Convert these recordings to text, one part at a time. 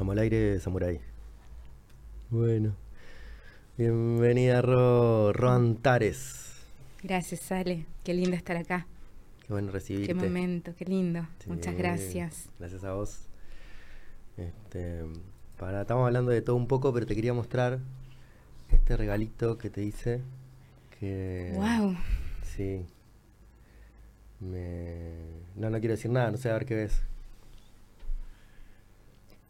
Estamos al aire, Samurai. Bueno. Bienvenida, Ro, Ro Antares. Gracias, Ale. Qué lindo estar acá. Qué bueno recibirte. Qué momento, qué lindo. Sí, Muchas gracias. Gracias a vos. Este, para, estamos hablando de todo un poco, pero te quería mostrar este regalito que te hice. Que, Wow. Sí. Me... No, no quiero decir nada, no sé, a ver qué ves.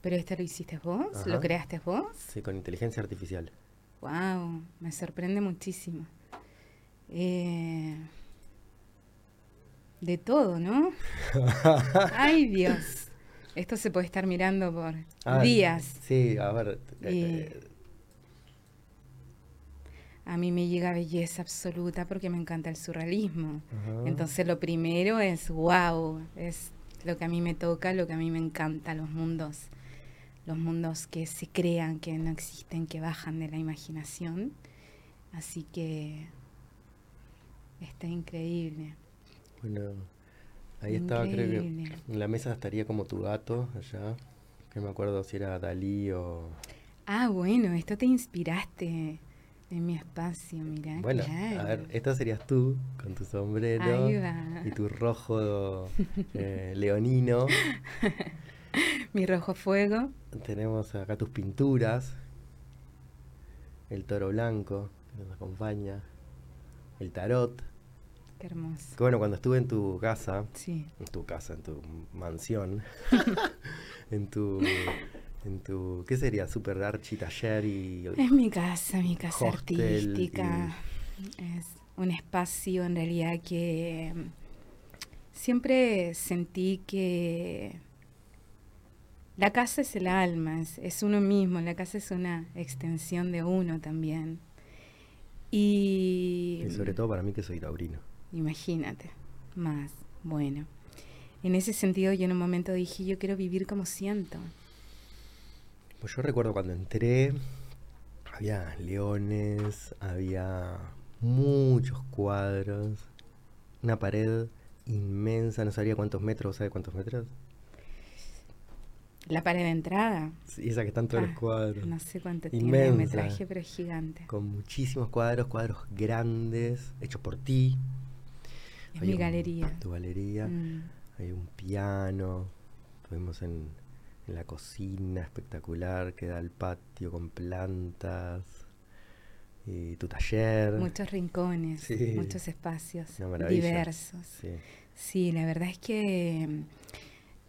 ¿Pero esto lo hiciste vos? Ajá. ¿Lo creaste vos? Sí, con inteligencia artificial. Wow, me sorprende muchísimo. Eh, de todo, ¿no? Ay, Dios. Esto se puede estar mirando por Ah, días. Sí, a ver. eh, eh, A mí me llega belleza absoluta porque me encanta el surrealismo. Entonces lo primero es wow, es lo que a mí me toca, lo que a mí me encanta, los mundos, los mundos que se crean, que no existen, que bajan de la imaginación. Así que está increíble. Bueno, ahí estaba, creo que en la mesa estaría como tu gato allá. Que me acuerdo si era Dalí o. Ah, bueno, esto te inspiraste en mi espacio, mira. Bueno, claro. a ver, esta serías tú con tu sombrero y tu rojo eh, leonino. Mi rojo fuego. Tenemos acá tus pinturas, el toro blanco que nos acompaña, el tarot. Qué hermoso. Que bueno, cuando estuve en tu casa, Sí. en tu casa, en tu mansión, en tu, en tu, ¿qué sería? Super archi taller y Es mi casa, mi casa artística. Es un espacio en realidad que siempre sentí que la casa es el alma, es, es uno mismo, la casa es una extensión de uno también. Y, y sobre todo para mí que soy taurino. imagínate, más, bueno. En ese sentido yo en un momento dije, yo quiero vivir como siento. Pues yo recuerdo cuando entré, había leones, había muchos cuadros, una pared inmensa, no sabía cuántos metros, ¿sabe cuántos metros? La pared de entrada, Sí, esa que están todos Ah, los cuadros. No sé cuánto tiene Inmensa. el metraje, pero es gigante. Con muchísimos cuadros, cuadros grandes, hechos por ti. Es Hay mi un- galería. Tu galería. Mm, Hay un piano. Tuvimos en, en la cocina espectacular que da al patio con plantas. Y tu taller. Muchos rincones, Sí. muchos espacios diversos. Sí. Sí, la verdad es que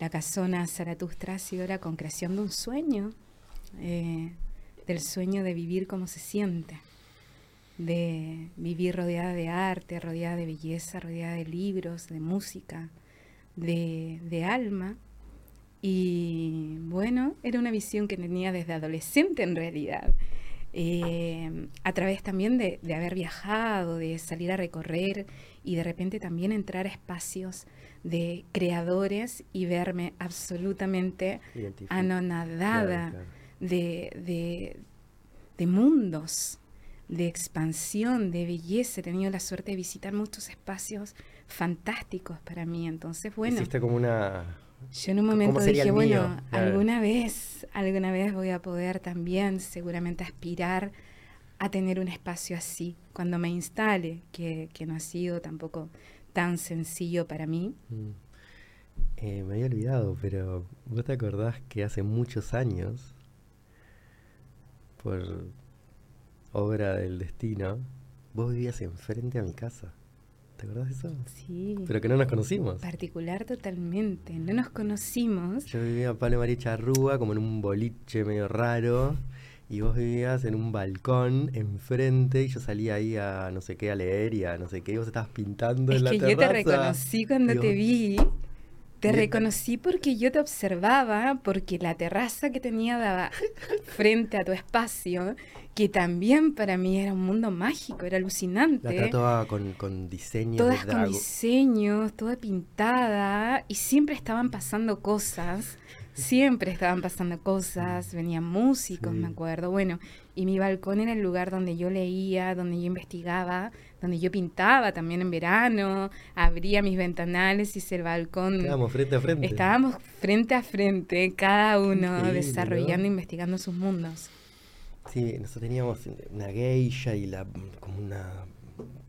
la casona Zaratustra ha sido la concreción de un sueño, eh, del sueño de vivir como se siente, de vivir rodeada de arte, rodeada de belleza, rodeada de libros, de música, de, de alma. Y bueno, era una visión que tenía desde adolescente en realidad. Eh, a través también de, de haber viajado, de salir a recorrer y de repente también entrar a espacios de creadores y verme absolutamente anonadada Claro, claro. de, de- de mundos, de expansión, de belleza. He tenido la suerte de visitar muchos espacios fantásticos para mí. Entonces, bueno, Hiciste como una. yo en un ¿Cómo momento dije, bueno? Claro. alguna vez, alguna vez voy a poder también seguramente aspirar a tener un espacio así cuando me instale, que, que no ha sido tampoco tan sencillo para mí. Mm. Eh, me había olvidado, pero ¿vos te acordás que hace muchos años, por obra del destino, vos vivías enfrente a mi casa? ¿Te acordás de eso? Sí, Pero que no nos conocimos. particular totalmente. No nos conocimos. Yo vivía en Pablo María Charrúa, como en un boliche medio raro, y vos vivías en un balcón enfrente, y yo salía ahí a no sé qué, a leer y a no sé qué, y vos estabas pintando Es en la que yo terraza. te reconocí cuando te vi. Te reconocí porque yo te observaba, porque la terraza que tenía daba frente a tu espacio, que también para mí era un mundo mágico, era La alucinante. trataba con, con diseños Todas de con diseños, toda pintada, y siempre estaban pasando cosas siempre estaban pasando cosas, venían músicos, me acuerdo. Bueno, y mi balcón era el lugar donde yo leía, donde yo investigaba, donde yo pintaba también en verano, abría mis ventanales y el balcón. Estábamos frente a frente. Estábamos frente a frente, cada uno desarrollando, investigando sus mundos. Sí, nosotros teníamos una geisha y la como una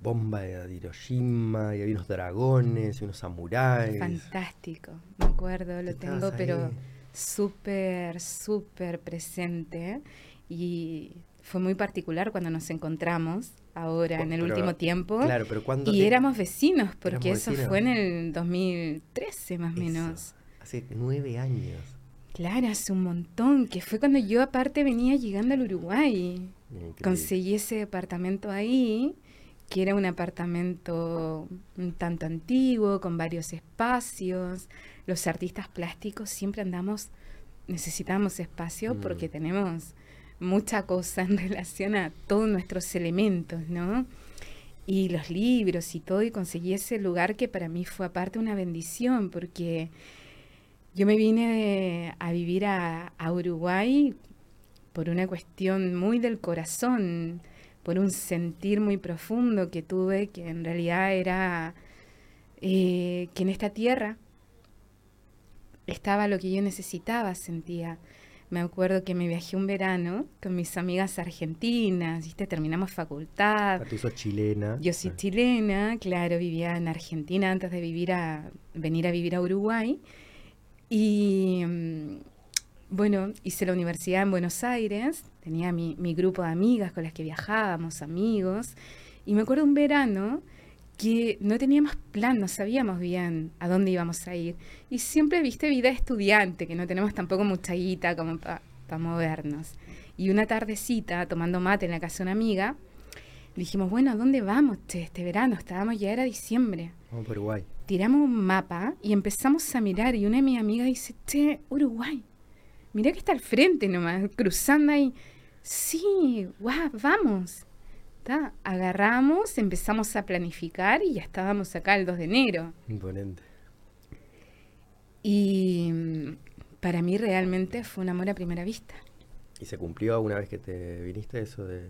bomba de Hiroshima y había unos dragones y unos samuráis. Fantástico, me acuerdo, lo tengo, pero súper, súper presente y fue muy particular cuando nos encontramos ahora en el último tiempo. Claro, pero cuando y éramos vecinos, porque eso fue en el 2013 más o menos. Hace nueve años. Claro, hace un montón, que fue cuando yo aparte venía llegando al Uruguay. Conseguí ese departamento ahí, que era un apartamento un tanto antiguo, con varios espacios. Los artistas plásticos siempre andamos, necesitamos espacio mm. porque tenemos mucha cosa en relación a todos nuestros elementos, ¿no? Y los libros y todo, y conseguí ese lugar que para mí fue aparte una bendición, porque yo me vine a vivir a, Uruguay por una cuestión muy del corazón, por un sentir muy profundo que tuve, que en realidad era eh, que en esta tierra estaba lo que yo necesitaba, sentía. Me acuerdo que me viajé un verano con mis amigas argentinas, ¿viste? Terminamos facultad. Tú sos chilena. Yo soy chilena, claro, vivía en Argentina antes de vivir a, venir a vivir a Uruguay. Y mm, bueno, hice la universidad en Buenos Aires, tenía mi, mi grupo de amigas con las que viajábamos, amigos. Y me acuerdo un verano que no teníamos plan, no sabíamos bien a dónde íbamos a ir. Y siempre viste vida estudiante, que no tenemos tampoco mucha guita como para movernos. Y una tardecita, tomando mate en la casa de una amiga, dijimos, bueno, ¿a dónde vamos este verano? Estábamos, ya era diciembre. Vamos por Uruguay. Tiramos un mapa y empezamos a mirar y una de mis amigas dice, che, Uruguay. Mirá que está al frente nomás, cruzando ahí. Sí, guau, vamos. Agarramos, empezamos a planificar y ya estábamos acá el 2 de enero. Imponente. Y mm, para mí realmente fue un amor a primera vista. ¿Y se cumplió una vez que te viniste eso de...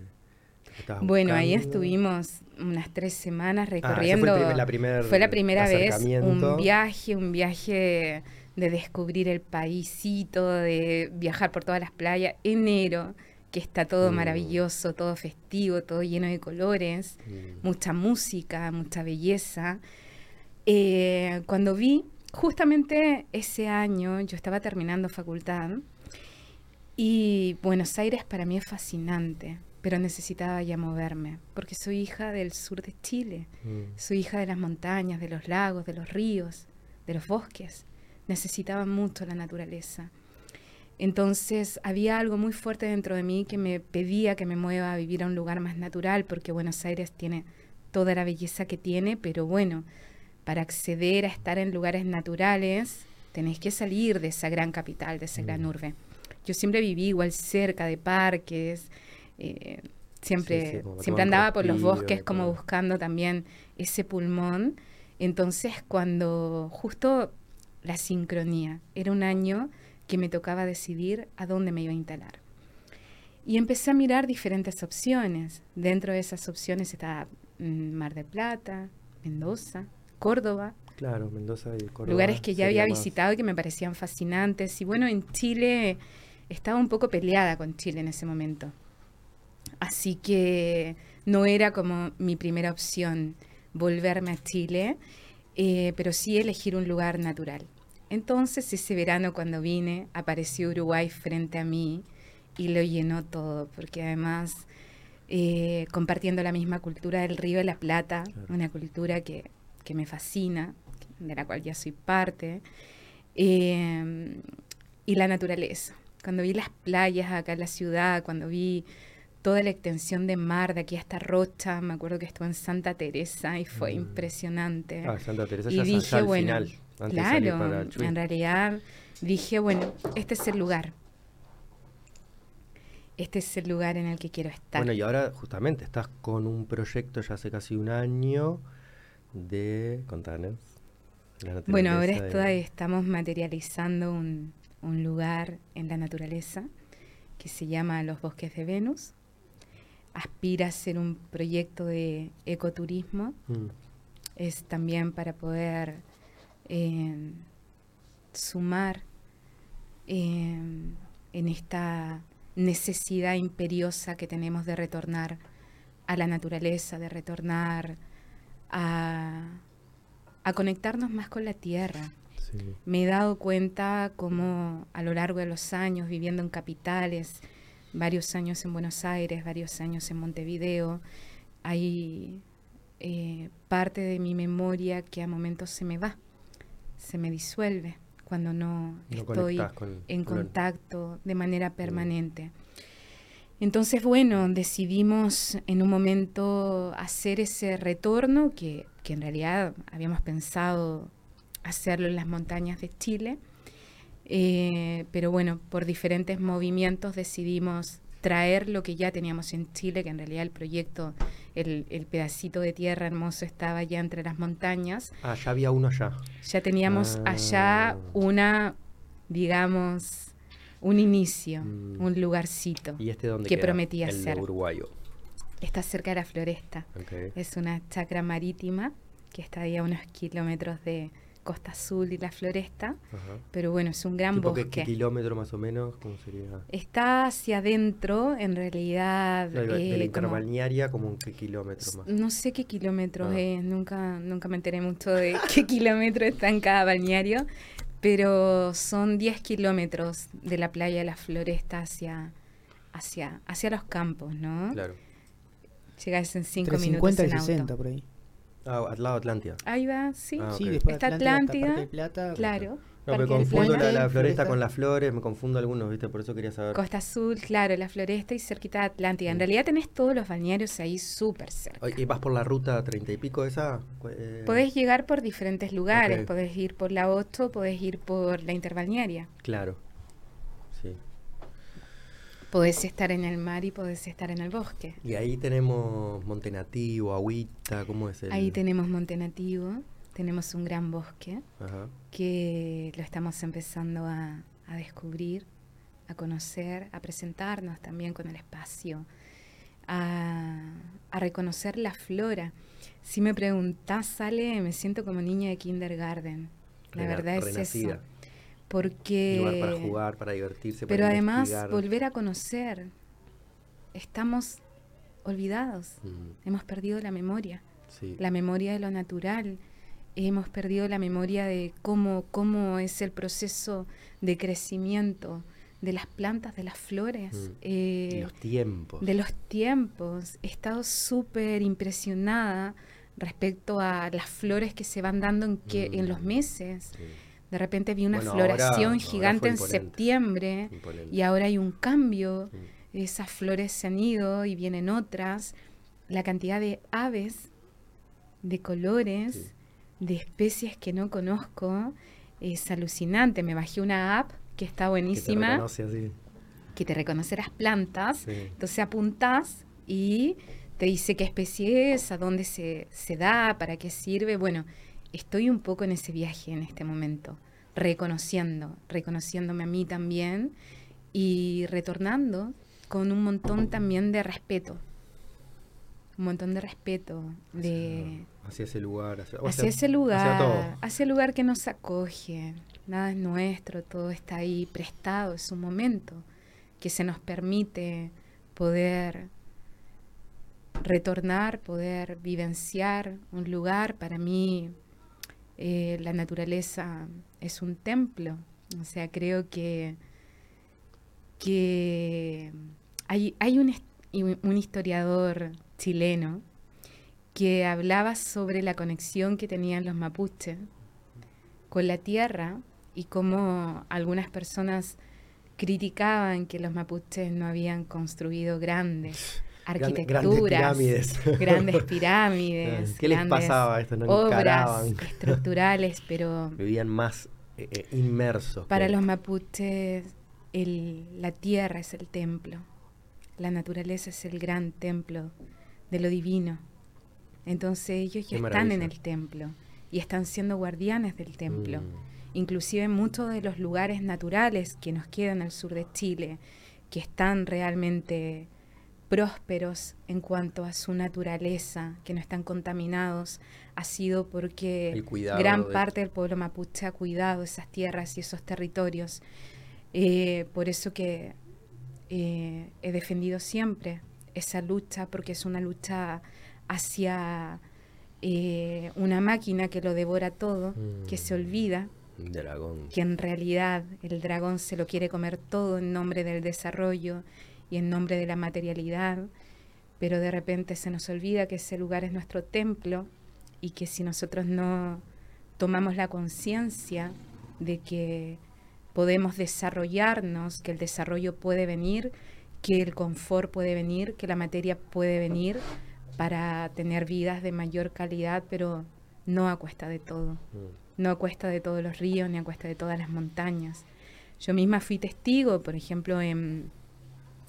bueno, ahí estuvimos unas tres semanas ah, recorriendo. fue, la fue, la primera vez un viaje, un viaje de descubrir el paísito, de viajar por todas las playas. Enero, que está todo mm. maravilloso, todo festivo, todo lleno de colores, mm. mucha música, mucha belleza. Eh, cuando vi, justamente ese año, yo estaba terminando facultad y Buenos Aires para mí es fascinante, pero necesitaba ya moverme, porque soy hija del sur de Chile, mm. soy hija de las montañas, de los lagos, de los ríos, de los bosques. Necesitaba mucho la naturaleza. Entonces había algo muy fuerte dentro de mí que me pedía que me mueva a vivir a un lugar más natural, porque Buenos Aires tiene toda la belleza que tiene, pero bueno, para acceder a estar en lugares naturales, tenés que salir de esa gran capital, de esa gran mm. urbe. Yo siempre viví igual cerca de parques, eh, siempre, siempre andaba por los bosques como buscando también ese pulmón. Entonces cuando justo la sincronía, era un año que me tocaba decidir a dónde me iba a instalar. Y empecé a mirar diferentes opciones. Dentro de esas opciones estaba mm, Mar de Plata, Mendoza, Córdoba. Claro, Mendoza y Córdoba. Lugares que ya había visitado y que me parecían fascinantes. Y bueno, en Chile estaba un poco peleada con Chile en ese momento. Así que no era como mi primera opción volverme a Chile, eh, pero sí elegir un lugar natural. Entonces ese verano cuando vine apareció Uruguay frente a mí y lo llenó todo, porque además eh, compartiendo la misma cultura del Río de la Plata, una cultura que, me fascina, de la cual ya soy parte, eh, y la naturaleza. Cuando vi las playas acá en la ciudad, cuando vi toda la extensión de mar de aquí hasta Rocha, me acuerdo que estuve en Santa Teresa y fue mm. impresionante. Ah, Santa Teresa y ya dije, bueno, final claro, en realidad dije, bueno, este es el lugar. Este es el lugar en el que quiero estar. Bueno, y ahora justamente estás con un proyecto ya hace casi un año de, contanos. Bueno, ahora estamos materializando un, un lugar en la naturaleza que se llama Los Bosques de Venus. Aspira a ser un proyecto de ecoturismo. Mm. Es también para poder eh, sumar eh, en esta necesidad imperiosa que tenemos de retornar a la naturaleza, de retornar a, a conectarnos más con la tierra. Sí. Me he dado cuenta como a lo largo de los años, viviendo en capitales, varios años en Buenos Aires, varios años en Montevideo, hay eh, parte de mi memoria que a momentos se me va, se me disuelve cuando no, No estoy con- en con el- contacto de manera permanente. Entonces, bueno, decidimos en un momento hacer ese retorno que, que en realidad habíamos pensado hacerlo en las montañas de Chile, eh, pero bueno, por diferentes movimientos decidimos traer lo que ya teníamos en Chile, que en realidad el proyecto, el, el pedacito de tierra hermoso estaba ya entre las montañas, Ah, ya había uno allá. ya teníamos Ah. allá una, digamos, un inicio, Mm. un lugarcito ¿Y este dónde que queda? prometía El ser. Uruguayo. Está cerca de la floresta. Es una chacra marítima que está ahí a unos kilómetros de Costa Azul y la floresta. Ajá. Pero bueno, es un gran ¿Tipo bosque. qué kilómetro más o menos? ¿Cómo sería? Está hacia adentro, en realidad. No, digo, de la eh, como- interbalnearia, como un qué kilómetro más. no sé qué kilómetros Ah. es, nunca, nunca me enteré mucho de qué kilómetro está en cada balneario, pero son 10 kilómetros de la playa de la Floresta hacia, hacia, hacia los campos, ¿no? Claro. Llegas en 5 Entre minutos 50 y en 60 auto. por ahí. Ah, al lado de Atlántida. Ahí va, sí, Ah, Sí, después Está Atlántida, Atlántida, Parque del Plata. claro. No, me confundo la, la floresta con las flores, me confundo algunos, ¿viste? Por eso quería saber. Costa Azul, claro, la Floresta y cerquita de Atlántida. En Mm. realidad tenés todos los balnearios ahí súper cerca. ¿Y vas por la ruta treinta y pico esa? Eh, Podés llegar por diferentes lugares, Ok. podés ir por la 8, podés ir por la interbalnearia. Claro. Podés estar en el mar y podés estar en el bosque. Y ahí tenemos Monte Nativo, Agüita, ¿cómo es el...? Ahí tenemos Monte Nativo, tenemos un gran bosque Ajá. que lo estamos empezando a, a descubrir, a conocer, a presentarnos también con el espacio, a, a reconocer la flora. Si me preguntás, sale, me siento como niña de kindergarten. La Rena- verdad es renacida. eso. Porque... Lugar para jugar, para divertirse, para Pero además, volver a conocer. Estamos olvidados. Mm, Hemos perdido la memoria. sí. La memoria de lo natural. Hemos perdido la memoria de cómo, cómo es el proceso de crecimiento de las plantas, de las flores, Mm. eh, Y los tiempos. de los tiempos. He estado súper impresionada respecto a las flores que se van dando en, que, en los Mm. meses. Sí, De repente vi una Bueno, floración ahora gigante en septiembre imponente. y ahora hay un cambio. Mm. Esas flores se han ido y vienen otras. La cantidad de aves, de colores, Sí. de especies que no conozco es alucinante. Me bajé una app que está Que te buenísima, reconoce que te reconoce las plantas. Sí. Entonces apuntás y te dice qué especie es, a dónde se, se da, para qué sirve. Bueno, estoy un poco en ese viaje en este momento, reconociendo, reconociéndome a mí también y retornando con un montón también de respeto. Un montón de respeto, de, Hacia ese lugar. Hacia, hacia ese lugar, todo. hacia el lugar que nos acoge. Nada es nuestro, todo está ahí prestado, es un momento que se nos permite poder retornar, poder vivenciar un lugar. Para mí eh, la naturaleza es un templo, o sea, creo que, que hay, hay un, un historiador chileno que hablaba sobre la conexión que tenían los mapuches con la tierra y cómo algunas personas criticaban que los mapuches no habían construido grandes. Grande- arquitecturas, grandes pirámides. grandes pirámides, ¿Qué les pasaba esto? No obras encaraban. estructurales, pero Vivían más eh, eh, inmersos. para los mapuches el- la tierra es el templo, la naturaleza es el gran templo de lo divino. Entonces ellos ya Qué están en el templo y están siendo guardianes del templo. Mm, inclusive muchos de los lugares naturales que nos quedan al sur de Chile, que están realmente prósperos en cuanto a su naturaleza, que no están contaminados, ha sido porque gran parte del pueblo mapuche ha cuidado esas tierras y esos territorios. Eh, por eso que eh, he defendido siempre esa lucha, porque es una lucha hacia eh, una máquina que lo devora todo, que se mm. olvida que en realidad el dragón se lo quiere comer todo en nombre del desarrollo y en nombre de la materialidad, pero de repente se nos olvida que ese lugar es nuestro templo y que si nosotros no tomamos la conciencia de que podemos desarrollarnos, que el desarrollo puede venir, que el confort puede venir, que la materia puede venir para tener vidas de mayor calidad, pero no a cuesta de todo. Mm no a cuesta de todos los ríos ni a cuesta de todas las montañas. Yo misma fui testigo, por ejemplo, en,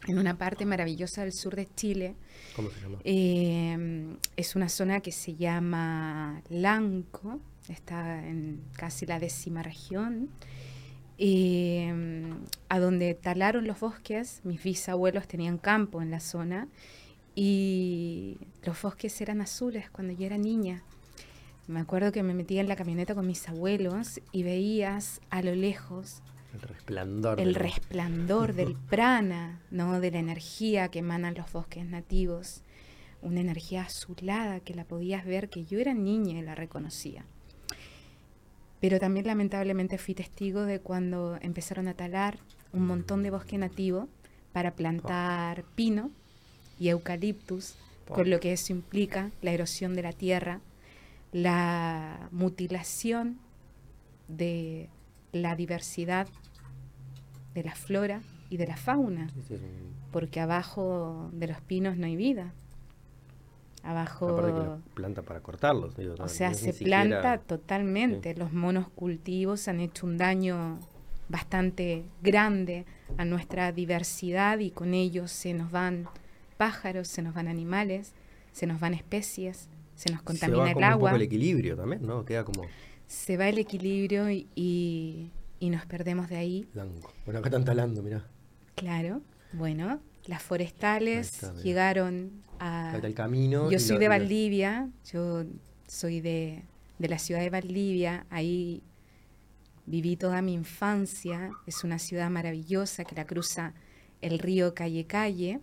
una parte maravillosa del sur de Chile. ¿Cómo se llama? Eh, es una zona que se llama Lanco, está en casi la décima región. Eh, a donde talaron los bosques, mis bisabuelos tenían campo en la zona y los bosques eran azules cuando yo era niña. Me acuerdo que me metía en la camioneta con mis abuelos y veías a lo lejos el resplandor, el del... resplandor del prana, ¿no? de la energía que emanan los bosques nativos, una energía azulada que la podías ver, que yo era niña y la reconocía. Pero también lamentablemente fui testigo de cuando empezaron a talar un montón de bosque nativo para plantar pino y eucaliptus, con lo que eso implica, la erosión de la tierra, la mutilación de la diversidad de la flora y de la fauna, porque abajo de los pinos no hay vida. Abajo. planta para cortarlos. o sea, se planta totalmente. Los monos cultivos han hecho un daño bastante grande a nuestra diversidad y con ellos se nos van pájaros, se nos van animales, se nos van especies se nos contamina el agua. Un poco el equilibrio también, ¿no? Queda como... Se va el equilibrio y, nos perdemos de ahí. Bueno, acá están talando, mirá. Claro, bueno, las forestales llegaron a... el camino. Yo soy de Valdivia, yo soy de, de la ciudad de Valdivia, ahí viví toda mi infancia, es una ciudad maravillosa que la cruza el río Calle Calle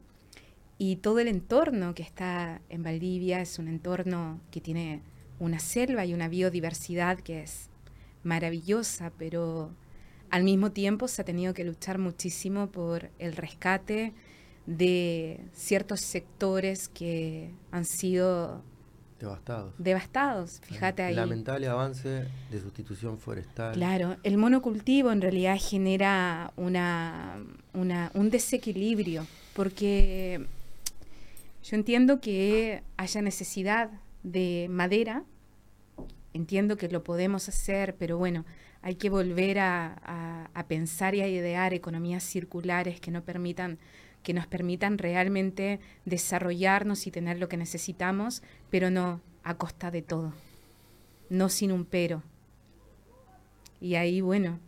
y todo el entorno que está en Valdivia es un entorno que tiene una selva y una biodiversidad que es maravillosa, pero al mismo tiempo se ha tenido que luchar muchísimo por el rescate de ciertos sectores que han sido devastados. Devastados, fíjate ahí. Lamentable avance de sustitución forestal. Claro, el monocultivo en realidad genera una, una, un desequilibrio, porque yo entiendo que haya necesidad de madera, entiendo que lo podemos hacer, pero bueno, hay que volver a, pensar y a idear economías circulares que, no permitan, que nos permitan realmente desarrollarnos y tener lo que necesitamos, pero no a costa de todo, no sin un pero. Y ahí, bueno,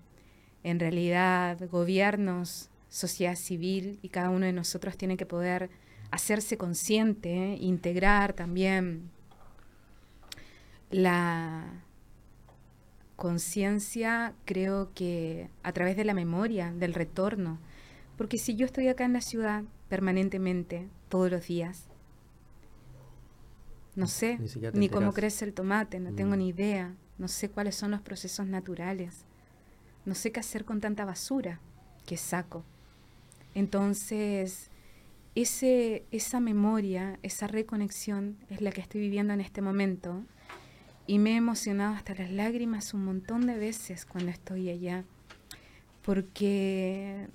en realidad gobiernos, sociedad civil y cada uno de nosotros tiene que poder hacerse consciente, integrar también la conciencia, creo que a través de la memoria, del retorno, porque si yo estoy acá en la ciudad permanentemente, todos los días, no sé ni, cómo crece el tomate, no tengo mm. ni idea, no sé cuáles son los procesos naturales, no sé qué hacer con tanta basura que saco. Entonces, ese, esa memoria, esa reconexión es la que estoy viviendo en este momento y me he emocionado hasta las lágrimas un montón de veces cuando estoy allá, porque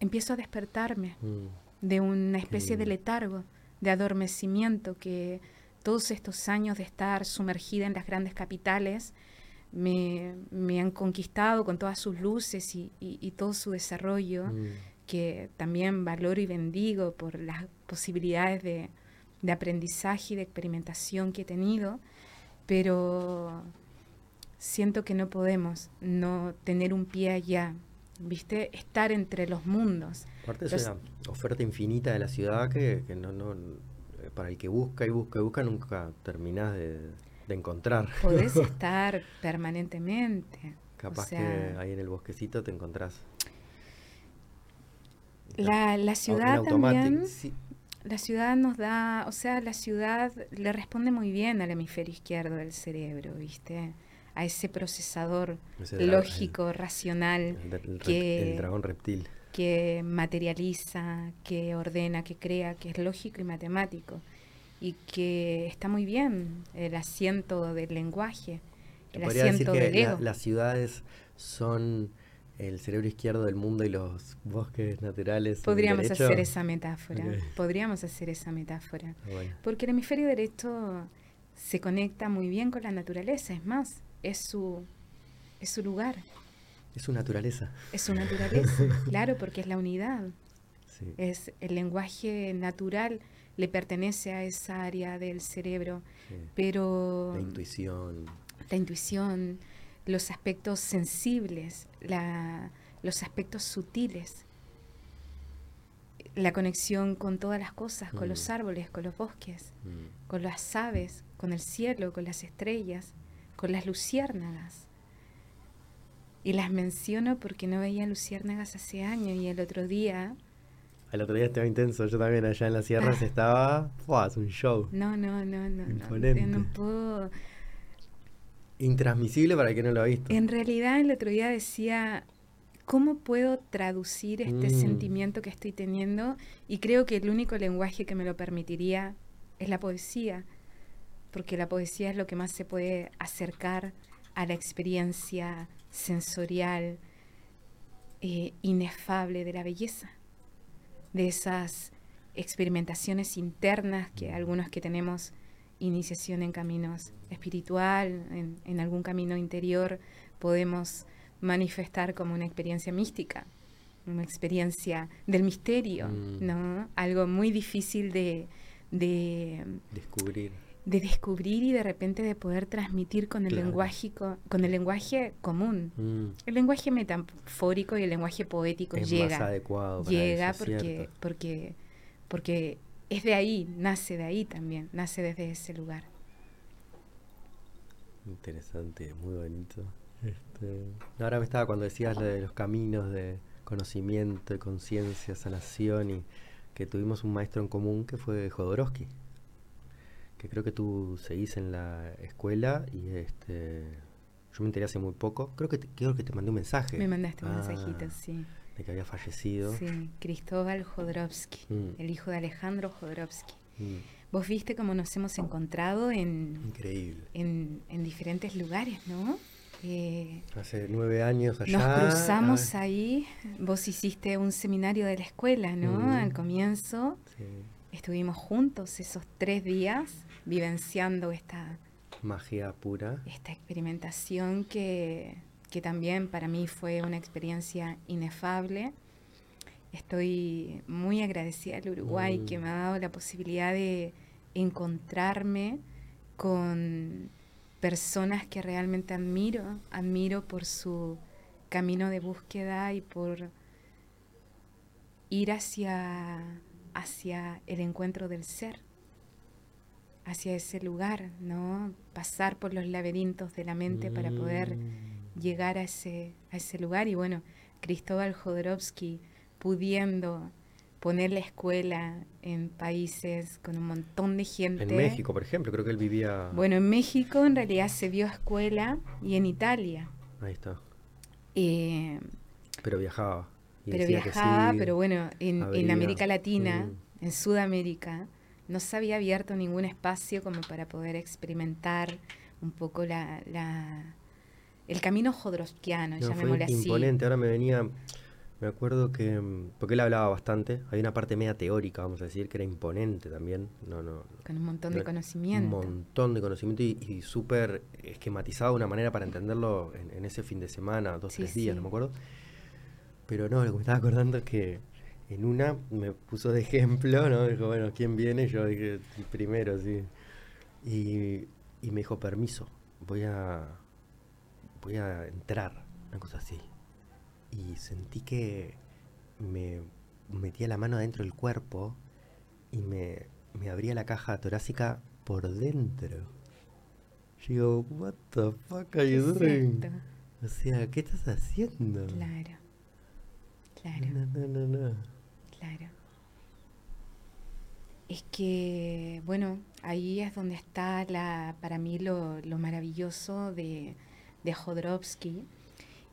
empiezo a despertarme mm. de una especie de letargo, de adormecimiento que todos estos años de estar sumergida en las grandes capitales me, han conquistado con todas sus luces y, todo su desarrollo. Mm que también valoro y bendigo por las posibilidades de, aprendizaje y de experimentación que he tenido, pero siento que no podemos no tener un pie allá, ¿viste? Estar entre los mundos. Aparte es una oferta infinita de la ciudad que, no, no, para el que busca y busca y busca nunca terminás de, encontrar. Podés estar permanentemente. Capaz que ahí en el bosquecito te encontrás. La, la ciudad también, la ciudad nos da, o sea, la ciudad le responde muy bien al hemisferio izquierdo del cerebro, ¿viste? a ese procesador lógico, racional, que, el dragón reptil. que materializa, que ordena, que crea, que es lógico y matemático, y que está muy bien el asiento del lenguaje, el asiento del ego. las ciudades son el cerebro izquierdo del mundo y los bosques naturales. Podríamos hacer esa metáfora, podríamos hacer esa metáfora, porque el hemisferio derecho se conecta muy bien con la naturaleza, es más, es su, es su lugar. Es su naturaleza. Es su naturaleza, claro, porque es la unidad. Es el lenguaje natural le pertenece a esa área del cerebro, pero la intuición, la intuición, los aspectos sensibles, la, los aspectos sutiles, la conexión con todas las cosas, con los mm. árboles, con los bosques, mm. con las aves, con el cielo, con las estrellas, con las luciérnagas. Y las menciono porque no veía luciérnagas hace años y el otro día... El otro día estaba intenso, yo también allá en las sierras ah. estaba... Un show. No, no, no, no. No, no puedo... Intransmisible para el que no lo ha visto. En realidad el otro día decía, ¿cómo puedo traducir este mm. sentimiento que estoy teniendo? Y creo que el único lenguaje que me lo permitiría es la poesía porque la poesía es lo que más se puede acercar a la experiencia sensorial eh, inefable de la belleza, de esas experimentaciones internas que algunos que tenemos iniciación en caminos espiritual, en, algún camino interior, podemos manifestar como una experiencia mística, una experiencia del misterio, mm. ¿no? Algo muy difícil de descubrir de descubrir y de repente de poder transmitir con el lenguaje con el lenguaje común. Mm. El lenguaje metafórico y el lenguaje poético llega. adecuado llega porque porque porque es de ahí, nace de ahí también, nace desde ese lugar. Interesante, muy bonito. Este, ahora me estaba cuando decías de los caminos de conocimiento, de conciencia, sanación y que tuvimos un maestro en común que fue Jodorowsky que creo que tú seguís en la escuela y este yo me enteré hace muy poco. Creo que te, creo que te mandé un mensaje. Me mandaste un ah, mensajito, sí. De que había fallecido. Sí, Cristóbal Jodorowsky, mm. el hijo de Alejandro Jodorowsky. Mm. Vos viste cómo nos hemos encontrado en, Increíble. en, en diferentes lugares, ¿no? Eh, Hace nueve años allá. Nos cruzamos ahí. Vos hiciste un seminario de la escuela, ¿no? Mm. Al comienzo. Sí. Estuvimos juntos esos tres días vivenciando esta magia pura. Esta experimentación que, también para mí fue una experiencia inefable. Estoy muy agradecida al Uruguay que me ha dado la posibilidad de encontrarme con personas que realmente admiro, admiro por su camino de búsqueda y por ir hacia, hacia el encuentro del ser hacia ese lugar, ¿no? Pasar por los laberintos de la mente para poder mm. Llegar a ese, a ese lugar. Y bueno, Cristóbal Jodorowsky pudiendo poner la escuela en países con un montón de gente. En México, por ejemplo, creo que él vivía... Bueno, en México en realidad se vio escuela y en Italia. Ahí está. Eh, pero viajaba. pero viajaba, pero bueno, en, en América Latina, mm. en Sudamérica, no se había abierto ningún espacio como para poder experimentar un poco la, la el camino jodorowskiano, no, llamémosle fue imponente, ahora me venía, me acuerdo que, porque él hablaba bastante, hay una parte media teórica, vamos a decir, que era imponente también, no, no, con un montón de conocimiento. Un montón de conocimiento y, súper esquematizado de una manera para entenderlo en, ese fin de semana, dos, tres días, no me acuerdo. Pero no, lo que me estaba acordando es que en una me puso de ejemplo, ¿no? Dijo, bueno, ¿quién viene? Yo dije, primero, sí. Y, me dijo, permiso, voy a, voy a entrar, una cosa así. Y sentí que me metía la mano adentro del cuerpo y me, me abría la caja torácica por dentro. Yo digo, what the fuck are you doing? O sea, ¿qué estás haciendo? Claro. Claro. No, no, no, no. Claro. Es que, bueno, ahí es donde está la, para mí lo, lo maravilloso de, de Jodorowsky.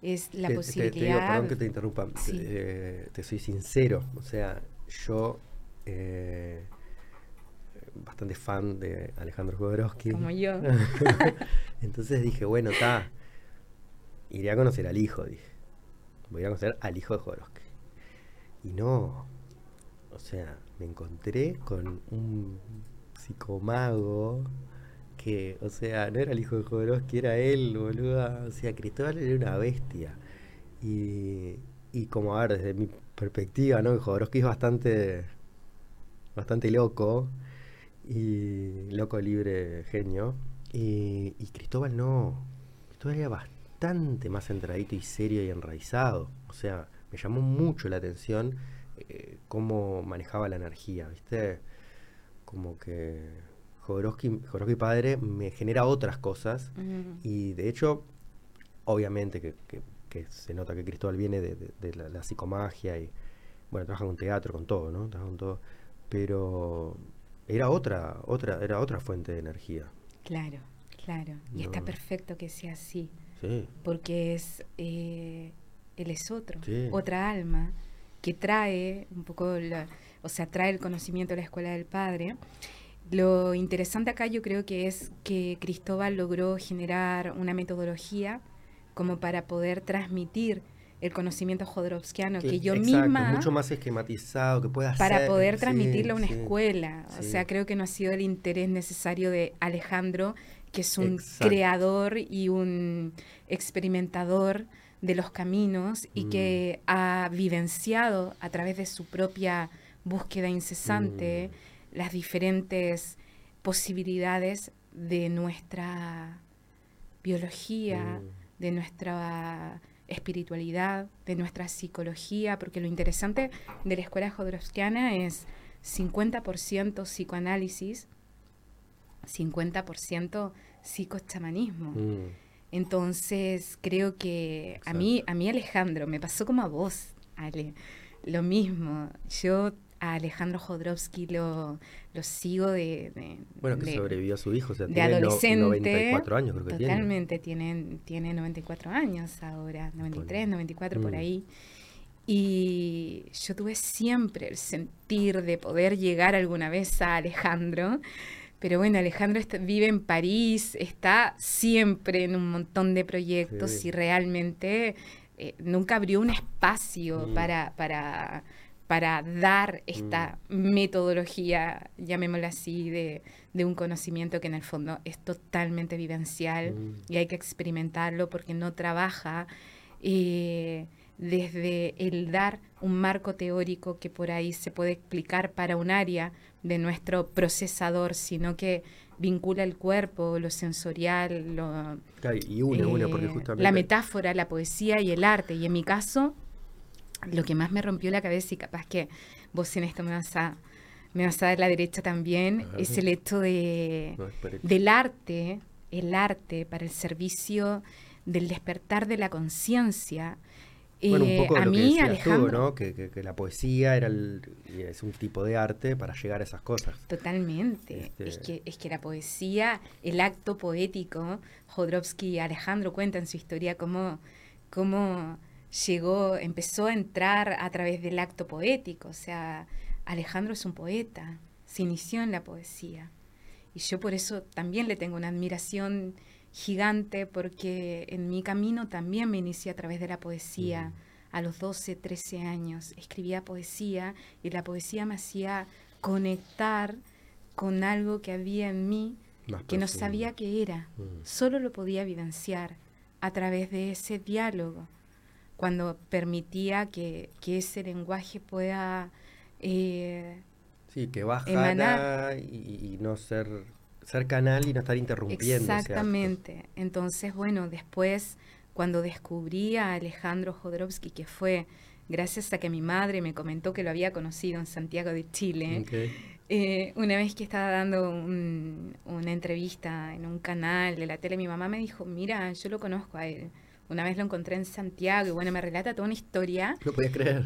Es la Te- te- posibilidad. Te, digo, perdón que te interrumpa. Sí. Eh, te soy sincero. O sea, yo. eh, bastante fan de Alejandro Jodorowsky. Como yo. Entonces dije, bueno, está. Iré a conocer al hijo, dije. Voy a conocer al hijo de Jodorowsky. Y no. O sea, me encontré con un psicomago que, o sea, no era el hijo de Jodorowsky, era él, boluda. O sea, Cristóbal era una bestia. Y, y como, a ver, desde mi perspectiva, ¿no? Jodorowsky es bastante, bastante loco. Y loco, libre, genio. Y, y Cristóbal no. Cristóbal era bastante más centradito y serio y enraizado. O sea, me llamó mucho la atención eh, cómo manejaba la energía, ¿viste? Como que Jodorowsky, Jodorowsky padre me genera otras cosas. Y de hecho, obviamente que, que- que se nota que Cristóbal viene de, de- de la, la psicomagia y, bueno, trabaja con teatro, con todo, ¿no? Trabaja con todo. Pero era otra, otra, era otra fuente de energía. claro, claro. Y está perfecto que sea así. Sí. porque es eh, él es otro, Sí. otra alma que trae un poco, la- o sea, trae el conocimiento de la escuela del padre. Lo interesante acá yo creo que es que Cristóbal logró generar una metodología como para poder transmitir el conocimiento jodorowskiano que, yo exacto, misma mucho más esquematizado que pueda para poder sí, transmitirlo a una sí. escuela. O sea, creo que no ha sido el interés necesario de Alejandro, que es un Exacto. creador y un experimentador de los caminos y Mm. que ha vivenciado a través de su propia búsqueda incesante Mm. Las diferentes posibilidades de nuestra biología, Mm. de nuestra espiritualidad, de nuestra psicología, porque lo interesante de la escuela jodorowskiana es 50% psicoanálisis, 50% psicochamanismo. Mm. Entonces, creo que a mí, a mí Alejandro, me pasó como a vos, Ale, lo mismo. Yo a Alejandro Jodorowsky lo, lo sigo de... de- Bueno, que de- sobrevivió a su hijo, o sea, de tiene no- adolescente. 94 años, creo que tiene. Totalmente, tiene. Tiene, 94 años ahora, 93, 94 por Mm. ahí. Y yo tuve siempre el sentir de poder llegar alguna vez a Alejandro. Pero bueno, Alejandro está- vive en París, está siempre en un montón de proyectos Sí. y realmente eh, nunca abrió un espacio Mm. para, para, para dar esta metodología, llamémosla así, de, de un conocimiento que en el fondo es totalmente vivencial Mm. y hay que experimentarlo porque no trabaja eh, desde el dar un marco teórico que por ahí se puede explicar para un área de nuestro procesador, sino que vincula el cuerpo, lo sensorial, lo, porque eh, justamente... la metáfora, la poesía y el arte. Y en mi caso, lo que más me rompió la cabeza, y capaz que vos en esto me vas a, me vas a dar la derecha también, Ajá. es el hecho de, No, del arte, el arte para el servicio del despertar de la conciencia. Bueno, un Eh, poco de a lo que tú, Alejandro, ¿no? Que, que- que la poesía era el- es un tipo de arte para llegar a esas cosas. Totalmente. Este- Es, que, es que la poesía, el acto poético, Jodorowsky y Alejandro cuentan su historia cómo, cómo llegó, empezó a entrar a través del acto poético. O sea, Alejandro es un poeta, se inició en la poesía. Y yo por eso también le tengo una admiración gigante porque en mi camino también me inicié a través de la poesía. Mm. A los 12, 13 años escribía poesía y la poesía me hacía conectar con algo que había en mí Más que no sabía qué era. Mm. Solo lo podía vivenciar a través de ese diálogo, cuando permitía que, que ese lenguaje pueda... eh, Sí, que bajara Emanar. y, y no ser, ser canal y no estar interrumpiendo. Exactamente. Entonces, bueno, después cuando descubrí a Alejandro Jodorowsky, que fue gracias a que mi madre me comentó que lo había conocido en Santiago de Chile, eh, una vez que estaba dando una entrevista en un canal de la tele, mi mamá me dijo, mira, yo lo conozco a él. Una vez lo encontré en Santiago y bueno, me relata toda una historia. No podías creer.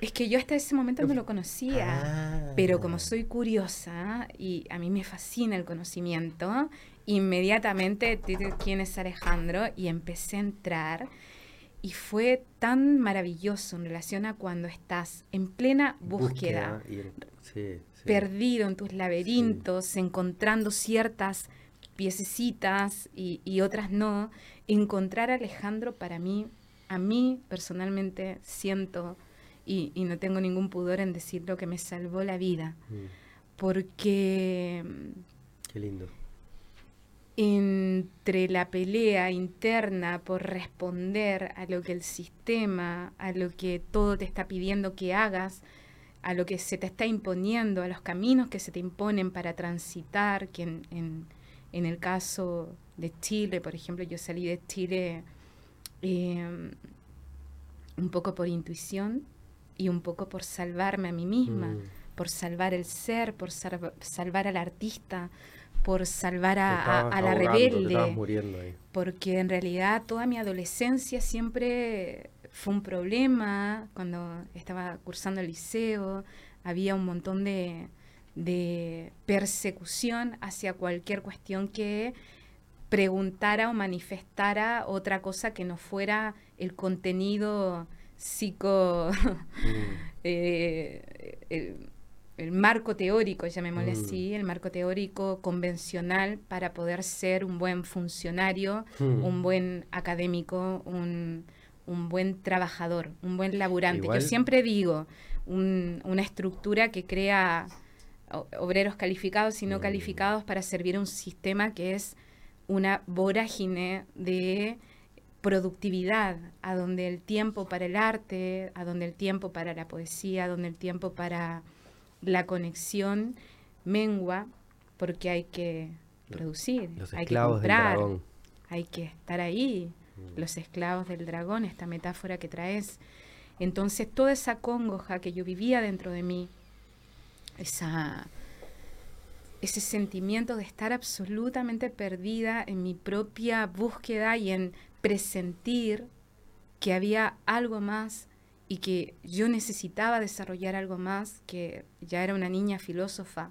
Es que yo hasta ese momento no lo conocía, ah. pero como soy curiosa y a mí me fascina el conocimiento, inmediatamente quién es Alejandro y empecé a entrar y fue tan maravilloso en relación a cuando estás en plena búsqueda, perdido en tus laberintos, encontrando ciertas piececitas y, y otras no, encontrar a Alejandro para mí, a mí personalmente siento y, no tengo ningún pudor en decirlo, que me salvó la vida. Mm. Porque... Qué lindo. Entre la pelea interna por responder a lo que el sistema, a lo que todo te está pidiendo que hagas, a lo que se te está imponiendo, a los caminos que se te imponen para transitar, que en, en, el caso de Chile, por ejemplo, yo salí de Chile eh, un poco por intuición, y un poco por salvarme a mí misma, mm. por salvar el ser, por salvar al artista, por salvar a, la rebelde. Porque en realidad toda mi adolescencia siempre fue un problema. Cuando estaba cursando el liceo, había un montón de, de persecución hacia cualquier cuestión que preguntara o manifestara otra cosa que no fuera el contenido psico... Mm. Eh, el, marco teórico, llamémosle mm. así, el marco teórico convencional para poder ser un buen funcionario, mm. un buen académico, un, buen trabajador, un buen laburante. Yo siempre digo, una estructura que crea obreros calificados y no calificados para servir a un sistema que es una vorágine de productividad, a donde el tiempo para el arte, a donde el tiempo para la poesía, a donde el tiempo para la conexión mengua, porque hay que producir, hay que comprar, hay que estar ahí, mm. los esclavos del dragón, esta metáfora que traes. Entonces toda esa congoja que yo vivía dentro de mí, esa, ese sentimiento de estar absolutamente perdida en mi propia búsqueda y en presentir que había algo más y que yo necesitaba desarrollar algo más, que ya era una niña filósofa,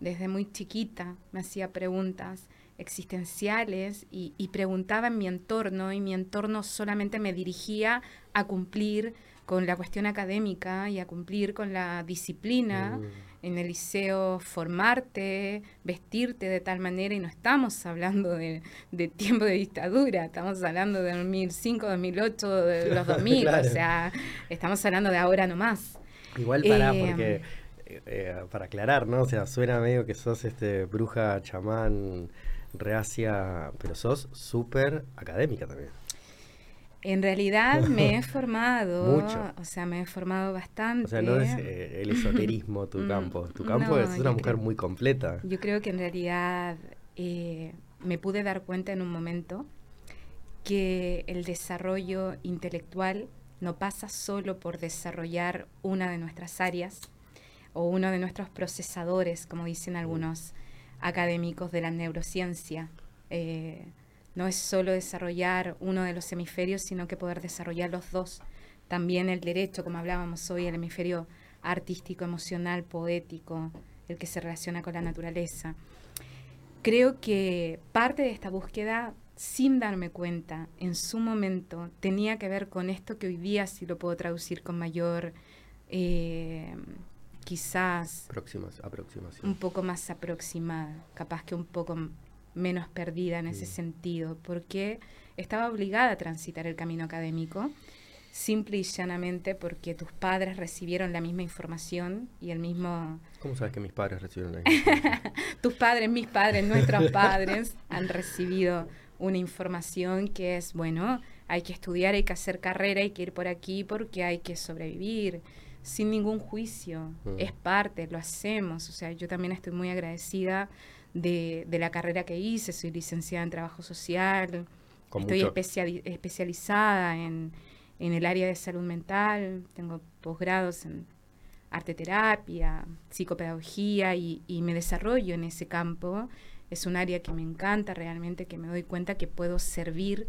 desde muy chiquita me hacía preguntas existenciales y, preguntaba en mi entorno y mi entorno solamente me dirigía a cumplir con la cuestión académica y a cumplir con la disciplina. Mm en el liceo formarte, vestirte de tal manera, y no estamos hablando de, tiempo de dictadura, estamos hablando de 2005, 2008, de los 2000, o sea, estamos hablando de ahora nomás. Igual para, eh, porque, eh, para aclarar, ¿no? O sea, suena medio que sos este bruja, chamán, reacia, pero sos súper académica también. En realidad me he formado, o sea, me he formado bastante. O sea, no es eh, el esoterismo tu mm, campo, tu campo es una mujer muy completa. Yo creo que en realidad eh, me pude dar cuenta en un momento que el desarrollo intelectual no pasa solo por desarrollar una de nuestras áreas o uno de nuestros procesadores, como dicen algunos académicos de la neurociencia. Eh, no es solo desarrollar uno de los hemisferios, sino que poder desarrollar los dos. También el derecho, como hablábamos hoy, el hemisferio artístico, emocional, poético, el que se relaciona con la naturaleza. Creo que parte de esta búsqueda, sin darme cuenta, en su momento, tenía que ver con esto que hoy día sí lo puedo traducir con mayor, eh, quizás... aproximación. Un poco más aproximada, capaz que un poco menos perdida en ese sentido, porque estaba obligada a transitar el camino académico, simple y llanamente porque tus padres recibieron la misma información y el mismo... ¿Cómo sabes que mis padres recibieron la misma información? tus padres, mis padres, nuestros padres han recibido una información que es, bueno, hay que estudiar, hay que hacer carrera, hay que ir por aquí porque hay que sobrevivir sin ningún juicio. Mm. Es parte, lo hacemos. O sea, yo también estoy muy agradecida de, la carrera que hice, soy licenciada en trabajo social, Estoy especializada en, en el área de salud mental, tengo posgrados en arte terapia, psicopedagogía y, y, me desarrollo en ese campo. Es un área que me encanta realmente, que me doy cuenta que puedo servir,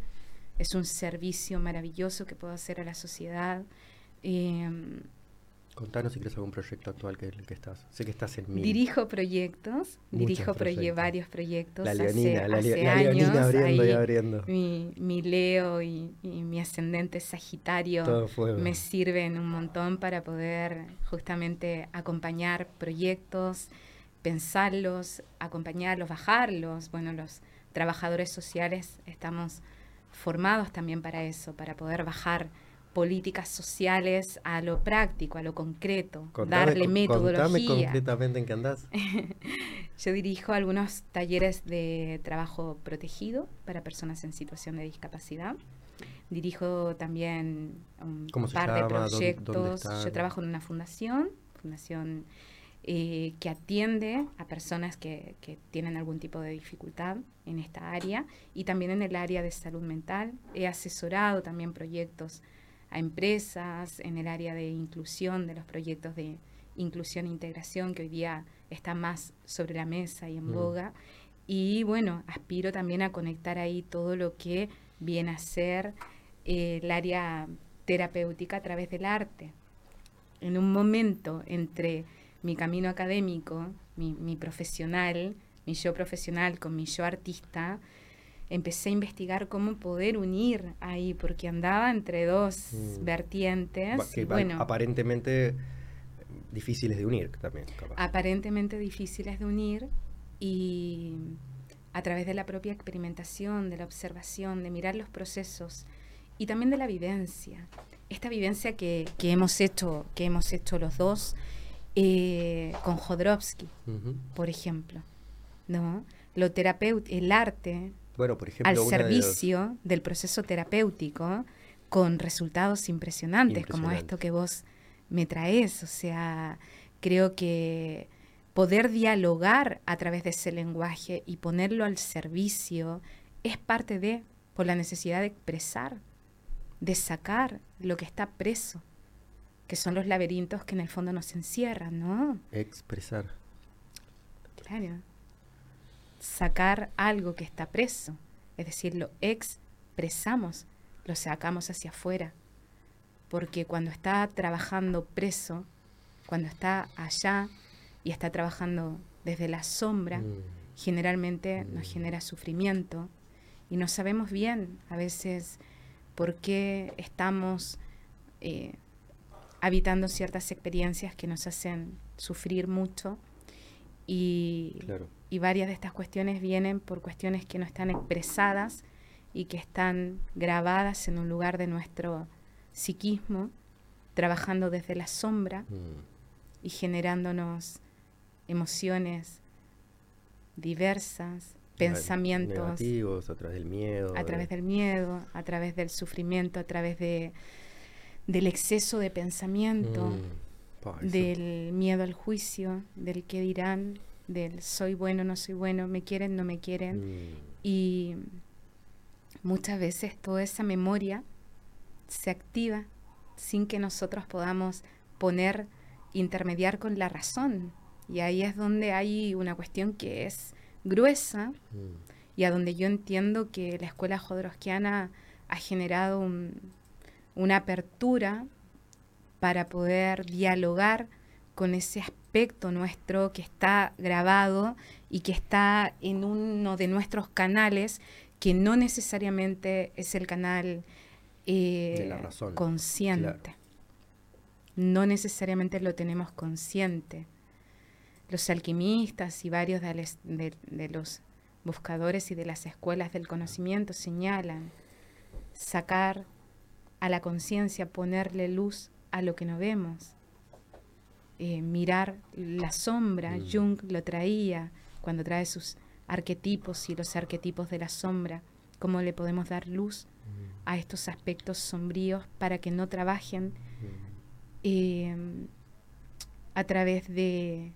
es un servicio maravilloso que puedo hacer a la sociedad. Eh, Contanos si quieres algún proyecto actual que, que estás. Sé que estás en mil. Dirijo proyectos, dirijo varios proyectos. La leonina, hace, la, años, abriendo y abriendo. Mi, mi Leo y, mi ascendente Sagitario me sirven un montón para poder justamente acompañar proyectos, pensarlos, acompañarlos, bajarlos. Bueno, los trabajadores sociales estamos formados también para eso, para poder bajar políticas sociales a lo práctico, a lo concreto, darle metodología. Contame concretamente en qué andás. Yo dirijo algunos talleres de trabajo protegido para personas en situación de discapacidad. Dirijo también un par de proyectos. Yo trabajo en una fundación, fundación eh, que atiende a personas que, que, tienen algún tipo de dificultad en esta área y también en el área de salud mental. He asesorado también proyectos a empresas en el área de inclusión, de los proyectos de inclusión e integración que hoy día está más sobre la mesa y en mm. boga. Y bueno, aspiro también a conectar ahí todo lo que viene a ser eh, el área terapéutica a través del arte. En un momento entre mi camino académico, mi, mi profesional, mi yo profesional con mi yo artista, empecé a investigar cómo poder unir ahí, porque andaba entre dos mm. vertientes. bueno, aparentemente difíciles de unir también. Aparentemente difíciles de unir y a través de la propia experimentación, de la observación, de mirar los procesos y también de la vivencia. Esta vivencia que, que hemos hecho, que hemos hecho los dos eh, con Jodorowsky, por ejemplo, ¿no? Lo el arte al servicio del proceso terapéutico con resultados impresionantes, como esto que vos me traes. O sea, creo que poder dialogar a través de ese lenguaje y ponerlo al servicio es parte de, por la necesidad de expresar, de sacar lo que está preso, que son los laberintos que en el fondo nos encierran, ¿no? Expresar. Claro sacar algo que está preso, es decir, lo expresamos, lo sacamos hacia afuera, porque cuando está trabajando preso, cuando está allá y está trabajando desde la sombra, mm. generalmente nos mm. genera sufrimiento. Y no sabemos bien a veces por qué estamos eh, habitando ciertas experiencias que nos hacen sufrir mucho. Y, y varias de estas cuestiones vienen por cuestiones que no están expresadas y que están grabadas en un lugar de nuestro psiquismo, trabajando desde la sombra mm. y generándonos emociones diversas, pensamientos negativos a través del miedo, a través del miedo, a través del sufrimiento, a través de del exceso de pensamiento, mm. del miedo al juicio, del qué dirán, del soy bueno, no soy bueno, me quieren, no me quieren. Mm. Y muchas veces toda esa memoria se activa sin que nosotros podamos poner, intermediar con la razón. Y ahí es donde hay una cuestión que es gruesa mm. y a donde yo entiendo que la escuela jodorowskiana ha generado una apertura para poder dialogar con ese aspecto nuestro que está grabado y que está en uno de nuestros canales que no necesariamente es el canal eh, consciente. No necesariamente lo tenemos consciente. Los alquimistas y varios de, de los buscadores y de las escuelas del conocimiento señalan sacar a la conciencia, ponerle luz a lo que no vemos eh, mirar la sombra. Mm. Jung lo traía cuando trae sus arquetipos y los arquetipos de la sombra, cómo le podemos dar luz mm. a estos aspectos sombríos para que no trabajen mm. eh, a través de,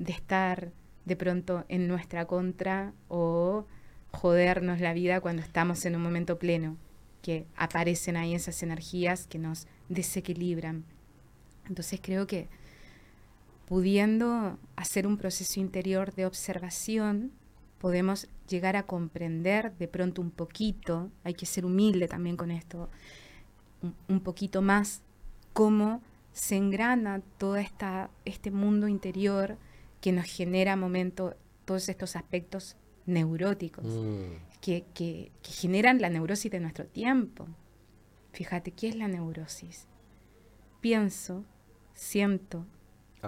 de estar de pronto en nuestra contra o jodernos la vida cuando estamos en un momento pleno, que aparecen ahí esas energías que nos desequilibran. Entonces creo que pudiendo hacer un proceso interior de observación, podemos llegar a comprender de pronto un poquito, hay que ser humilde también con esto, un, poquito más cómo se engrana todo esta, este mundo interior que nos genera momento, todos estos aspectos neuróticos, mm. que, que, generan la neurosis de nuestro tiempo. Fíjate, ¿qué es la neurosis? Pienso, siento,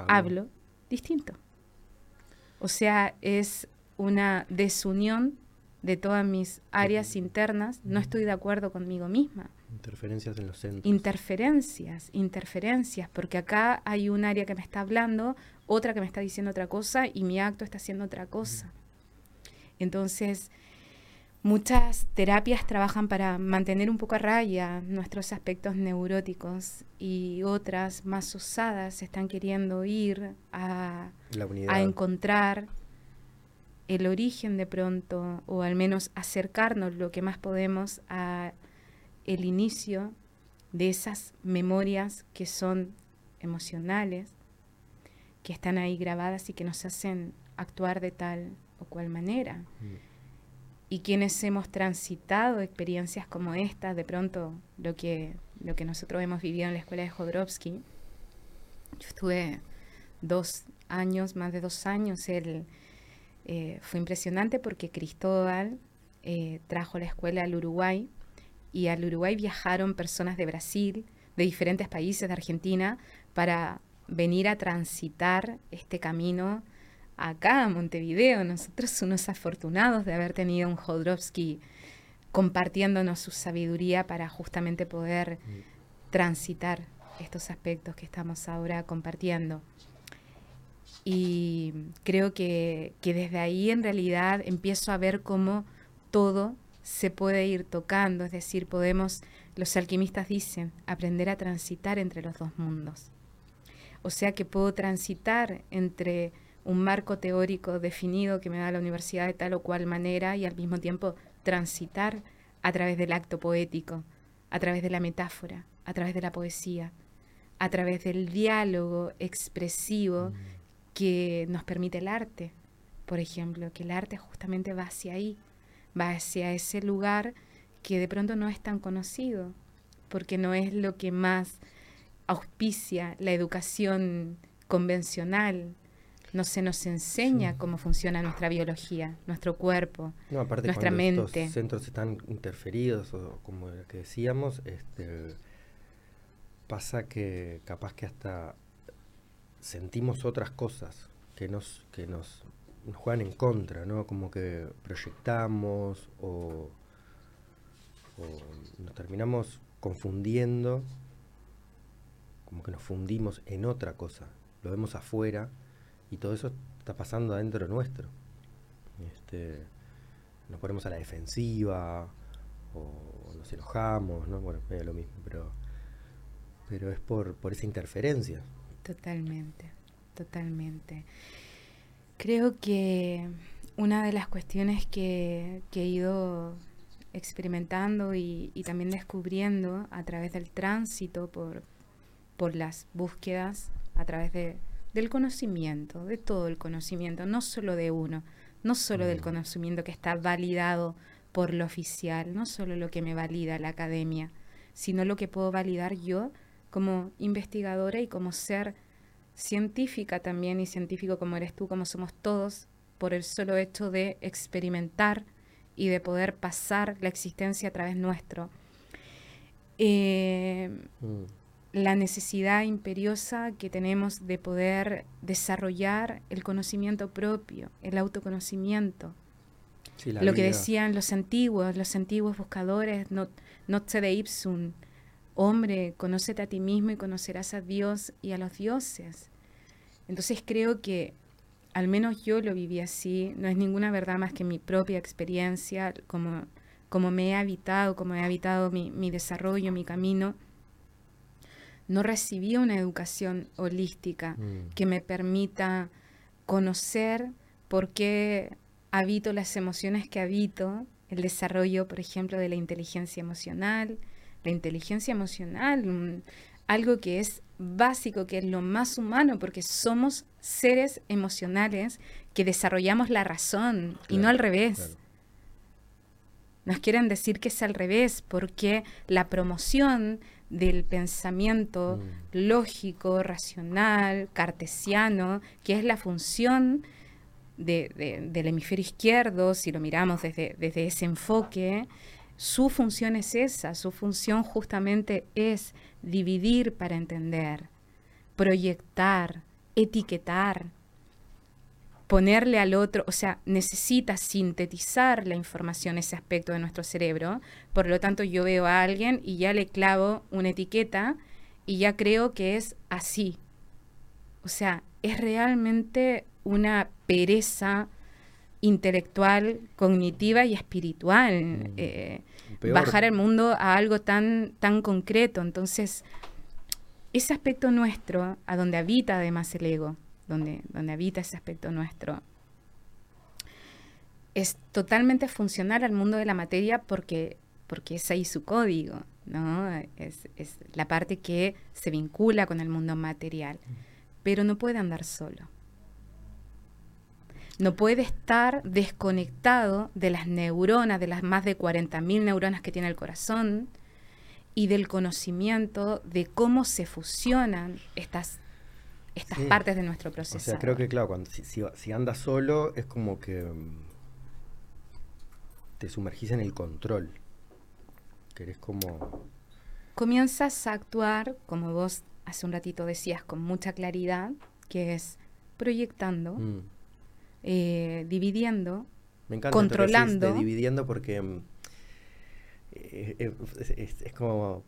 hablo distinto. O sea, es una desunión de todas mis áreas internas, no estoy de acuerdo conmigo misma. Interferencias en los centros. Interferencias, interferencias, porque acá hay un área que me está hablando, otra que me está diciendo otra cosa y mi acto está haciendo otra cosa. Entonces, muchas terapias trabajan para mantener un poco a raya nuestros aspectos neuróticos y otras más osadas están queriendo ir a, a encontrar el origen de pronto, o al menos acercarnos lo que más podemos a el inicio de esas memorias que son emocionales, que están ahí grabadas y que nos hacen actuar de tal o cual manera. Mm. Y quienes hemos transitado experiencias como esta, de pronto lo que, lo que nosotros hemos vivido en la escuela de Jodorowsky, yo estuve dos años, más de dos años, eh, fue impresionante porque Cristóbal eh, trajo la escuela al Uruguay y al Uruguay viajaron personas de Brasil, de diferentes países de Argentina, para venir a transitar este camino acá a Montevideo. Nosotros unos afortunados de haber tenido un Jodorowsky compartiéndonos su sabiduría para justamente poder mm. transitar estos aspectos que estamos ahora compartiendo. Y creo que, desde ahí en realidad empiezo a ver cómo todo se puede ir tocando, es decir, podemos, los alquimistas dicen, aprender a transitar entre los dos mundos. O sea que puedo transitar entre un marco teórico definido que me da la universidad de tal o cual manera y al mismo tiempo transitar a través del acto poético, a través de la metáfora, a través de la poesía, a través del diálogo expresivo mm que nos permite el arte, por ejemplo, que el arte justamente va hacia ahí, va hacia ese lugar que de pronto no es tan conocido, porque no es lo que más auspicia la educación convencional. No se nos enseña cómo funciona nuestra biología, nuestro cuerpo, nuestra mente. Estos centros están interferidos, o como que decíamos, este, pasa que capaz que hasta sentimos otras cosas que nos, que nos, juegan en contra, ¿no? Como que proyectamos o, nos terminamos confundiendo, como que nos fundimos en otra cosa. Lo vemos afuera y todo eso está pasando adentro nuestro. Este, nos ponemos a la defensiva o nos enojamos, ¿no? Bueno, es lo mismo, pero, pero es por, por esa interferencia. Totalmente, totalmente. Creo que una de las cuestiones que, he ido experimentando y, también descubriendo a través del tránsito por, por las búsquedas, a través de, del conocimiento, de todo el conocimiento, no solo de uno, no solo del mm. conocimiento que está validado por lo oficial, no solo lo que me valida la academia, sino lo que puedo validar yo como investigadora y como ser científica también y científico como eres tú, como somos todos, por el solo hecho de experimentar y de poder pasar la existencia a través nuestro. Eh, mm. La necesidad imperiosa que tenemos de poder desarrollar el conocimiento propio, el autoconocimiento. Lo que decían los antiguos, los antiguos buscadores, no, no de ipsum, hombre, conócete a ti mismo y conocerás a Dios y a los dioses. Entonces creo que al menos yo lo viví así, no es ninguna verdad más que mi propia experiencia, como, como me he habitado, como he habitado mi, mi desarrollo, mi camino. No recibí una educación holística mm. que me permita conocer por qué habito las emociones que habito, el desarrollo, por ejemplo, de la inteligencia emocional, la inteligencia emocional, algo que es básico, que es lo más humano, porque somos seres emocionales que desarrollamos la razón y no al revés. Nos quieren decir que es al revés, porque la promoción del pensamiento mm. lógico, racional, cartesiano, que es la función del hemisferio izquierdo, si lo miramos desde, desde ese enfoque, su función es esa, su función justamente es dividir para entender, proyectar, etiquetar, ponerle al otro, o sea, necesita sintetizar la información, ese aspecto de nuestro cerebro. Por lo tanto, yo veo a alguien y ya le clavo una etiqueta y ya creo que es así. O sea, es realmente una pereza intelectual, cognitiva y espiritual. Mm. Eh, bajar el mundo a algo tan, tan concreto. Entonces, ese aspecto nuestro, a donde habita además el ego, donde, donde habita ese aspecto nuestro, es totalmente funcional al mundo de la materia porque, porque es ahí su código, ¿no? Es, es la parte que se vincula con el mundo material, pero no puede andar solo. No puede estar desconectado de las neuronas, de las más de 40.000 neuronas que tiene el corazón y del conocimiento de cómo se fusionan estas estas partes de nuestro proceso. O sea, creo que claro, cuando si, si, andas solo es como que mm, te sumergís en el control. Que eres como... Comienzas a actuar, como vos hace un ratito decías, con mucha claridad, que es proyectando, mm. eh, dividiendo, Me encanta controlando. dividiendo porque mm, eh, es, como...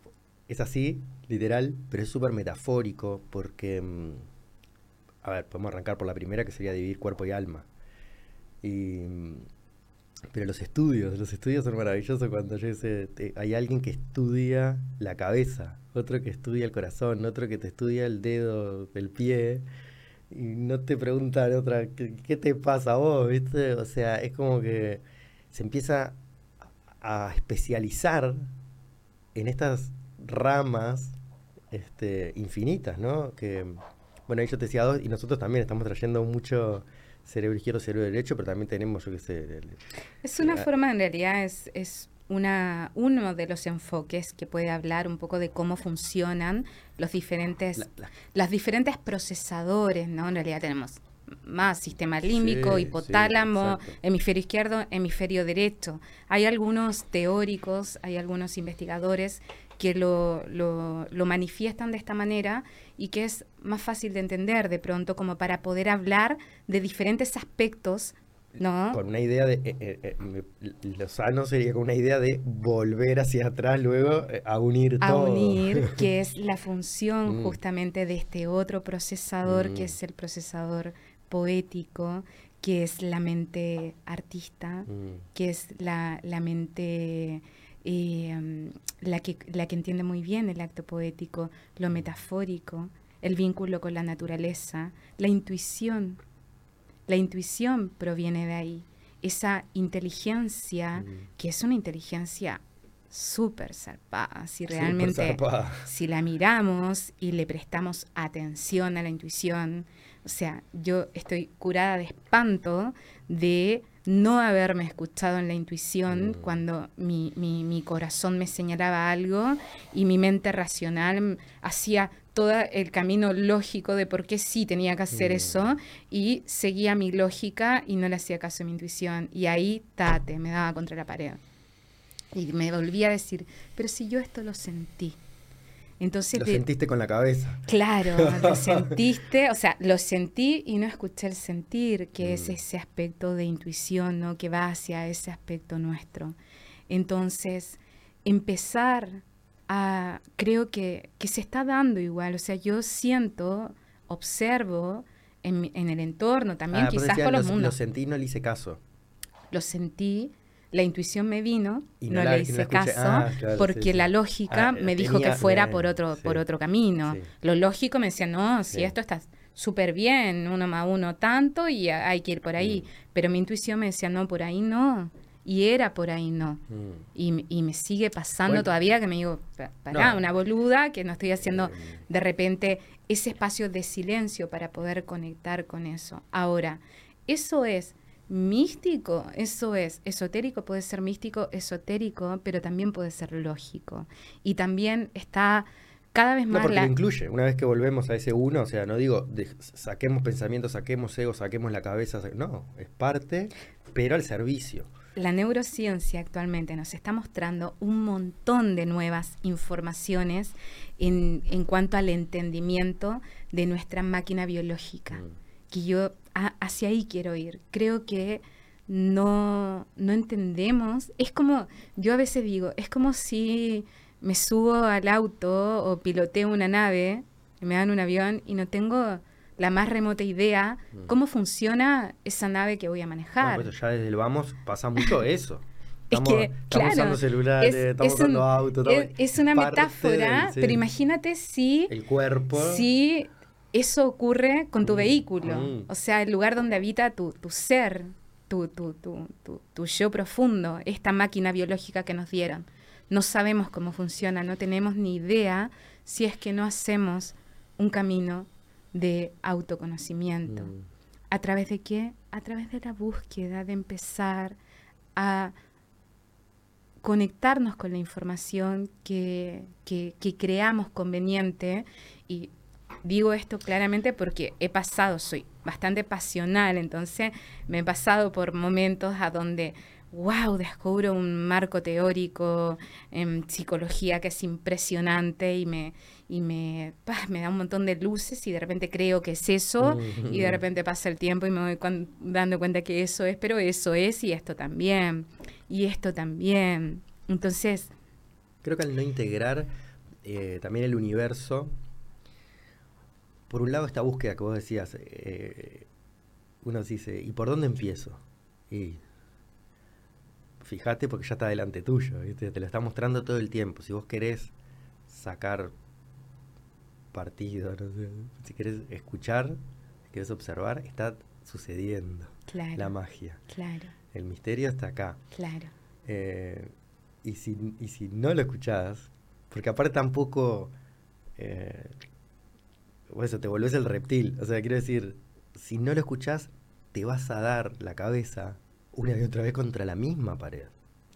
Es así, literal, pero es súper metafórico porque a ver, podemos arrancar por la primera, que sería dividir cuerpo y alma. Y, pero los estudios, los estudios son maravillosos cuando yo hay alguien que estudia la cabeza, otro que estudia el corazón, otro que te estudia el dedo del pie y no te preguntan otra, ¿qué, te pasa a vos? ¿Viste? O sea, es como que se empieza a especializar en estas ramas este, infinitas, ¿no? Que, bueno, yo te decía dos, y nosotros también estamos trayendo mucho cerebro izquierdo, cerebro derecho, pero también tenemos, yo qué sé. es una forma, en realidad, es, es una, uno de los enfoques que puede hablar un poco de cómo funcionan los diferentes, las diferentes procesadores, ¿no? En realidad tenemos más sistema límbico, hipotálamo, hemisferio izquierdo, hemisferio derecho. Hay algunos teóricos, hay algunos investigadores que lo, lo, lo, manifiestan de esta manera y que es más fácil de entender de pronto como para poder hablar de diferentes aspectos ¿no? Con una idea de. Eh, eh, eh, lo sano sería con una idea de volver hacia atrás luego a unir todo. A unir, que es la función mm. justamente de este otro procesador, que mm. es el procesador poético, que es la mente artista, mm. que es la, la mente Em, la, que, la que entiende muy bien el acto poético, lo metafórico, el vínculo con la naturaleza, la intuición. La intuición proviene de ahí. Esa inteligencia, que es una inteligencia súper zarpada, si realmente, si la miramos y le prestamos atención a la intuición, o sea, yo estoy curada de espanto de no haberme escuchado en la intuición mm. cuando mi, mi, corazón me señalaba algo y mi mente racional hacía todo el camino lógico de por qué sí tenía que hacer mm. eso y seguía mi lógica y no le hacía caso a mi intuición. Y ahí, tate, me daba contra la pared. Y me volvía a decir, pero si yo esto lo sentí. Entonces lo sentiste con la cabeza. Claro, lo sentiste, o sea, lo sentí y no escuché el sentir, que es mm. ese aspecto de intuición, ¿no? Que va hacia ese aspecto nuestro. Entonces, empezar a, creo que, que se está dando igual, o sea, yo siento, observo en, en el entorno también, ah, quizás con los mundos. Lo sentí, no le hice caso. Lo sentí, la intuición me vino, no, le hice caso, ah, porque la lógica ah, me dijo que fuera por otro, por otro camino. Lo lógico me decía, no, si esto está súper bien, uno más uno tanto y hay que ir por ahí. Mm. Pero mi intuición me decía, no, por ahí no. Y era por ahí no. Mm. Y, me sigue pasando todavía que me digo, pará, una boluda, que no estoy haciendo de repente ese espacio de silencio para poder conectar con eso. Ahora, eso es místico, eso es esotérico, puede ser místico, esotérico, pero también puede ser lógico. Y también está cada vez más... No, porque lo incluye, una vez que volvemos a ese uno, o sea, no digo, saquemos pensamientos, saquemos ego, saquemos la cabeza, no, es parte, pero al servicio. La neurociencia actualmente nos está mostrando un montón de nuevas informaciones en, en cuanto al entendimiento de nuestra máquina biológica. Mm. Que yo hacia ahí quiero ir. Creo que no, no entendemos. Es como, yo a veces digo, es como si me subo al auto o piloteo una nave, me dan un avión y no tengo la más remota idea mm. cómo funciona esa nave que voy a manejar. Bueno, ya desde el vamos pasa mucho eso. Estamos, es que, estamos usando celulares, estamos usando autos. Es, una metáfora, pero imagínate si... El cuerpo. Si eso ocurre con tu mm, vehículo. Mm. O sea, el lugar donde habita tu, tu ser, tu, tu, tu, tu, yo profundo, esta máquina biológica que nos dieron no sabemos cómo funciona, no tenemos ni idea si es que no hacemos un camino de autoconocimiento. Mm. ¿A través de qué? A través de la búsqueda, de empezar a conectarnos con la información que, que, que creamos conveniente. Y digo esto claramente porque he pasado, soy bastante pasional, entonces me he pasado por momentos a donde wow, descubro un marco teórico en psicología que es impresionante y me, y me, me da un montón de luces y de repente creo que es eso y de repente pasa el tiempo y me voy dando cuenta que eso es, pero eso es y esto también, y esto también. Entonces... Creo que al no integrar eh, también el universo, por un lado esta búsqueda que vos decías, eh, uno dice, ¿y por dónde empiezo? Y fíjate porque ya está delante tuyo, te lo está mostrando todo el tiempo. Si vos querés sacar partido, si querés escuchar, si querés observar, está sucediendo la magia. Claro. El misterio está acá. Claro. Eh, y, si, y si no lo escuchás, porque aparte tampoco, eh, eso, te volvés el reptil. O sea, quiero decir, si no lo escuchás, te vas a dar la cabeza una y otra vez contra la misma pared.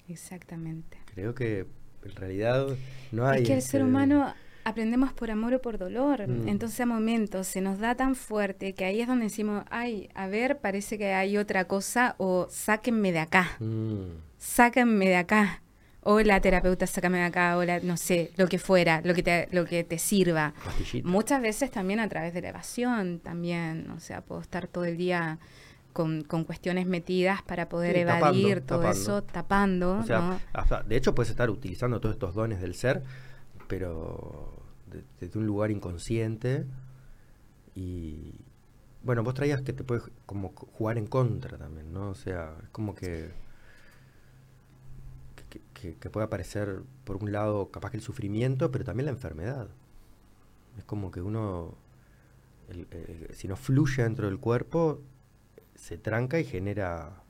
Exactamente. Creo que en realidad no hay... Es que el ser este humano aprendemos por amor o por dolor. Mm. Entonces a momentos se nos da tan fuerte que ahí es donde decimos, ay, a ver, parece que hay otra cosa o sáquenme de acá. Mm. Sáquenme de acá. O la terapeuta, sácame de acá, o la, no sé, lo que fuera, lo que te, lo que te sirva. Muchas veces también a través de la evasión, también, o sea, puedo estar todo el día con, cuestiones metidas para poder evadir todo eso, tapando. de hecho, puedes estar utilizando todos estos dones del ser, pero desde un lugar inconsciente. Y bueno, vos traías que te puedes como jugar en contra también, ¿no? O sea, es como que, que, puede aparecer, por un lado, capaz que el sufrimiento, pero también la enfermedad. Es como que uno, si no fluye dentro del cuerpo, se tranca y genera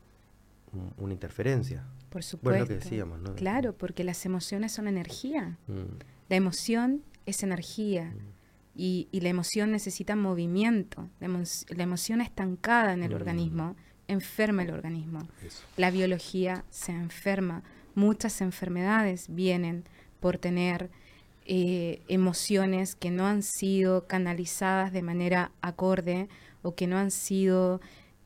una interferencia. Por supuesto. Bueno, lo que decíamos, ¿no? Claro, porque las emociones son energía. Mm. La emoción es energía. Mm. Y, la emoción necesita movimiento. La, emoción estancada en el mm. organismo enferma el organismo. La biología se enferma. Muchas enfermedades vienen por tener eh, emociones que no han sido canalizadas de manera acorde o que no han sido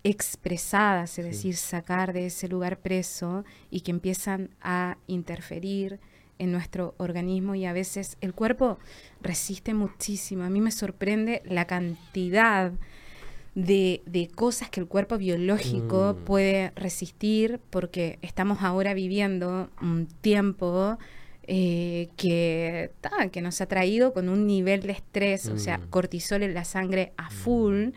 expresadas, es decir, sacar de ese lugar preso y que empiezan a interferir en nuestro organismo y a veces el cuerpo resiste muchísimo. A mí me sorprende la cantidad de, cosas que el cuerpo biológico mm. puede resistir porque estamos ahora viviendo un tiempo eh, que, que nos ha traído con un nivel de estrés, o sea, mm. cortisol en la sangre a full,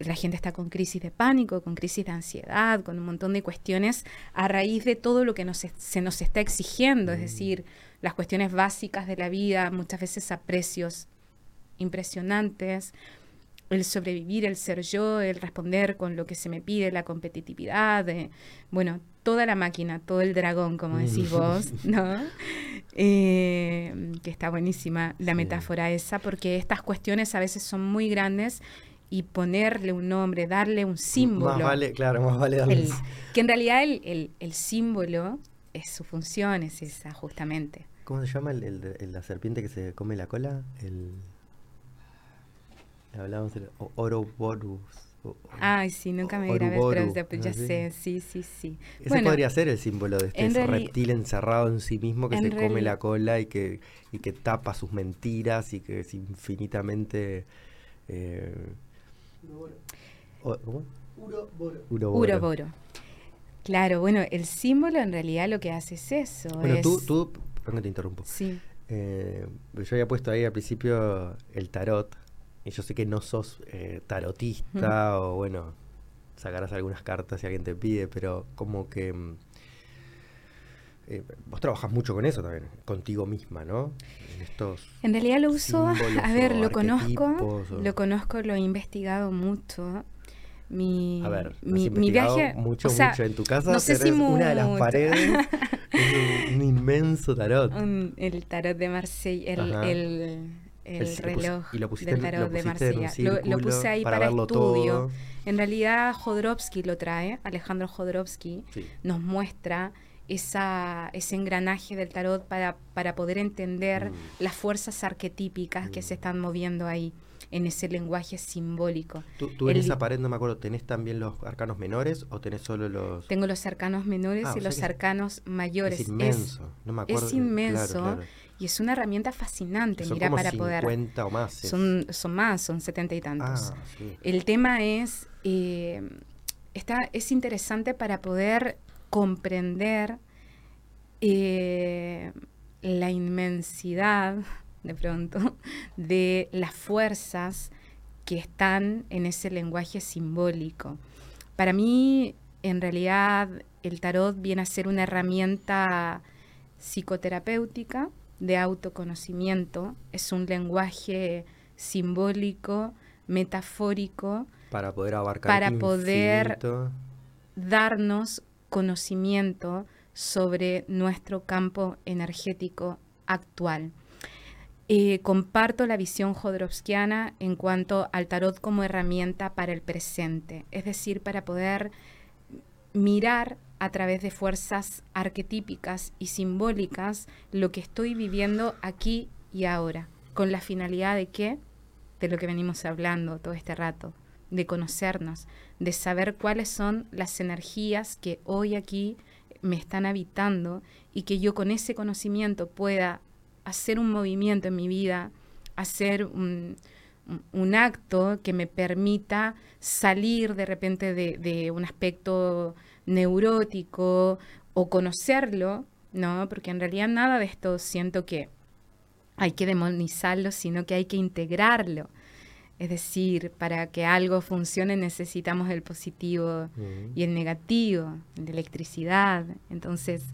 la gente está con crisis de pánico, con crisis de ansiedad, con un montón de cuestiones a raíz de todo lo que nos, se nos está exigiendo, es mm. decir, las cuestiones básicas de la vida, muchas veces a precios impresionantes, el sobrevivir, el ser yo, el responder con lo que se me pide, la competitividad, eh, bueno, toda la máquina, todo el dragón, como decís vos, ¿no? Eh, que está buenísima la metáfora esa, porque estas cuestiones a veces son muy grandes y ponerle un nombre, darle un símbolo. Más vale, claro, más vale darle Que en realidad el, el, símbolo es su función, es esa justamente. ¿Cómo se llama el, la serpiente que se come la cola? El... Hablábamos de Oroborus. Ay, sí, nunca me grabé, pero ya sé, sí, sí, sí. Ese podría ser el símbolo de este reptil encerrado en sí mismo que se come la cola y que, y que tapa sus mentiras y que es infinitamente... Eh, ¿Cómo? Uroboro. Uroboro. Claro, bueno, el símbolo en realidad lo que hace es eso. Bueno, tú, tú, perdón te interrumpo. Sí. Eh, yo había puesto ahí al principio el tarot y yo sé que no sos eh, tarotista o bueno, sacarás algunas cartas si alguien te pide, pero como que mm, eh, vos trabajas mucho con eso también, contigo misma, ¿no? En, estos en realidad lo uso, a ver, lo conozco, lo conozco, lo he investigado mucho. Mi, a ver, mi, viaje mucho, mucho en tu casa no sé si una de las paredes un, inmenso tarot. El tarot de Marsella el el, reloj y lo del tarot de Marsella. Lo, puse ahí para, estudio. En realidad Jodorowsky lo trae, Alejandro Jodorowsky nos muestra esa, ese engranaje del tarot para, para poder entender mm. las fuerzas arquetípicas que se mm. están moviendo ahí en ese lenguaje simbólico. ¿Tú, en esa pared, no me acuerdo, tenés también los arcanos menores o tenés solo los...? Tengo los arcanos menores ah, y los arcanos mayores. Es inmenso, no me acuerdo. Es inmenso. Y es una herramienta fascinante, mira, para 50 poder. o más. Son, son más, son setenta y tantos. Ah, El tema es, eh, está, es interesante para poder comprender eh, la inmensidad, de pronto, de las fuerzas que están en ese lenguaje simbólico. Para mí, en realidad, el tarot viene a ser una herramienta psicoterapéutica de autoconocimiento, es un lenguaje simbólico, metafórico, para poder abarcar para poder darnos conocimiento sobre nuestro campo energético actual. Eh, comparto la visión jodorowskiana en cuanto al tarot como herramienta para el presente, es decir, para poder mirar a través de fuerzas arquetípicas y simbólicas lo que estoy viviendo aquí y ahora, con la finalidad de qué? De lo que venimos hablando todo este rato, de conocernos, de saber cuáles son las energías que hoy aquí me están habitando y que yo con ese conocimiento pueda hacer un movimiento en mi vida, hacer un, acto que me permita salir de repente de, un aspecto neurótico o conocerlo, ¿no? Porque en realidad nada de esto siento que hay que demonizarlo, sino que hay que integrarlo. Es decir, para que algo funcione necesitamos el positivo y el negativo, la electricidad. Entonces,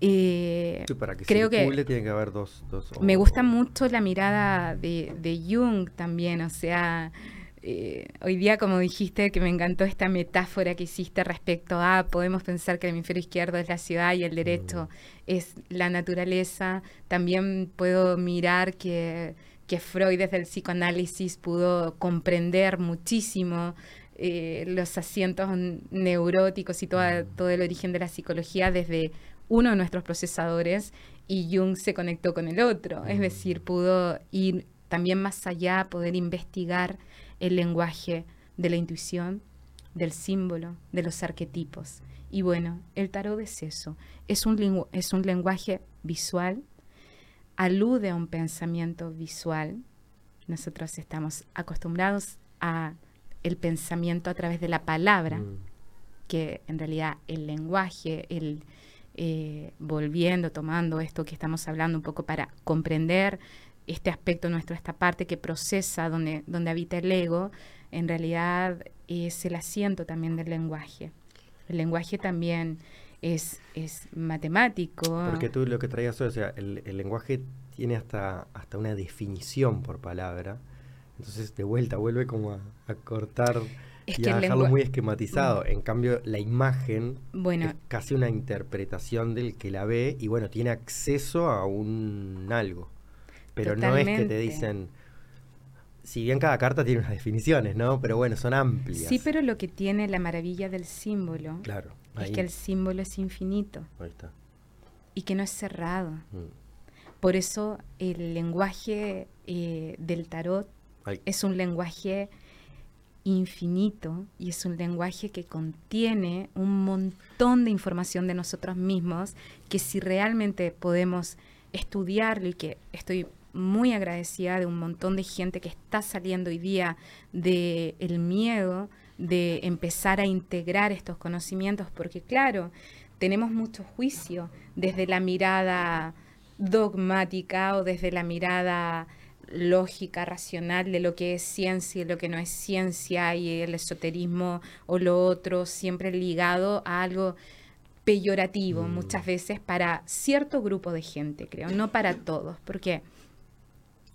eh, para que creo que tiene que haber dos. me gusta mucho la mirada de, de Jung también, o sea, eh, hoy día, como dijiste, que me encantó esta metáfora que hiciste respecto a, podemos pensar que el hemisferio izquierdo es la ciudad y el derecho mm. es la naturaleza, también puedo mirar que, que Freud desde el psicoanálisis pudo comprender muchísimo eh, los asientos neuróticos y toda, todo el origen de la psicología desde uno de nuestros procesadores y Jung se conectó con el otro, es decir, pudo ir también más allá, poder investigar el lenguaje de la intuición, del símbolo, de los arquetipos. Y bueno, el tarot es eso, es un, es un lenguaje visual, alude a un pensamiento visual. Nosotros estamos acostumbrados a el pensamiento a través de la palabra, mm. que en realidad el lenguaje, el eh, volviendo, tomando esto que estamos hablando un poco para comprender este aspecto nuestro, esta parte que procesa donde, donde habita el ego, en realidad es el asiento también del lenguaje. El lenguaje también es, es matemático. Porque tú lo que traías, o sea, el, lenguaje tiene hasta, hasta una definición por palabra. Entonces, de vuelta, vuelve como a, cortar y a dejarlo muy esquematizado. En cambio, la imagen bueno, es casi una interpretación del que la ve y, bueno, tiene acceso a un algo. Pero no es que te dicen si bien cada carta tiene unas definiciones, ¿no? Pero bueno, son amplias. Sí, pero lo que tiene la maravilla del símbolo claro, es que el símbolo es infinito. Ahí está. Y que no es cerrado. Mm. Por eso el lenguaje eh, del tarot es un lenguaje infinito y es un lenguaje que contiene un montón de información de nosotros mismos que si realmente podemos estudiarlo y que estoy muy agradecida de un montón de gente que está saliendo hoy día del el miedo de empezar a integrar estos conocimientos, porque claro, tenemos mucho juicio desde la mirada dogmática o desde la mirada lógica, racional de lo que es ciencia y lo que no es ciencia y el esoterismo o lo otro, siempre ligado a algo peyorativo mm. muchas veces para cierto grupo de gente, creo, no para todos, porque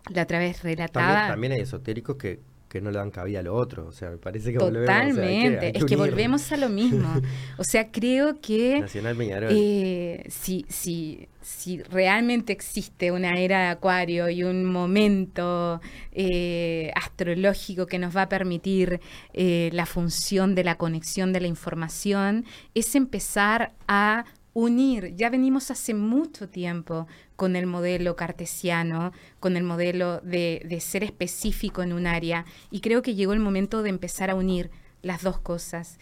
la otra vez relatada. También, hay esotéricos que, que, no le dan cabida a lo otro. O sea, me parece que Totalmente. Volvemos, es que volvemos a lo mismo. O sea, creo que. Nacional eh, si, si, si realmente existe una era de Acuario y un momento eh, astrológico que nos va a permitir eh, la función de la conexión de la información, es empezar a unir. Ya venimos hace mucho tiempo con el modelo cartesiano, con el modelo de, ser específico en un área, y creo que llegó el momento de empezar a unir las dos cosas.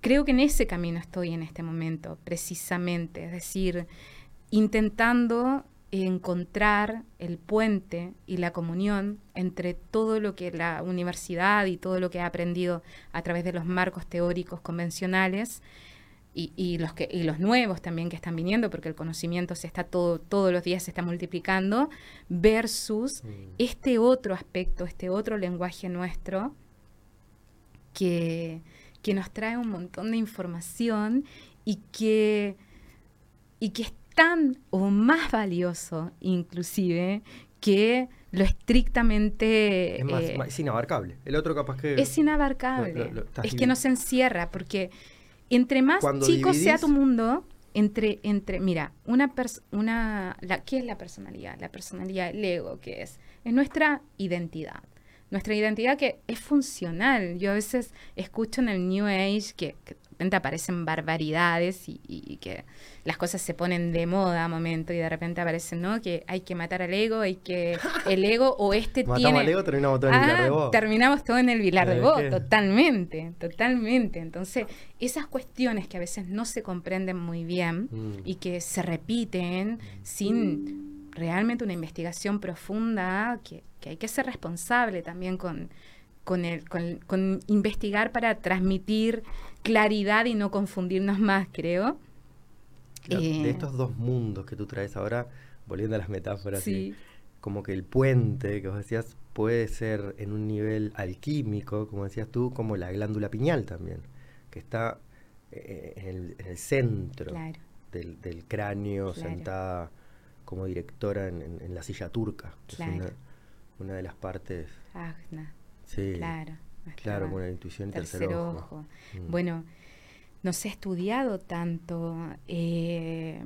Creo que en ese camino estoy en este momento, precisamente, es decir, intentando encontrar el puente y la comunión entre todo lo que la universidad y todo lo que ha aprendido a través de los marcos teóricos convencionales y, los que, y los nuevos también que están viniendo, porque el conocimiento se está todo, todos los días se está multiplicando, versus mm. este otro aspecto, este otro lenguaje nuestro que, que nos trae un montón de información y que, y que es tan o más valioso inclusive que lo estrictamente... Es, más, eh, inabarcable. El otro capaz que... Es inabarcable. es que no se encierra porque entre más chico sea tu mundo, entre, entre, mira, una una, la, ¿qué es la personalidad? La personalidad, el ego, ¿qué es? Es nuestra identidad. Nuestra identidad que es funcional. Yo a veces escucho en el New Age que repente aparecen barbaridades y, que las cosas se ponen de moda a momento y de repente aparecen, ¿no? Que hay que matar al ego, hay que el ego o este tiene... al ego, terminamos todo en el Vilar de Bo. Ah, terminamos todo en el Vilar de Bo, totalmente, totalmente. Entonces, esas cuestiones que a veces no se comprenden muy bien mm. y que se repiten sin realmente una investigación profunda, que, que hay que ser responsable también con con, el, con, investigar para transmitir claridad y no confundirnos más, creo. de eh, estos dos mundos que tú traes ahora, volviendo a las metáforas, como que el puente que vos decías puede ser en un nivel alquímico, como decías tú, como la glándula piñal también, que está eh, en, el, centro del, cráneo, sentada como directora en, la silla turca, que es una, de las partes. Sí, claro. Claro, con la intuición tercer, ojo. Mm. Bueno, no se ha estudiado tanto eh,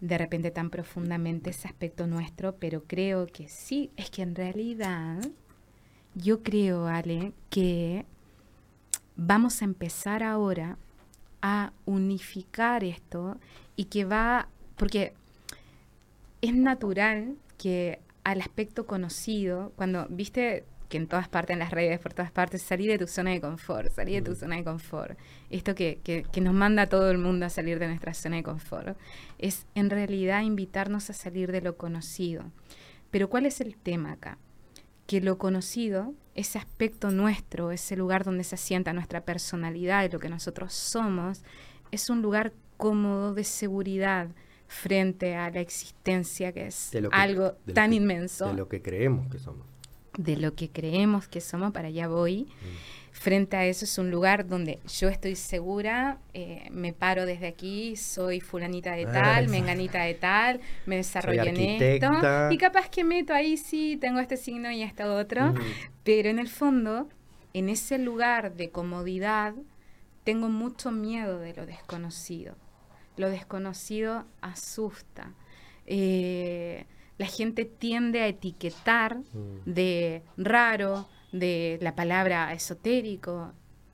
de repente tan profundamente ese aspecto nuestro, pero creo que sí, es que en realidad yo creo, Ale, que vamos a empezar ahora a unificar esto y que va, porque es natural que al aspecto conocido, cuando, viste, que en todas partes, en las redes, por todas partes, salir de tu zona de confort, salir de tu zona de confort. Esto que, que, que, nos manda a todo el mundo a salir de nuestra zona de confort, es en realidad invitarnos a salir de lo conocido. Pero ¿cuál es el tema acá? Que lo conocido, ese aspecto nuestro, ese lugar donde se asienta nuestra personalidad y lo que nosotros somos, es un lugar cómodo de seguridad frente a la existencia que es algo tan inmenso. De lo que creemos que somos de lo que creemos que somos, para allá voy. Mm frente a eso es un lugar donde yo estoy segura, eh, me paro desde aquí, soy fulanita de ah, tal, menganita de tal, me desarrollo en esto. Y capaz que meto ahí sí, tengo este signo y este otro, pero en el fondo, en ese lugar de comodidad, tengo mucho miedo de lo desconocido. Lo desconocido asusta. Eh, la gente tiende a etiquetar mm. de raro, de la palabra esotérico,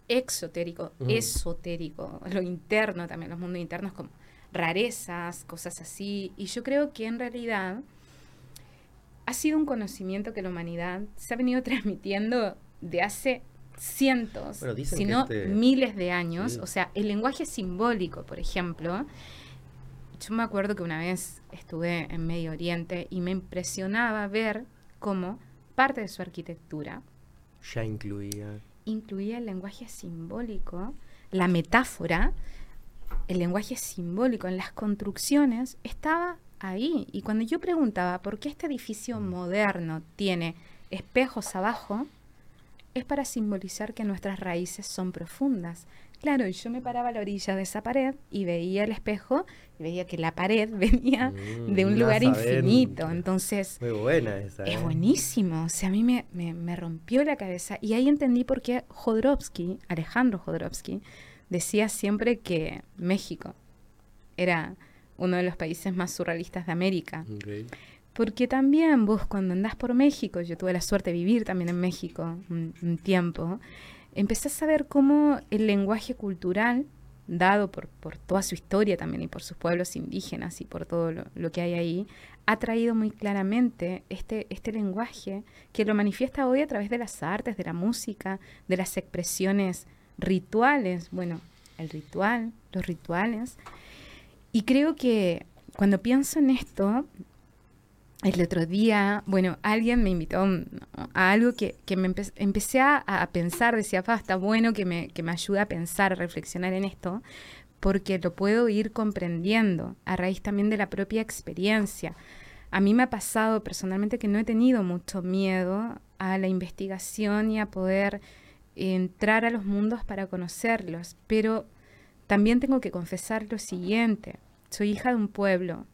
exotérico, esotérico, lo interno también, los mundos internos como rarezas, cosas así. Y yo creo que en realidad ha sido un conocimiento que la humanidad se ha venido transmitiendo de hace cientos, si no este miles de años. O sea, el lenguaje simbólico, por ejemplo. Yo me acuerdo que una vez estuve en Medio Oriente y me impresionaba ver cómo parte de su arquitectura ya incluía. Incluía el lenguaje simbólico, la metáfora, el lenguaje simbólico en las construcciones estaba ahí. Y cuando yo preguntaba por qué este edificio mm. moderno tiene espejos abajo, es para simbolizar que nuestras raíces son profundas. Claro, y yo me paraba a la orilla de esa pared y veía el espejo y veía que la pared venía mm, de un lugar infinito. Entonces, Muy buena esa, es ¿eh? buenísimo. O sea, a mí me, me, rompió la cabeza. Y ahí entendí por qué Jodorowsky, Alejandro Jodorowsky, decía siempre que México era uno de los países más surrealistas de América. Porque también vos cuando andás por México, yo tuve la suerte de vivir también en México un, tiempo, empezás a ver cómo el lenguaje cultural, dado por, por, toda su historia también y por sus pueblos indígenas y por todo lo, que hay ahí, ha traído muy claramente este, este lenguaje que lo manifiesta hoy a través de las artes, de la música, de las expresiones rituales, bueno, el ritual, los rituales. Y creo que cuando pienso en esto, el otro día, bueno, alguien me invitó a algo que, me empecé a, pensar, decía, está bueno que me, que me ayude a pensar, a reflexionar en esto, porque lo puedo ir comprendiendo a raíz también de la propia experiencia. A mí me ha pasado personalmente que no he tenido mucho miedo a la investigación y a poder entrar a los mundos para conocerlos, pero también tengo que confesar lo siguiente, soy hija de un pueblo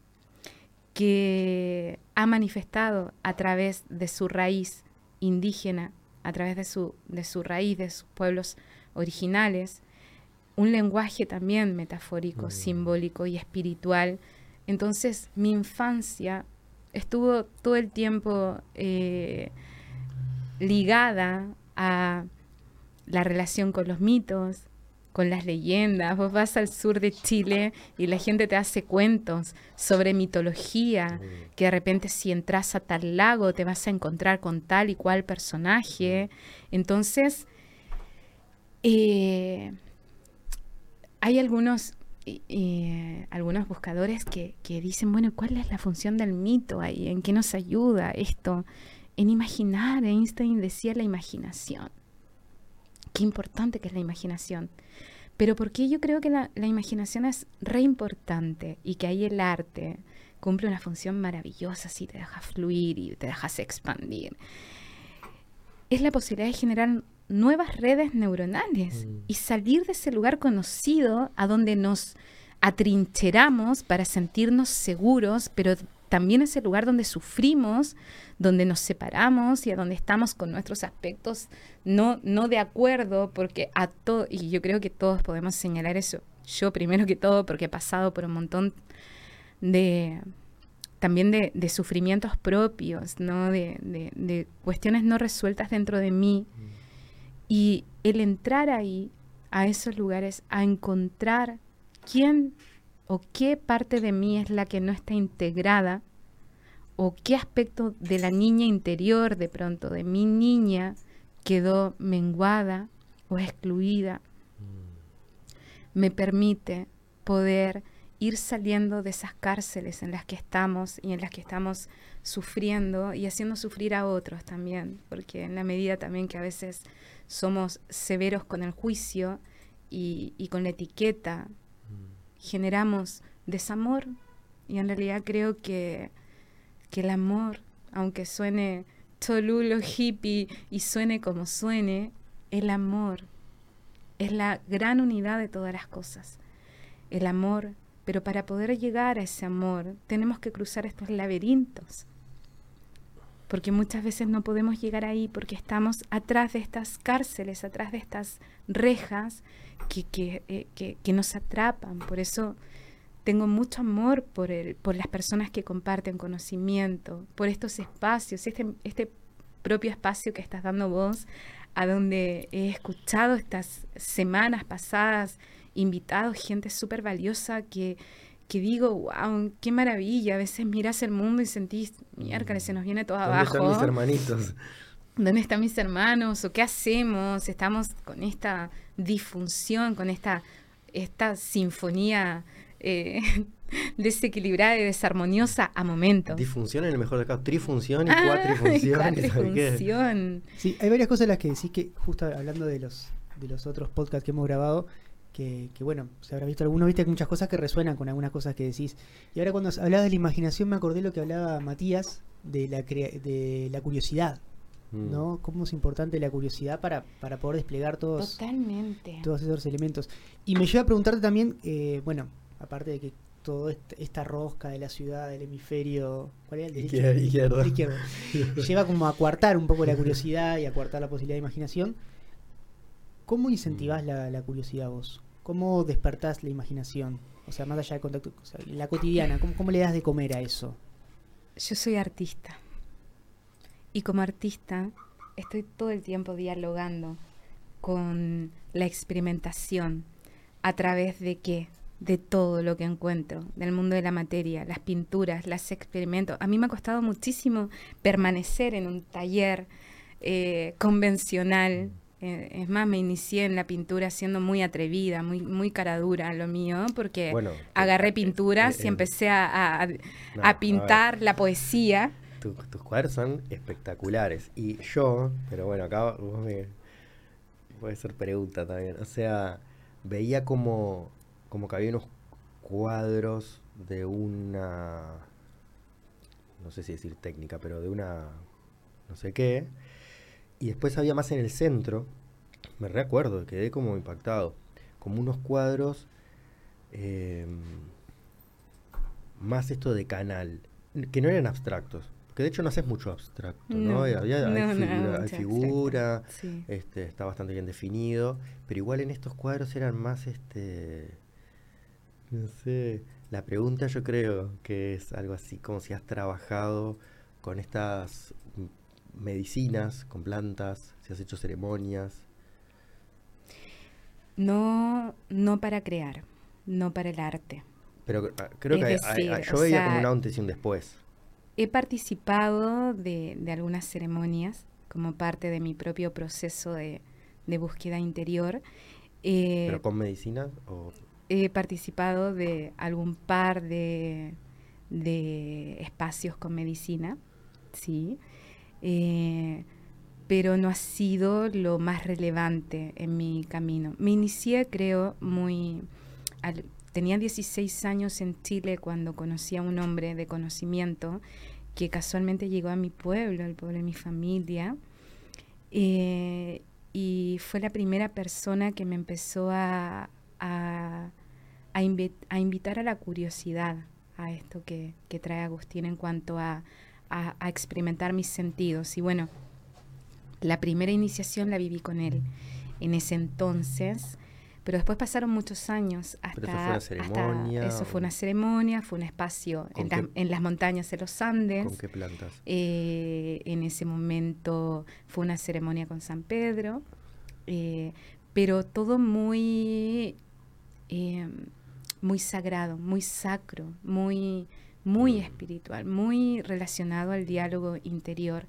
que ha manifestado a través de su raíz indígena, a través de su, de su raíz, de sus pueblos originales, un lenguaje también metafórico, simbólico y espiritual. Entonces mi infancia estuvo todo el tiempo eh, ligada a la relación con los mitos, con las leyendas. Vos vas al sur de Chile y la gente te hace cuentos sobre mitología, que de repente si entras a tal lago te vas a encontrar con tal y cual personaje. Entonces, eh, hay algunos, eh, algunos buscadores que, que dicen, bueno, ¿cuál es la función del mito ahí? ¿En qué nos ayuda esto? En imaginar, Einstein decía la imaginación. Qué importante que es la imaginación. Pero porque yo creo que la, imaginación es re importante y que ahí el arte cumple una función maravillosa si te dejas fluir y te dejas expandir. Es la posibilidad de generar nuevas redes neuronales mm. y salir de ese lugar conocido a donde nos atrincheramos para sentirnos seguros, pero también es el lugar donde sufrimos, donde nos separamos y a donde estamos con nuestros aspectos no, no de acuerdo, porque a todo, y yo creo que todos podemos señalar eso, yo primero que todo, porque he pasado por un montón de también de, sufrimientos propios, ¿no? De, de, cuestiones no resueltas dentro de mí. Y el entrar ahí, a esos lugares, a encontrar quién o qué parte de mí es la que no está integrada o qué aspecto de la niña interior de pronto, de mi niña, quedó menguada o excluida, mm. me permite poder ir saliendo de esas cárceles en las que estamos y en las que estamos sufriendo y haciendo sufrir a otros también, porque en la medida también que a veces somos severos con el juicio y, y con la etiqueta generamos desamor y en realidad creo que, que el amor, aunque suene cholulo, hippie y suene como suene, el amor es la gran unidad de todas las cosas. El amor, pero para poder llegar a ese amor tenemos que cruzar estos laberintos. Porque muchas veces no podemos llegar ahí porque estamos atrás de estas cárceles, atrás de estas rejas que, que, eh, que, que nos atrapan. Por eso tengo mucho amor por, el, por las personas que comparten conocimiento, por estos espacios, este, este propio espacio que estás dando vos, a donde he escuchado estas semanas pasadas invitados, gente súper valiosa que, que digo, wow, qué maravilla. A veces miras el mundo y sentís, miércoles, se nos viene todo abajo. ¿Dónde están mis hermanitos? ¿Dónde están mis hermanos? ¿O qué hacemos? Estamos con esta disfunción, con esta, esta sinfonía eh, desequilibrada y desarmoniosa a momentos. Disfunción en el mejor de casos, trifunción y ah, cuatrifunción. Sí, hay varias cosas en las que decís que, justo hablando de los, de los otros podcasts que hemos grabado, que, bueno, se habrá visto algunos, viste muchas cosas que resuenan con algunas cosas que decís. Y ahora cuando hablabas de la imaginación me acordé lo que hablaba Matías de la, de la curiosidad. Mm. ¿no? Cómo es importante la curiosidad para, para poder desplegar todos, Totalmente. todos esos elementos. Y me lleva a preguntarte también, eh, bueno, aparte de que toda esta rosca de la ciudad, del hemisferio, ¿cuál era el izquierdo? lleva como a coartar un poco la curiosidad y a coartar la posibilidad de imaginación. ¿Cómo incentivás la, curiosidad vos? ¿Cómo despertás la imaginación? O sea, más allá del contacto, la cotidiana, ¿cómo, ¿cómo le das de comer a eso? Yo soy artista. Y como artista estoy todo el tiempo dialogando con la experimentación a través de qué? de todo lo que encuentro, del mundo de la materia, las pinturas, las experimentos. A mí me ha costado muchísimo permanecer en un taller eh, convencional. Eh, es más, me inicié en la pintura siendo muy atrevida, muy, muy cara dura lo mío, porque agarré eh, pinturas y empecé a, pintar la poesía. Tus cuadros son espectaculares. Y yo, pero bueno, acá vos me... Puede ser pregunta también. O sea, veía como como que había unos cuadros de una, no sé si decir técnica, pero de una, no sé qué. Y después había más en el centro, me recuerdo, quedé como impactado, como unos cuadros em, más esto de canal, que no eran abstractos, que de hecho no haces mucho abstracto, ¿no? hay, figura, este, está bastante bien definido, pero igual en estos cuadros eran más este no sé. La pregunta yo creo que es algo así como si has trabajado con estas medicinas, con plantas, si has hecho ceremonias. No, no para crear, no para el arte. Pero ah, creo que yo veía como un antes y un después. He participado de, algunas ceremonias como parte de mi propio proceso de, búsqueda interior. Eh, ¿Pero con medicinas? O? he participado de algún par de, espacios con medicina, sí, eh, pero no ha sido lo más relevante en mi camino. Me inicié, creo, muy... tenía 16 años en Chile cuando conocí a un hombre de conocimiento que casualmente llegó a mi pueblo, el pueblo de mi familia, eh, y fue la primera persona que me empezó a, a, invitar a la curiosidad a esto que, trae Agustín en cuanto a, experimentar mis sentidos. Y bueno, la primera iniciación la viví con él en ese entonces, pero después pasaron muchos años hasta... eso fue una ceremonia. eso fue una ceremonia, fue un espacio en, las montañas de los Andes. ¿Con qué plantas? Eh, en ese momento fue una ceremonia con San Pedro, eh, pero todo muy Em, muy sagrado, muy sacro, muy, muy espiritual, muy relacionado al diálogo interior,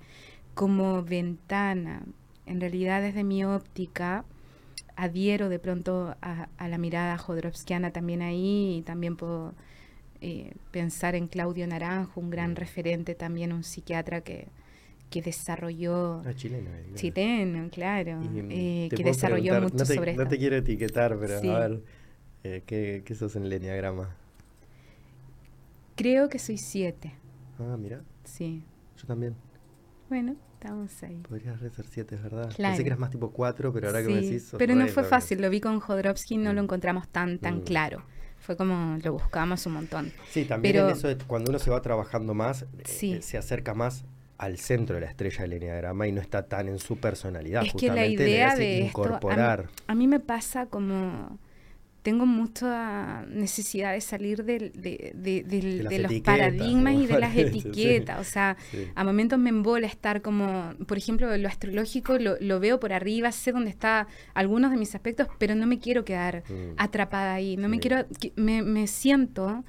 como ventana. En realidad, desde mi óptica, adhiero de pronto a, la mirada jodorowskiana también ahí, y también puedo eh, pensar en Claudio Naranjo, un gran mm. referente también, un psiquiatra que, que desarrolló... Ah, chileno. Chileno, claro. Eh, que desarrolló mucho sobre esto. No te quiero etiquetar, pero a ver eh, ¿qué, ¿Qué sos en el enneagrama? Creo que soy siete. Ah, mira. Sí. Yo también. Bueno, Estamos ahí. Podrías ser 7, es verdad. Claro. Pensé que eras más tipo 4, pero ahora que me decís... pero no fue fácil, lo vi con Jodorowsky, no lo Mm. encontramos tan, tan Mm. claro. Fue como lo buscábamos un montón. Sí, también Pero- en eso, de cuando uno se va trabajando más, eh, Sí. eh, se acerca más al centro de la estrella del enneagrama y no está tan en su personalidad. es que la justamente, idea de esto, a mí- incorporar. a mí me pasa como tengo mucha necesidad de salir del- de, de- De de los paradigmas ¿no? y de las sí. etiquetas. O sea, Sí. a momentos me embola estar como, por ejemplo, lo astrológico lo, lo veo por arriba, sé dónde está algunos de mis aspectos, pero no me quiero quedar Mm. atrapada ahí. No me quiero, qui- me, me siento,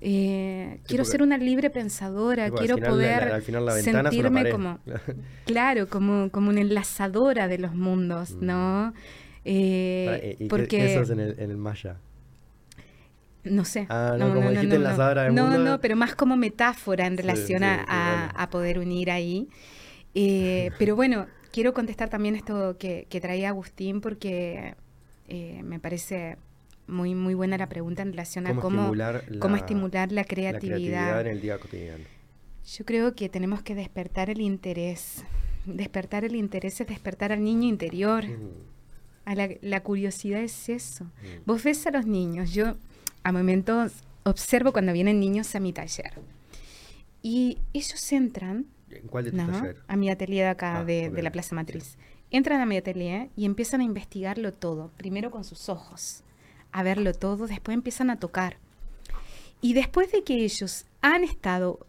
eh, quiero ser una libre pensadora, quiero final poder la- al final la sentirme como, claro, como, como una enlazadora de los mundos, Mm. ¿no? Eh, ¿y- y qué- porque qué en el, en el maya? no sé. Ah, no, como dijiste enlazadora de no, mundo. no, pero más como metáfora en relación sí, a, sí, a- bueno. a poder unir ahí. Eh, pero bueno, quiero contestar también esto que, que traía Agustín porque eh, me parece muy, muy buena la pregunta en relación a ¿Cómo estimular la- cómo estimular la La creatividad. creatividad en el día cotidiano. Yo creo que tenemos que despertar el interés. Despertar el interés es despertar al niño interior. Mm, A la, la curiosidad es eso. mm. Vos ves a los niños, yo a momentos observo cuando vienen niños a mi taller. Y ellos entran ¿En cuál de a mi atelier de acá, Ah, de, la Plaza sí. Matriz. Entran a mi atelier y empiezan a investigarlo todo, primero con sus ojos, a verlo todo, después empiezan a tocar. Y después de que ellos han estado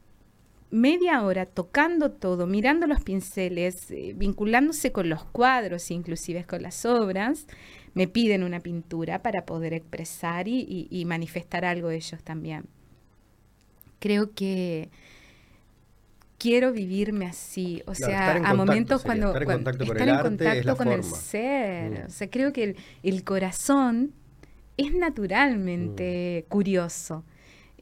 media hora tocando todo, mirando los pinceles, eh, vinculándose con los cuadros, inclusive con las obras, me piden una pintura para poder expresar y, y- y manifestar algo ellos también. Creo que quiero vivirme así, o Claro, sea, a contacto momentos sería, cuando estar en cuando- contacto con estar el en contacto con el ser, Mm. o sea, creo que el, el corazón es naturalmente curioso.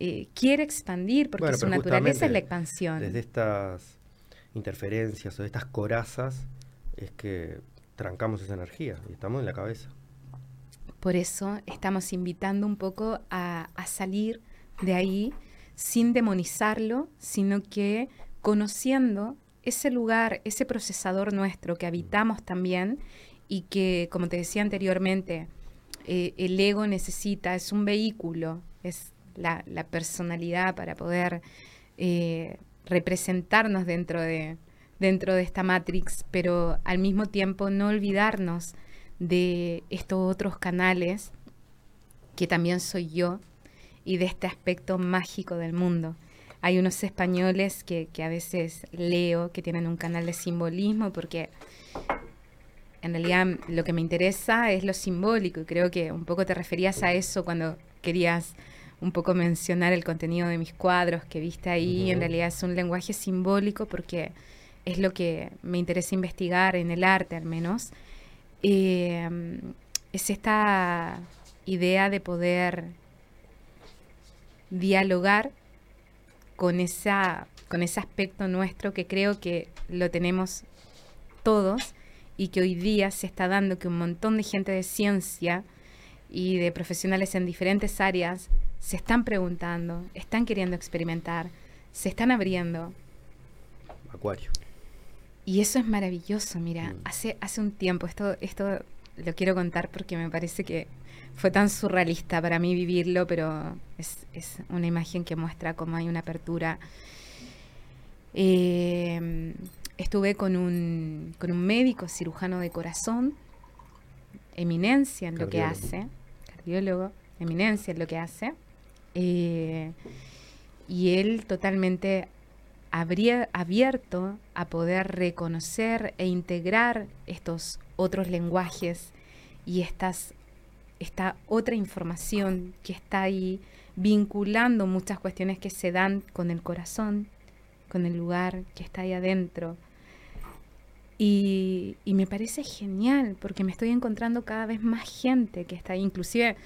Eh, quiere expandir porque. Bueno, su naturaleza es la expansión. Desde estas interferencias o de estas corazas es que trancamos esa energía y estamos en la cabeza. Por eso estamos invitando un poco a, a salir de ahí sin demonizarlo, sino que conociendo ese lugar, ese procesador nuestro que habitamos también y que, como te decía anteriormente, eh, el ego necesita, es un vehículo, es la, personalidad para poder eh, representarnos dentro de, dentro de esta Matrix, pero al mismo tiempo no olvidarnos de estos otros canales que también soy yo y de este aspecto mágico del mundo. Hay unos españoles que, que a veces leo que tienen un canal de simbolismo porque en realidad lo que me interesa es lo simbólico y creo que un poco te referías a eso cuando querías un poco mencionar el contenido de mis cuadros que viste ahí. En realidad es un lenguaje simbólico porque es lo que me interesa investigar en el arte al menos. Eh, es esta idea de poder dialogar con, esa, con ese aspecto nuestro que creo que lo tenemos todos y que hoy día se está dando que un montón de gente de ciencia y de profesionales en diferentes áreas se están preguntando, están queriendo experimentar, se están abriendo. Acuario. Y eso es maravilloso, mira, Mm. hace, hace un tiempo, esto, esto lo quiero contar porque me parece que fue tan surrealista para mí vivirlo, pero es, es una imagen que muestra cómo hay una apertura. Eh, estuve con un, con un médico cirujano de corazón, eminencia en lo que hace, cardiólogo, eminencia en lo que hace, eh, y él totalmente habría abierto a poder reconocer e integrar estos otros lenguajes y estas, esta otra información que está ahí vinculando muchas cuestiones que se dan con el corazón, con el lugar que está ahí adentro. Y, y me parece genial porque me estoy encontrando cada vez más gente que está ahí, inclusive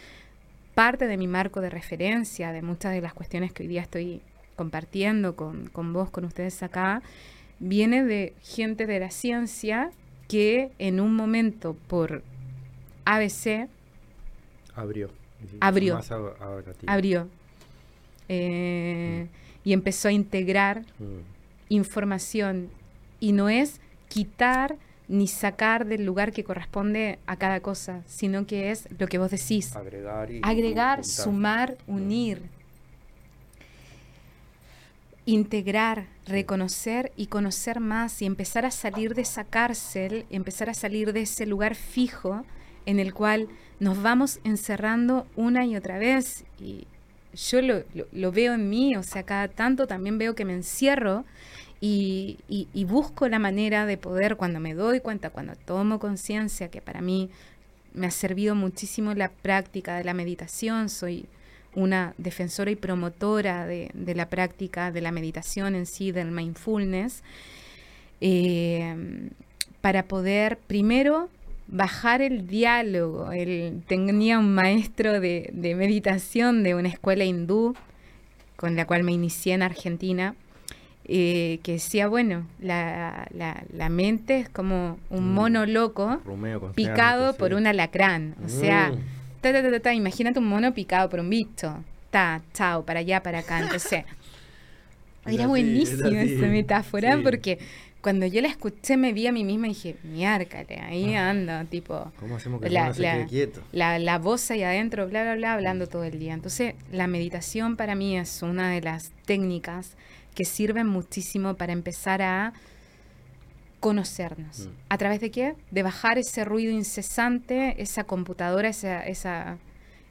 parte de mi marco de referencia, de muchas de las cuestiones que hoy día estoy compartiendo con, con vos, con ustedes acá, viene de gente de la ciencia que en un momento por ABC Abrió. Abrió. Más ab- abrió eh, y empezó a integrar Mm. información y no es quitar ni sacar del lugar que corresponde a cada cosa, sino que es lo que vos decís. Agregar, y Agregar, juntar. sumar, unir. Integrar, reconocer y conocer más y empezar a salir de esa cárcel, empezar a salir de ese lugar fijo en el cual nos vamos encerrando una y otra vez. Y yo lo, lo- lo veo en mí, o sea, cada tanto también veo que me encierro y, busco la manera de poder, cuando me doy cuenta, cuando tomo conciencia, que para mí me ha servido muchísimo la práctica de la meditación, soy una defensora y promotora de, la práctica de la meditación en sí, del mindfulness, eh, para poder primero bajar el diálogo. Tenía un maestro de meditación de una escuela hindú con la cual me inicié en Argentina, eh, que decía, bueno, la, la- la mente es como un Mm. mono loco picado sí. por un alacrán. O sea, Mm. ta, ta, ta, ta, ta, imagínate un mono picado por un bicho. Ta, chao, para allá, para acá. Entonces, era buenísima esa metáfora Sí. porque cuando yo la escuché me vi a mí misma y dije, miárcale, ahí Ah. anda, tipo, ¿Cómo hacemos que la- se la- quede quieto? la, la voz ahí adentro, bla, bla, bla, hablando todo el día. Entonces, la meditación para mí es una de las técnicas que sirven muchísimo para empezar a conocernos. Mm. ¿A través de qué? De bajar ese ruido incesante, esa computadora, esa, esa,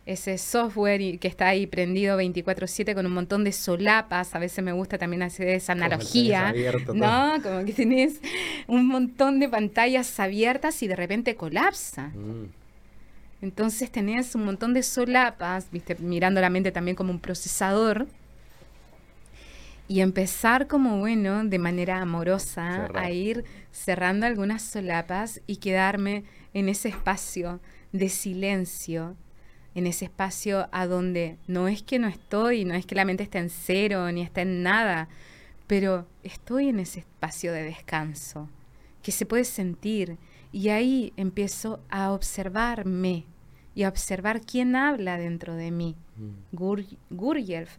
ese software que está ahí prendido 24/7 con un montón de solapas. A veces me gusta también hacer esa analogía. abierto todo. ¿No? Como que tenés un montón de pantallas abiertas y de repente colapsa. Mm. Entonces tenés un montón de solapas, viste, mirando la mente también como un procesador. Y empezar como, bueno, de manera amorosa Cerrar. a ir cerrando algunas solapas y quedarme en ese espacio de silencio, en ese espacio a donde no es que no estoy, no es que la mente esté en cero ni está en nada, pero estoy en ese espacio de descanso que se puede sentir y ahí empiezo a observarme y a observar quién habla dentro de mí. Mm. Gur-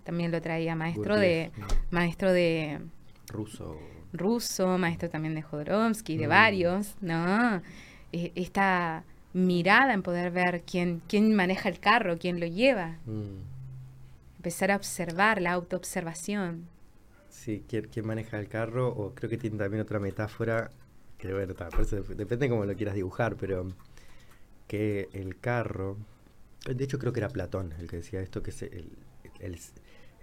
también lo traía, maestro de maestro de. Ruso. ruso, maestro también de Jodorowsky, de Mm. varios, ¿no? Eh, esta mirada en poder ver quién, quién maneja el carro, quién lo lleva, Mm. empezar a observar la autoobservación. Sí, ¿quién, quién maneja el carro? O creo que tiene también otra metáfora, que bueno, depende de cómo lo quieras dibujar, pero que el carro, de hecho creo que era Platón el que decía esto, que es el, el,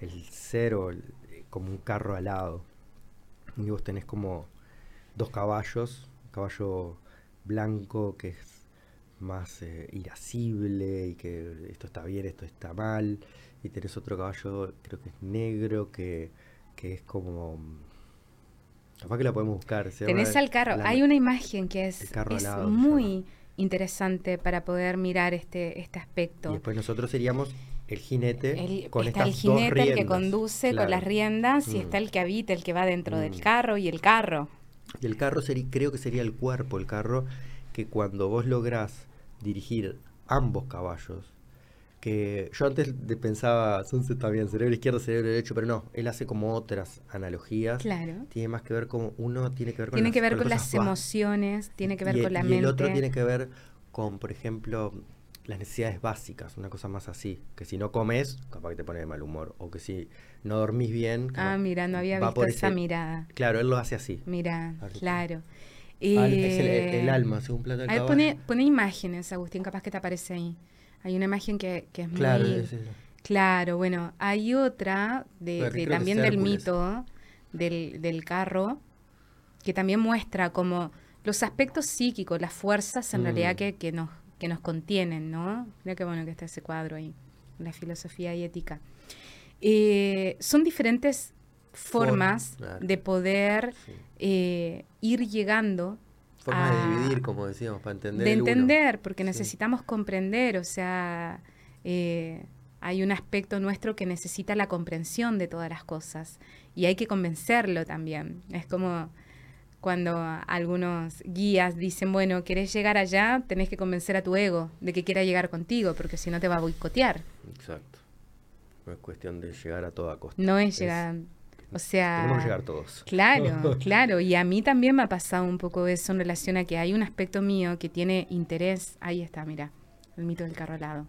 el cero, como un carro alado. Y vos tenés como dos caballos, un caballo blanco que es más eh, irascible y que esto está bien, esto está mal, y tenés otro caballo, creo que es negro, que, que es como... Capaz que la podemos buscar. se Tenés al carro, la- hay una imagen que es, el carro es alado muy interesante para poder mirar este, este Y aspecto. después nosotros seríamos el jinete El- con está el estas dos jinete, el que riendas, conduce con las riendas, y Mm. está el que habita, el que va dentro del Mm. carro y el carro. Y el carro sería, creo que sería el cuerpo, el carro, que cuando vos lográs dirigir ambos caballos, que yo antes pensaba, son también cerebro izquierdo, cerebro derecho, pero no, él hace como otras analogías. Claro. Tiene más que ver como, uno tiene que ver con Tiene las, que ver con las emociones, tiene que ver y con el- la y mente. el otro tiene que ver con, por ejemplo, las necesidades básicas, una cosa más así. Que si no comes, capaz que te pone de mal humor. O que si no dormís bien. Ah, mira, no había visto esa ese- mirada. Claro, él lo hace así. Mira, claro. Al- es el, Eh, el alma, según Plata del pone, pone imágenes, Agustín, capaz que te aparece ahí. Hay una imagen que, que es Claro, muy... Claro, bueno, hay otra de, de también del Hércules. mito del, del carro, que también muestra como los aspectos psíquicos, las fuerzas en Mm. realidad que, que nos, que nos contienen, ¿no? Mira qué bueno que está ese cuadro ahí, la filosofía y ética. Eh, son diferentes formas claro. de poder sí. eh, ir llegando Formas a- de dividir, como decíamos, para entender de el uno. entender, porque Sí. necesitamos comprender, o sea, eh, hay un aspecto nuestro que necesita la comprensión de todas las cosas y hay que convencerlo también. Es como cuando algunos guías dicen, bueno, querés llegar allá, tenés que convencer a tu ego de que quiera llegar contigo, porque si no te va a boicotear. Exacto. No es cuestión de llegar a toda costa. No es Es- llegar... O sea, Tenemos que llegar todos. Claro, claro. Y a mí también me ha pasado un poco eso en relación a que hay un aspecto mío que tiene interés. Ahí está, mira, el mito del carro alado.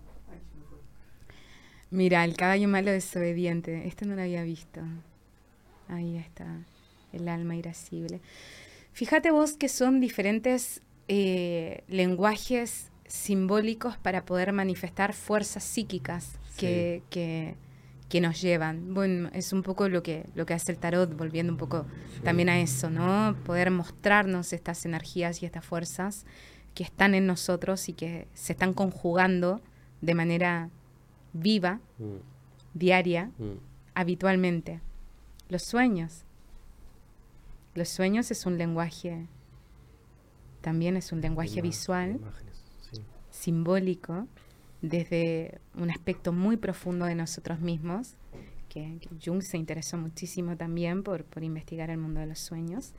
Mira, el caballo malo desobediente. Esto no lo había visto. Ahí está, el alma irascible. Fíjate vos que son diferentes eh, lenguajes simbólicos para poder manifestar fuerzas psíquicas que, Sí. que, que nos llevan. Bueno, es un poco lo que, lo que hace el tarot, volviendo un poco Sí. también a eso, ¿no? Poder mostrarnos estas energías y estas fuerzas que están en nosotros y que se están conjugando de manera viva, Mm, diaria, mm. habitualmente. Los sueños. Los sueños es un lenguaje, también es un lenguaje Ima- visual, Imágenes, sí. simbólico, desde un aspecto muy profundo de nosotros mismos, que, que Jung se interesó muchísimo también por, por investigar el mundo de los sueños,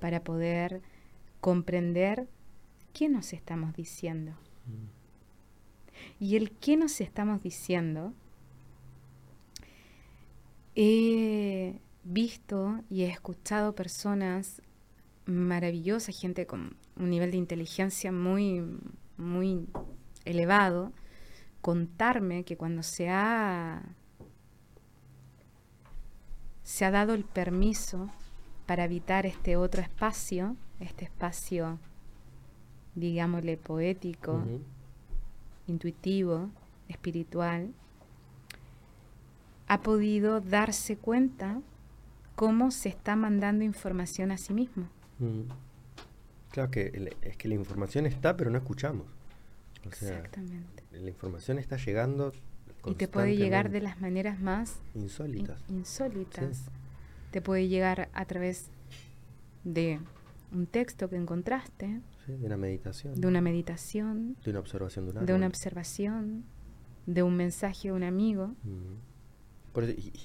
para poder comprender qué nos estamos diciendo. Y el qué nos estamos diciendo, he visto y he escuchado personas maravillosas, gente con un nivel de inteligencia muy, muy elevado, contarme que cuando se ha, se ha dado el permiso para habitar este otro espacio, este espacio, digámosle, poético, intuitivo, espiritual, ha podido darse cuenta cómo se está mandando información a sí mismo. Mm. Claro que es que la información está, pero no escuchamos. O sea, Exactamente. la información está llegando Y te puede llegar de las maneras más in- insólitas. insólitas. Sí. Te puede llegar a través de un texto que encontraste, Sí, de una meditación. de una meditación, de una observación de un de una árbol. observación, de un mensaje de un amigo,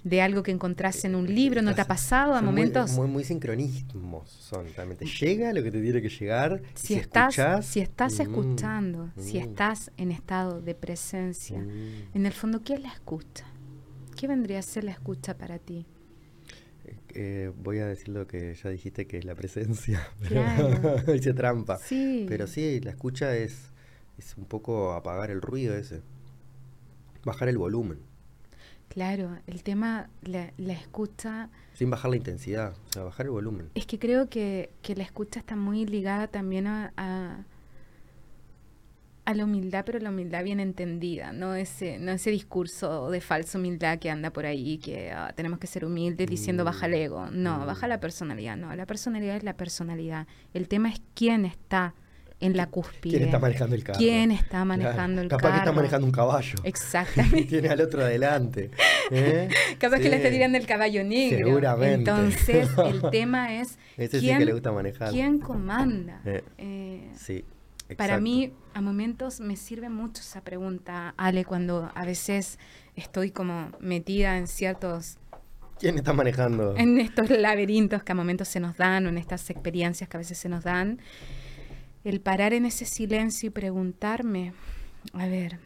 de algo que encontraste en un libro. ¿No te ha pasado a muy- momentos? Muy, muy, sincronismos son, realmente. Llega lo que te tiene que llegar. si, estás, escuchás, si estás mm, escuchando, si mm, estás en estado de presencia, mm. en el fondo, ¿qué es la escucha? ¿Qué vendría a ser la escucha para ti? Eh, voy a decir lo que ya dijiste que es la presencia. Claro. Hice trampa. Sí. Pero sí, la escucha es, es un poco apagar el ruido ese. Bajar el volumen. Claro, el tema, la, la escucha, Sin bajar la intensidad. O sea, bajar el volumen. es que creo que, que la escucha está muy ligada también a, a, a la humildad, pero la humildad bien entendida, no ese, no ese discurso de falsa humildad que anda por ahí, que ah, tenemos que ser humildes diciendo baja el ego. No, Mm. baja la personalidad, no, la personalidad es la personalidad. El tema es quién está en la cúspide. ¿Quién está manejando el carro? ¿Quién está manejando Claro, el Capaz carro? que está manejando un caballo. Exactamente. Tiene al otro adelante. ¿eh? Capaz que le está Sí. tirando el caballo negro. Seguramente. Entonces, el tema es Ese sí quién, que le gusta manejar. quién comanda. Eh, Eh, Sí. para mí, a momentos me sirve mucho esa pregunta, Ale, cuando a veces estoy como metida en ciertos, ¿Quién está manejando? en estos laberintos que a momentos se nos dan o en estas experiencias que a veces se nos dan. El parar en ese silencio y preguntarme, a ver,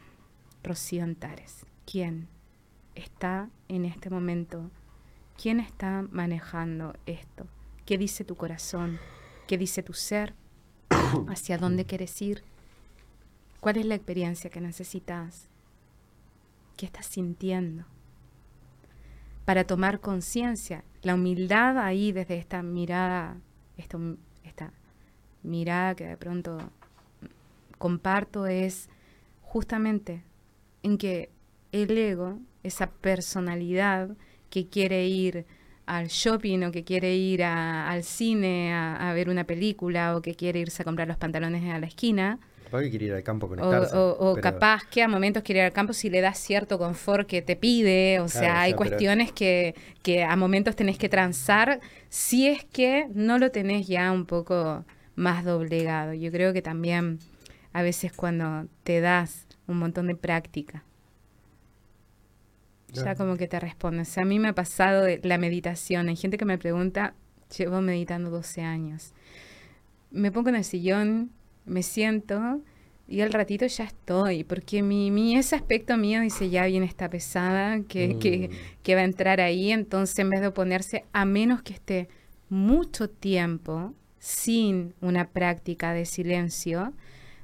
Rocío Antares, ¿quién está en este momento? ¿Quién está manejando esto? ¿Qué dice tu corazón? ¿Qué dice tu ser? ¿Hacia dónde quieres ir? ¿Cuál es la experiencia que necesitas? ¿Qué estás sintiendo? Para tomar conciencia, la humildad ahí desde esta mirada, esta, mirada que de pronto comparto es justamente en que el ego, esa personalidad que quiere ir al shopping o que quiere ir a- al cine a, a ver una película o que quiere irse a comprar los pantalones a la esquina, Capaz que quiere ir al campo o, conectarse. o- o pero- capaz que a momentos quiere ir al campo si le das cierto confort que te pide, o sea, o hay pero- cuestiones que, que a momentos tenés que transar si es que no lo tenés ya un poco más doblegado. Yo creo que también a veces cuando te das un montón de práctica, ya como que te respondes. A mí me ha pasado de la meditación. Hay gente que me pregunta, llevo meditando 12 años. Me pongo en el sillón, me siento y al ratito ya estoy, porque mi, mi ese aspecto mío dice, ya viene esta pesada que, que, Mm. que va a entrar ahí, entonces en vez de oponerse, a menos que esté mucho tiempo sin una práctica de silencio,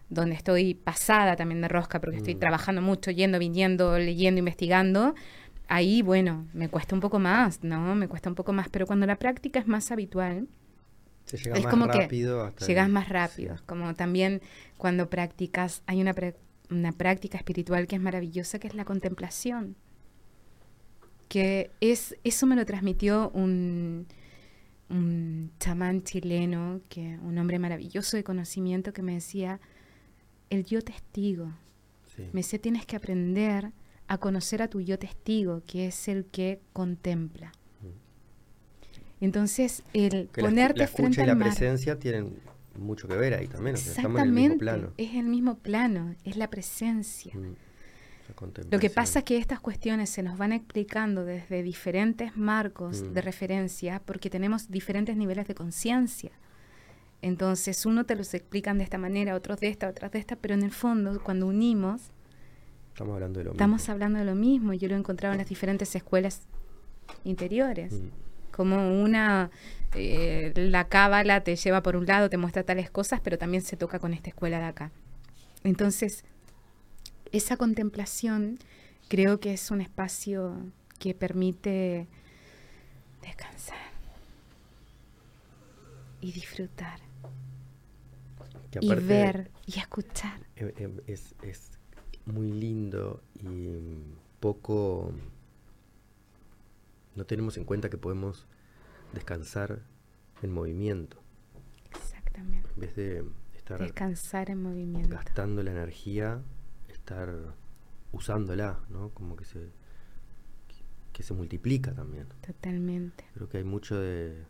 donde estoy pasada también de rosca, porque estoy Mm. trabajando mucho, yendo, viniendo, leyendo, investigando, ahí, bueno, me cuesta un poco más, ¿no? Me cuesta un poco más, pero cuando la práctica es más habitual, Se llega es más como que rápido hasta llegas más rápido. sí. Como también cuando practicas, hay una, una práctica espiritual que es maravillosa, que es la contemplación. Que es, eso me lo transmitió un, un chamán chileno, que, un hombre maravilloso de conocimiento que me decía, el yo testigo. Sí. Me decía, tienes que aprender a conocer a tu yo testigo, que es el que contempla. Entonces, el Mm. Que la, ponerte la escucha frente y la mar. presencia tienen mucho que ver ahí también. o sea, estamos en el mismo plano. es el mismo plano, es la presencia. Mm, la Lo que pasa es que estas cuestiones se nos van explicando desde diferentes marcos Mm. de referencia porque tenemos diferentes niveles de conciencia. Entonces, uno te los explican de esta manera, otros de esta, otros de esta, pero en el fondo, cuando unimos, Estamos hablando de lo estamos mismo. hablando de lo mismo. Yo lo he encontrado en las diferentes escuelas interiores. Mm, como una, eh, la cábala te lleva por un lado, te muestra tales cosas, pero también se toca con esta escuela de acá. Entonces, esa contemplación creo que es un espacio que permite descansar y disfrutar y ver y escuchar. eh, eh, Es, es muy lindo y poco... No tenemos en cuenta que podemos descansar en movimiento. Exactamente. En vez de estar Descansar en movimiento. gastando la energía, estar usándola, ¿no? Como que se, que se multiplica también. Totalmente. Creo que hay mucho de,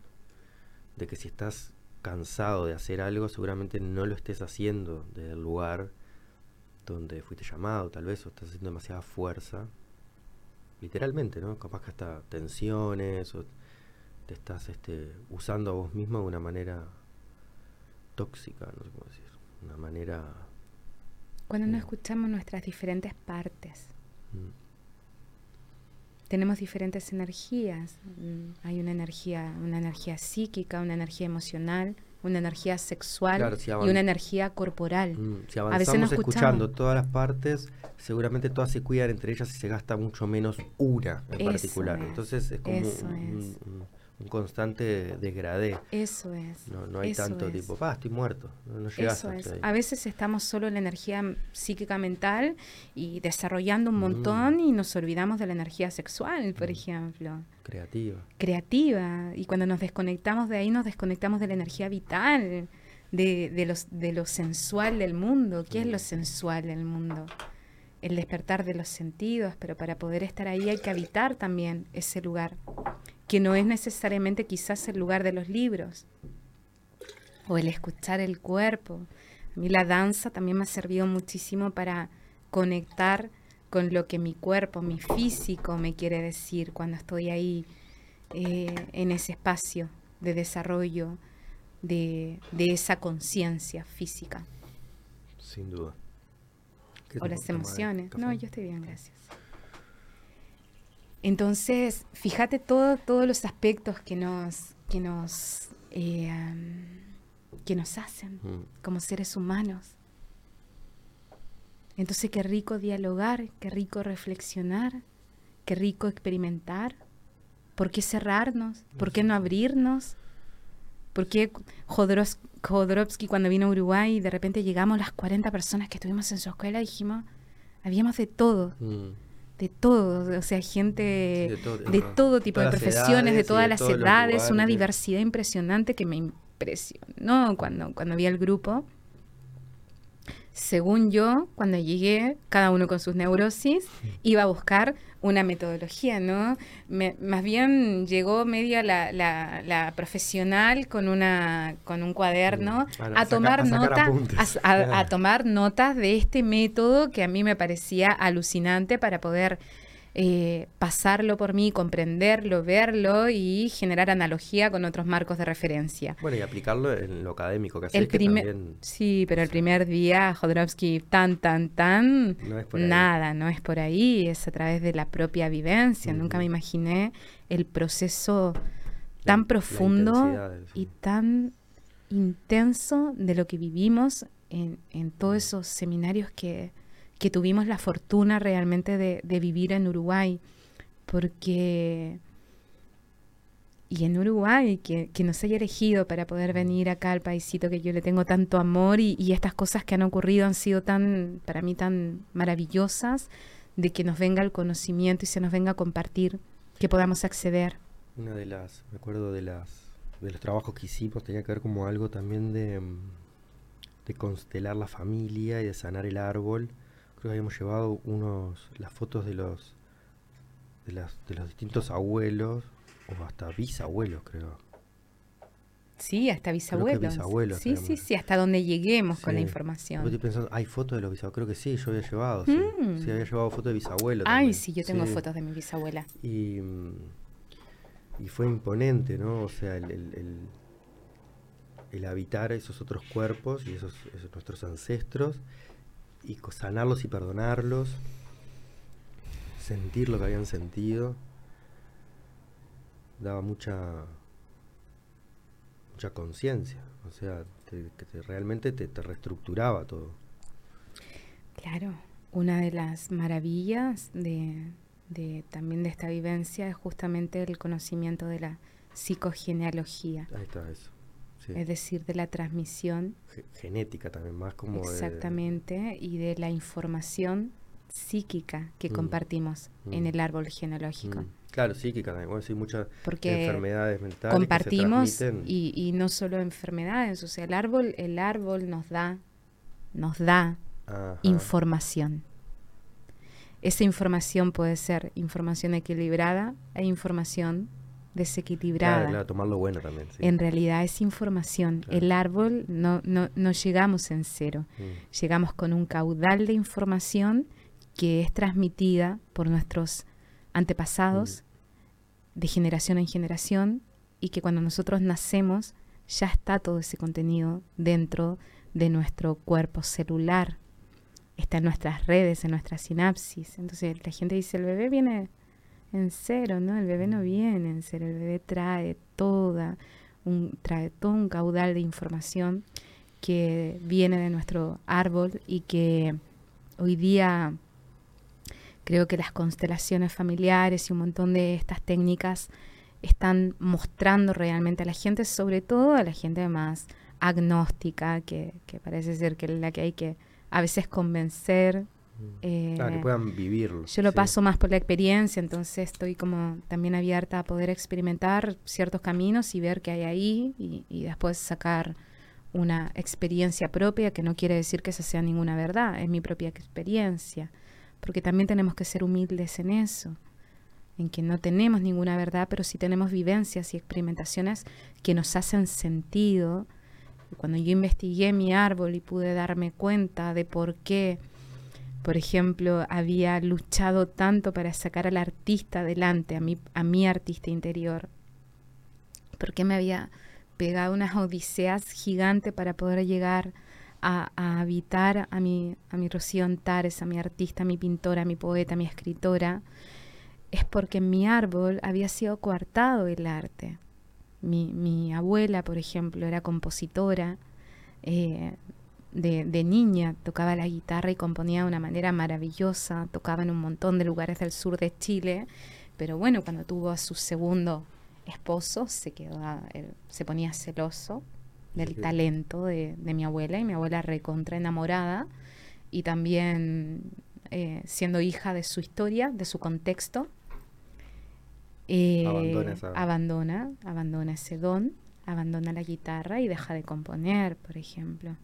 de que si estás cansado de hacer algo, seguramente no lo estés haciendo desde el lugar donde fuiste llamado, tal vez, o estás haciendo demasiada fuerza. Literalmente, ¿no? Capaz que hasta tensiones, o te estás este, usando a vos mismo de una manera tóxica, no sé cómo decir. Una manera. Cuando no Mm. escuchamos nuestras diferentes partes. mm, tenemos diferentes energías. Mm, Hay una energía, una energía psíquica, una energía emocional, una energía sexual Claro, si y una energía corporal. Mm, Si A veces no avanzamos escuchando todas las partes, seguramente todas se cuidan entre ellas y se gasta mucho menos una en Eso particular. es, Entonces es como eso un, es. un- un constante degradé. Eso es. No, no hay tanto es. tipo, pa, estoy muerto. No, no Eso es. ahí. A veces estamos solo en la energía psíquica mental y desarrollando un Mm. montón y nos olvidamos de la energía sexual, por Mm. ejemplo, Creativa. creativa. Y cuando nos desconectamos de ahí, nos desconectamos de la energía vital, de, de, los, de lo sensual del mundo. ¿Qué es lo Mm. sensual del mundo? El despertar de los sentidos, pero para poder estar ahí hay que habitar también ese lugar, que no es necesariamente quizás el lugar de los libros o el escuchar el cuerpo. A mí la danza también me ha servido muchísimo para conectar con lo que mi cuerpo, mi físico me quiere decir cuando estoy ahí eh, en ese espacio de desarrollo de, de esa conciencia física Sin duda. ¿Qué o las emociones. No, yo estoy bien, gracias. Entonces, fíjate todo, todos los aspectos que nos, que nos, eh, que nos hacen Mm, como seres humanos. Entonces, qué rico dialogar, qué rico reflexionar, qué rico experimentar. ¿Por qué cerrarnos? ¿Por qué no abrirnos? ¿Por qué Jodorowsky, Jodorowsky cuando vino a Uruguay de repente llegamos las 40 personas que estuvimos en su escuela dijimos, habíamos de todo, mm. De todo, o sea, gente Sí, de todo, de ajá. todo tipo de Todas profesiones, de edades todas de las edades, una diversidad impresionante que me impresionó cuando, cuando vi el grupo. Según yo, cuando llegué, cada uno con sus neurosis, iba a buscar una metodología, ¿no? Me- más bien llegó media la, la- la profesional con una con un cuaderno a- tomar a sacar nota, apuntes. a, a- a Claro. tomar notas de este método que a mí me parecía alucinante para poder eh, pasarlo por mí, comprenderlo, verlo y generar analogía con otros marcos de referencia. Bueno, y aplicarlo en lo académico que El que primer, también sí, pero el primer día Jodorowsky tan, tan, tan, no es por ahí. nada, no es por ahí, es a través de la propia vivencia. Nunca me imaginé el proceso tan la profundo y tan intenso de lo que vivimos en, en todos esos seminarios que, que tuvimos la fortuna realmente de, vivir en Uruguay. Porque... Y en Uruguay, que, nos haya elegido para poder venir acá al paisito que yo le tengo tanto amor y, y estas cosas que han ocurrido han sido tan, para mí, tan maravillosas, de que nos venga el conocimiento y se nos venga a compartir, que podamos acceder. Una de las, me acuerdo de las de los trabajos que hicimos tenía que ver como algo también de, de constelar la familia y de sanar el árbol. Creo que habíamos llevado unos las fotos de los de las de los distintos abuelos o hasta bisabuelos, creo. Sí, hasta bisabuelos. bisabuelos sí, sí, tenemos. sí, hasta donde lleguemos con la información. Estoy pensando, hay fotos de los bisabuelos, creo que sí, yo había llevado, sí. Mm. Sí, había llevado fotos de bisabuelos. Ay, también. sí, yo tengo Sí. fotos de mi bisabuela. Y, y fue imponente, ¿no? O sea, el, el- el- el habitar esos otros cuerpos y esos, esos nuestros ancestros y sanarlos y perdonarlos, sentir lo que habían sentido, daba mucha mucha conciencia, o sea, te- que te- realmente te, te reestructuraba todo. Claro, una de las maravillas de, de también de esta vivencia es justamente el conocimiento de la psicogenealogía, Ahí está eso. Sí. es decir, de la transmisión Ge- Genética también, más como de- exactamente y de la información psíquica que Mm. compartimos en Mm. el árbol genealógico. Mm, Claro, psíquica también. Bueno, sí, muchas Porque enfermedades mentales. que se compartimos y, y no solo enfermedades, o sea, el árbol, el árbol nos da, nos da Ajá. información. Esa información puede ser información equilibrada e información desequilibrada. Claro, claro, tomar lo bueno también. sí. En realidad es información. Claro. El árbol no, no, no llegamos en cero. Mm, Llegamos con un caudal de información que es transmitida por nuestros antepasados de generación en generación y que cuando nosotros nacemos ya está todo ese contenido dentro de nuestro cuerpo celular. Está en nuestras redes, en nuestras sinapsis. Entonces la gente dice, el bebé viene en cero, ¿no? El bebé no viene en cero, el bebé trae toda un, trae todo un caudal de información que viene de nuestro árbol y que hoy día creo que las constelaciones familiares y un montón de estas técnicas están mostrando realmente a la gente, sobre todo a la gente más agnóstica, que, que parece ser que es la que hay que a veces convencer. Eh, Claro, que puedan vivirlo. yo lo sí. paso más por la experiencia, entonces estoy como también abierta a poder experimentar ciertos caminos y ver qué hay ahí y, y después sacar una experiencia propia, que no quiere decir que esa sea ninguna verdad, es mi propia experiencia, porque también tenemos que ser humildes en eso, en que no tenemos ninguna verdad, pero sí tenemos vivencias y experimentaciones que nos hacen sentido. Cuando yo investigué mi árbol y pude darme cuenta de por qué por ejemplo, había luchado tanto para sacar al artista adelante, a mi, a mi artista interior, porque me había pegado unas odiseas gigantes para poder llegar a, habitar a mi, a mi Rocío Antares, a mi artista, a mi pintora, a mi poeta, a mi escritora, es porque en mi árbol había sido coartado el arte. Mi, mi abuela, por ejemplo, era compositora, eh, de, de niña tocaba la guitarra y componía de una manera maravillosa, tocaba en un montón de lugares del sur de Chile, pero bueno, cuando tuvo a su segundo esposo se quedó, él se ponía celoso del Sí. talento de, de mi abuela y mi abuela recontra enamorada y también eh, siendo hija de su historia, de su contexto, eh, Abandona esa- abandona, abandona ese don, abandona la guitarra y deja de componer, por ejemplo.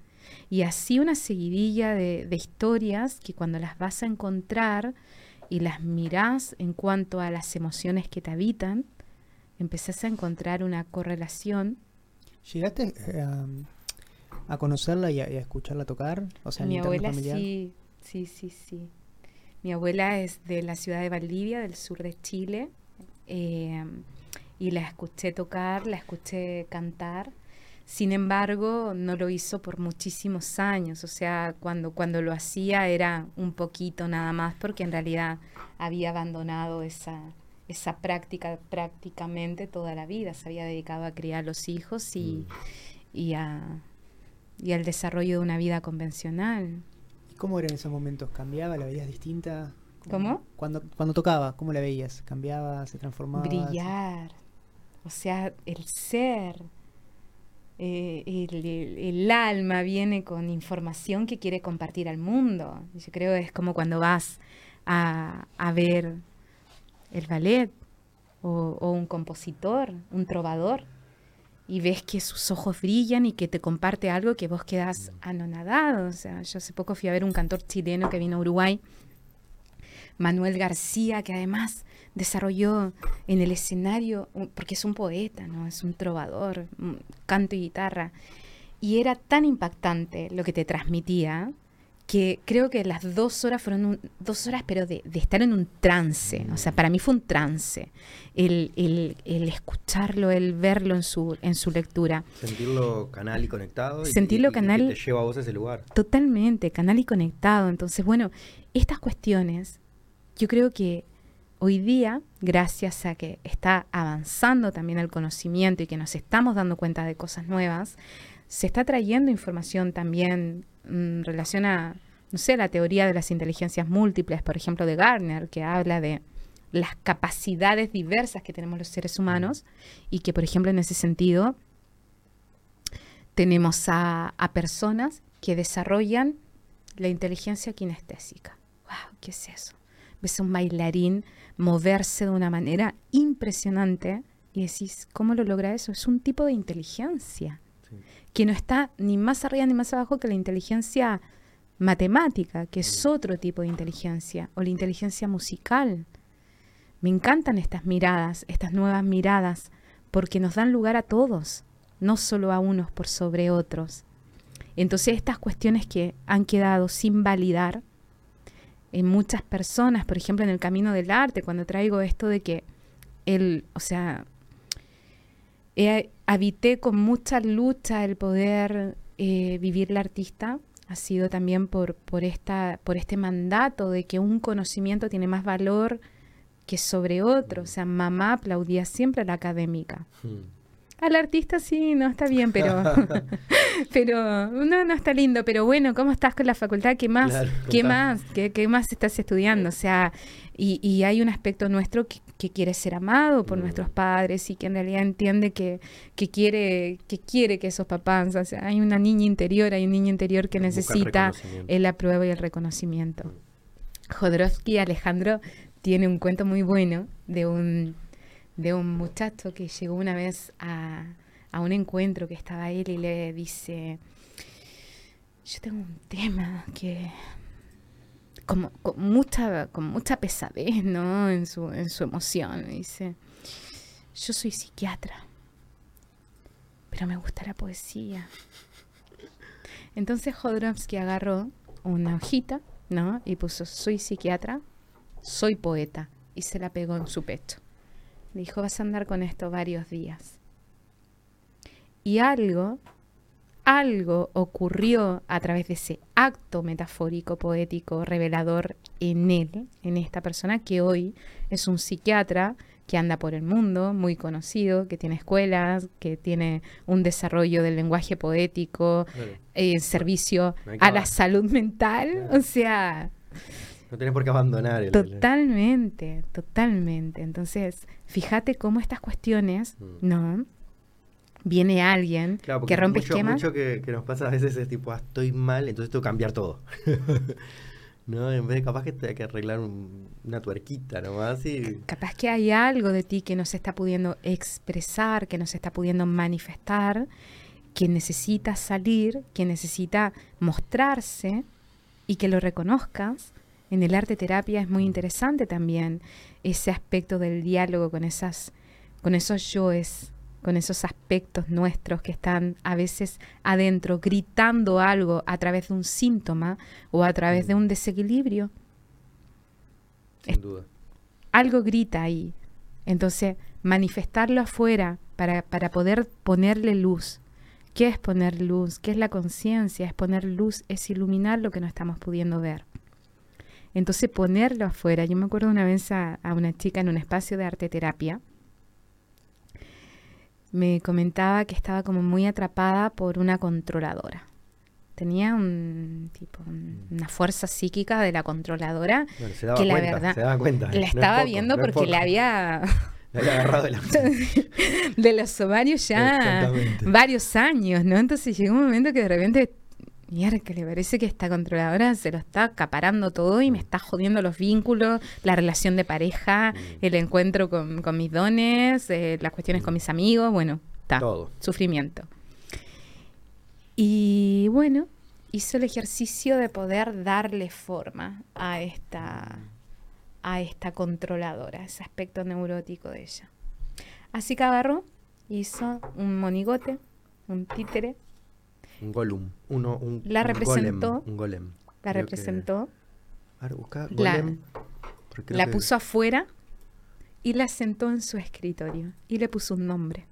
Y así una seguidilla de, de historias que cuando las vas a encontrar y las mirás en cuanto a las emociones que te habitan, empezás a encontrar una correlación. ¿Llegaste eh, a, a conocerla y a, y a escucharla tocar? O sea, en Mi abuela familiar. sí, sí, sí, sí. Mi abuela es de la ciudad de Valdivia, del sur de Chile, eh, y la escuché tocar, la escuché cantar. Sin embargo, no lo hizo por muchísimos años, o sea, cuando, cuando lo hacía era un poquito nada más, porque en realidad había abandonado esa, esa práctica prácticamente toda la vida, se había dedicado a criar los hijos y, Mm. y, a, y al desarrollo de una vida convencional. ¿Y cómo eran esos momentos? ¿Cambiaba? ¿La veías distinta? ¿Cómo? Cuando, cuando tocaba, ¿cómo la veías? ¿Cambiaba? ¿Se transformaba? Brillar, o sea, el ser, eh, el, alma viene con información que quiere compartir al mundo. Yo creo que es como cuando vas a, a ver el ballet o, un compositor, un trovador, y ves que sus ojos brillan y que te comparte algo que vos quedas anonadado. O sea, yo hace poco fui a ver un cantor chileno que vino a Uruguay, Manuel García, que además desarrolló en el escenario, porque es un poeta, ¿no? Es un trovador, canto y guitarra. Y era tan impactante lo que te transmitía que creo que las dos horas fueron un- dos horas, pero de, de estar en un trance. O sea, para mí fue un trance. El, el- el escucharlo, el verlo en su, en su lectura. Sentirlo canal y conectado. Sentirlo y- y que canal- te lleva a vos a ese lugar. Totalmente, canal y conectado. Entonces, bueno, estas cuestiones, yo creo que hoy día, gracias a que está avanzando también el conocimiento y que nos estamos dando cuenta de cosas nuevas, se está trayendo información también mm, en relación a, no sé, la teoría de las inteligencias múltiples, por ejemplo, de Gardner, que habla de las capacidades diversas que tenemos los seres humanos y que, por ejemplo, en ese sentido, tenemos a, a personas que desarrollan la inteligencia kinestésica. ¡Wow! ¿Qué es eso? Ves a un bailarín moverse de una manera impresionante y decís, ¿cómo lo logra eso? Es un tipo de inteligencia Sí. que no está ni más arriba ni más abajo que la inteligencia matemática, que es otro tipo de inteligencia, o la inteligencia musical. Me encantan estas miradas, estas nuevas miradas, porque nos dan lugar a todos, no solo a unos por sobre otros. Entonces estas cuestiones que han quedado sin validar en muchas personas, por ejemplo en el camino del arte, cuando traigo esto de que el, o sea, habité con mucha lucha el poder eh, vivir la artista, ha sido también por, por, esta, por este mandato de que un conocimiento tiene más valor que sobre otro. O sea, mamá aplaudía siempre a la académica. Mm. Al artista sí, no está bien, pero, pero no, no está lindo. Pero bueno, ¿cómo estás con la facultad? ¿Qué más? Claro, ¿Qué más? ¿Qué, qué más estás estudiando? O sea, y, y hay un aspecto nuestro que, que quiere ser amado por Mm. nuestros padres y que en realidad entiende que, que quiere que quiere que esos papás, o sea, hay una niña interior, hay un niño interior que necesita el apruebo y el reconocimiento. Jodorowsky Alejandro tiene un cuento muy bueno de un, de un muchacho que llegó una vez a, a un encuentro que estaba él y le dice, yo tengo un tema que como con mucha, con mucha pesadez, ¿no? En su, en su emoción. Dice, yo soy psiquiatra, pero me gusta la poesía. Entonces Jodorowsky agarró una hojita, ¿no? Y puso, soy psiquiatra, soy poeta. Y se la pegó en su pecho. Le dijo, vas a andar con esto varios días. Y algo, algo ocurrió a través de ese acto metafórico, poético, revelador en él, en esta persona que hoy es un psiquiatra que anda por el mundo, muy conocido, que tiene escuelas, que tiene un desarrollo del lenguaje poético, Claro. eh, servicio a la salud mental, o sea, No tenés por qué abandonar el. totalmente, totalmente. Entonces, fíjate cómo estas cuestiones, Mm. ¿no? Viene alguien Claro, que rompe mucho, esquemas. mucho que, que nos pasa a veces es tipo, ah, estoy mal, entonces tengo que cambiar todo. ¿No? En vez de capaz que te hay que arreglar un- una tuerquita nomás y. Capaz que hay algo de ti que no se está pudiendo expresar, que no se está pudiendo manifestar, que necesita salir, que necesita mostrarse y que lo reconozcas. En el arte terapia es muy interesante también ese aspecto del diálogo con esas, con esos yoes, con esos aspectos nuestros que están a veces adentro gritando algo a través de un síntoma o a través de un desequilibrio. Sin duda. algo grita ahí. Entonces, manifestarlo afuera para, para poder ponerle luz. ¿Qué es poner luz? ¿Qué es la conciencia? Es poner luz, es iluminar lo que no estamos pudiendo ver. Entonces, ponerlo afuera. Yo me acuerdo una vez a, a una chica en un espacio de arte terapia. Me comentaba que estaba como muy atrapada por una controladora. Tenía un tipo un- una fuerza psíquica de la controladora Bueno, se daba que la cuenta, verdad se daba cuenta. la No es estaba poco, viendo no porque le poco. había agarrado de la de los ovarios ya varios años, ¿no? Entonces llegó un momento que de repente, mira, que le parece que esta controladora se lo está acaparando todo y me está jodiendo los vínculos, la relación de pareja, Mm. el encuentro con, con mis dones, eh, las cuestiones con mis amigos, bueno, está, Todo. sufrimiento. Y bueno, hizo el ejercicio de poder darle forma a esta, a esta controladora, ese aspecto neurótico de ella. Así que agarró, hizo un monigote, un títere, Un golem. Uno, un, La un representó. golem, un golem. la Creo que- representó, A ver, busca La- golem. la que- puso afuera y la sentó en su escritorio y le puso un nombre.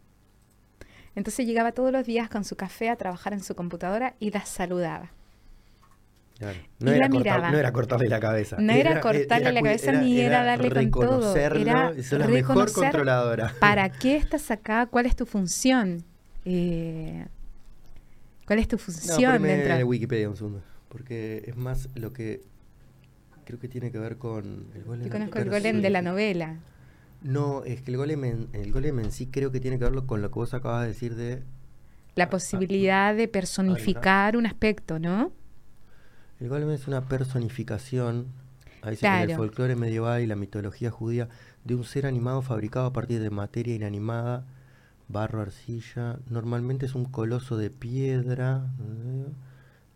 Entonces llegaba todos los días con su café a trabajar en su computadora y la saludaba. Claro. y la cortar- miraba. no era cortarle la cabeza. No era cortarle la cabeza ni era darle con todo, era la mejor controladora. ¿Para qué estás acá? ¿Cuál es tu función? Eh, ¿Cuál es tu No, función poneme dentro? Wikipedia un segundo. Porque es más lo que creo que tiene que ver con el golem. Yo conozco el golem sí. de la novela. No, es que el golem, en, el golem en sí creo que tiene que ver con lo que vos acabas de decir de La posibilidad de personificar un aspecto, ¿no? El golem es una personificación, ahí que en el Claro. folclore medieval y la mitología judía, de un ser animado fabricado a partir de materia inanimada, barro, arcilla. Normalmente es un coloso de piedra. ¿eh?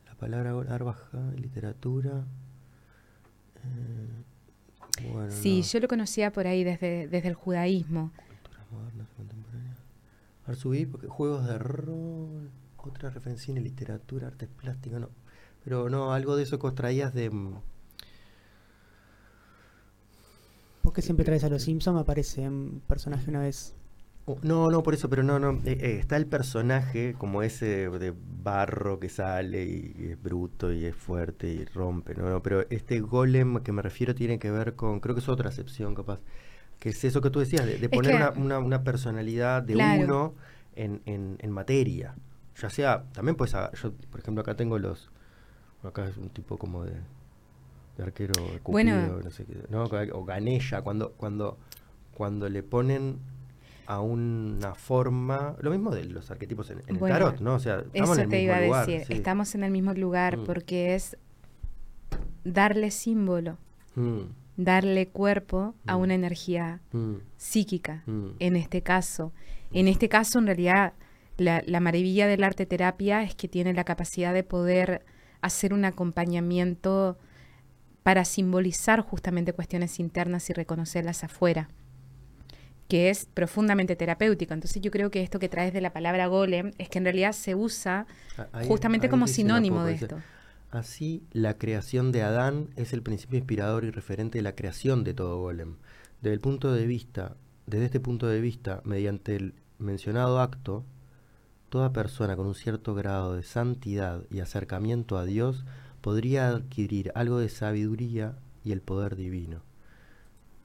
La palabra arbaja, literatura. eh, bueno, Sí, no, yo lo conocía por ahí desde, desde el judaísmo. culturas modernas contemporáneas. Arsubí, porque juegos de rol, otra referencia cine, literatura, artes plásticas, no. Pero no, algo de eso que vos traías de... mm, ¿Por qué siempre traes a los Simpsons? Aparece un personaje una vez. Oh, No, no, por eso, pero no, no. eh, eh, está el personaje como ese de barro que sale y, y es bruto y es fuerte y rompe, ¿no? No, Pero este golem que me refiero tiene que ver con, creo que es otra acepción capaz, que es eso que tú decías, de, poner que- una, una- una personalidad de Claro. uno en, en- en materia. Ya sea, también pues, yo por ejemplo acá tengo los, acá es un tipo como de, de arquero de Bueno. Cupido, no sé qué, ¿no? O Ganella, cuando, cuando, cuando le ponen a una forma, lo mismo de los arquetipos en, en el tarot, ¿no? O sea, estamos Eso en el te mismo iba a lugar. decir. sí. Estamos en el mismo lugar Mm. porque es darle símbolo, Mm, darle cuerpo a Mm. una energía psíquica. en este caso. En este caso, en realidad, la, la maravilla del arte terapia es que tiene la capacidad de poder hacer un acompañamiento para simbolizar justamente cuestiones internas y reconocerlas afuera, que es profundamente terapéutico. Entonces yo creo que esto que traes de la palabra golem es que en realidad se usa Ah, ahí- justamente ahí como sinónimo de esto. Así, la creación de Adán es el principio inspirador y referente de la creación de todo golem. Desde el punto de vista, desde este punto de vista, mediante el mencionado acto, toda persona con un cierto grado de santidad y acercamiento a Dios podría adquirir algo de sabiduría y el poder divino.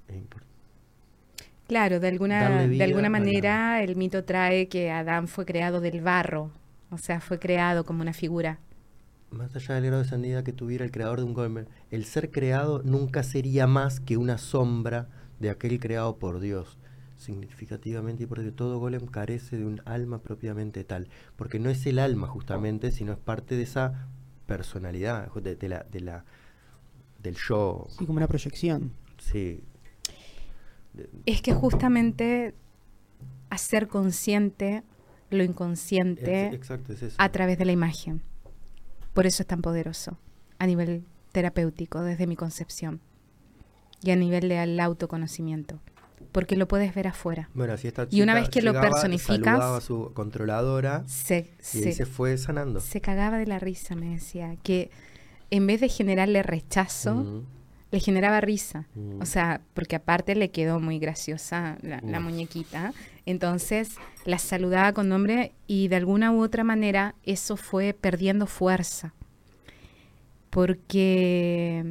Es impor- Claro, de alguna, de alguna manera el mito trae que Adán fue creado del barro, o sea, fue creado como una figura. Más allá del grado de santidad que tuviera el creador de un golem, el ser creado nunca sería más que una sombra de aquel creado por Dios. Significativamente y porque todo golem carece de un alma propiamente tal. Porque no es el alma justamente, sino es parte de esa personalidad, de, de la, de la, del yo. Sí, como una proyección. Sí. Es que justamente hacer consciente lo inconsciente ex- exacto, es eso. a través de la imagen. Por eso es tan poderoso a nivel terapéutico, desde mi concepción, y a nivel del autoconocimiento, porque lo puedes ver afuera. Bueno, así esta Y una vez que lo personificas- saludaba a su controladora Se, y se- fue sanando. se cagaba de la risa, me decía, que en vez de generarle rechazo. Le generaba risa. Mm. O sea, porque aparte le quedó muy graciosa la, muñequita. Entonces la saludaba con nombre y de alguna u otra manera eso fue perdiendo fuerza. Porque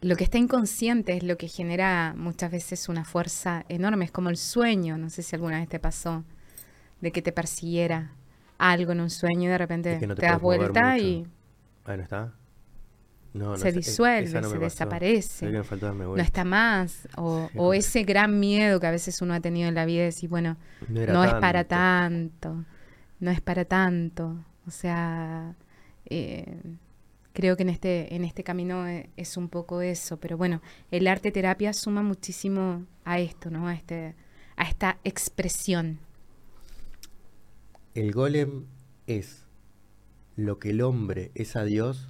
lo que está inconsciente es lo que genera muchas veces una fuerza enorme. Es como el sueño, no sé si alguna vez te pasó, de que te persiguiera algo en un sueño y de repente Es que no te te, das vuelta y ¿no está? No, no, se e- disuelve, no se desaparece. No está más. O, Sí. o ese gran miedo que a veces uno ha tenido en la vida de decir, bueno, No, es para tanto. no es para tanto. O sea, eh, creo que en este, en este camino e- es, un poco eso. Pero bueno, el arte terapia suma muchísimo a esto, ¿no? A, este, a esta expresión. El golem es lo que el hombre es a Dios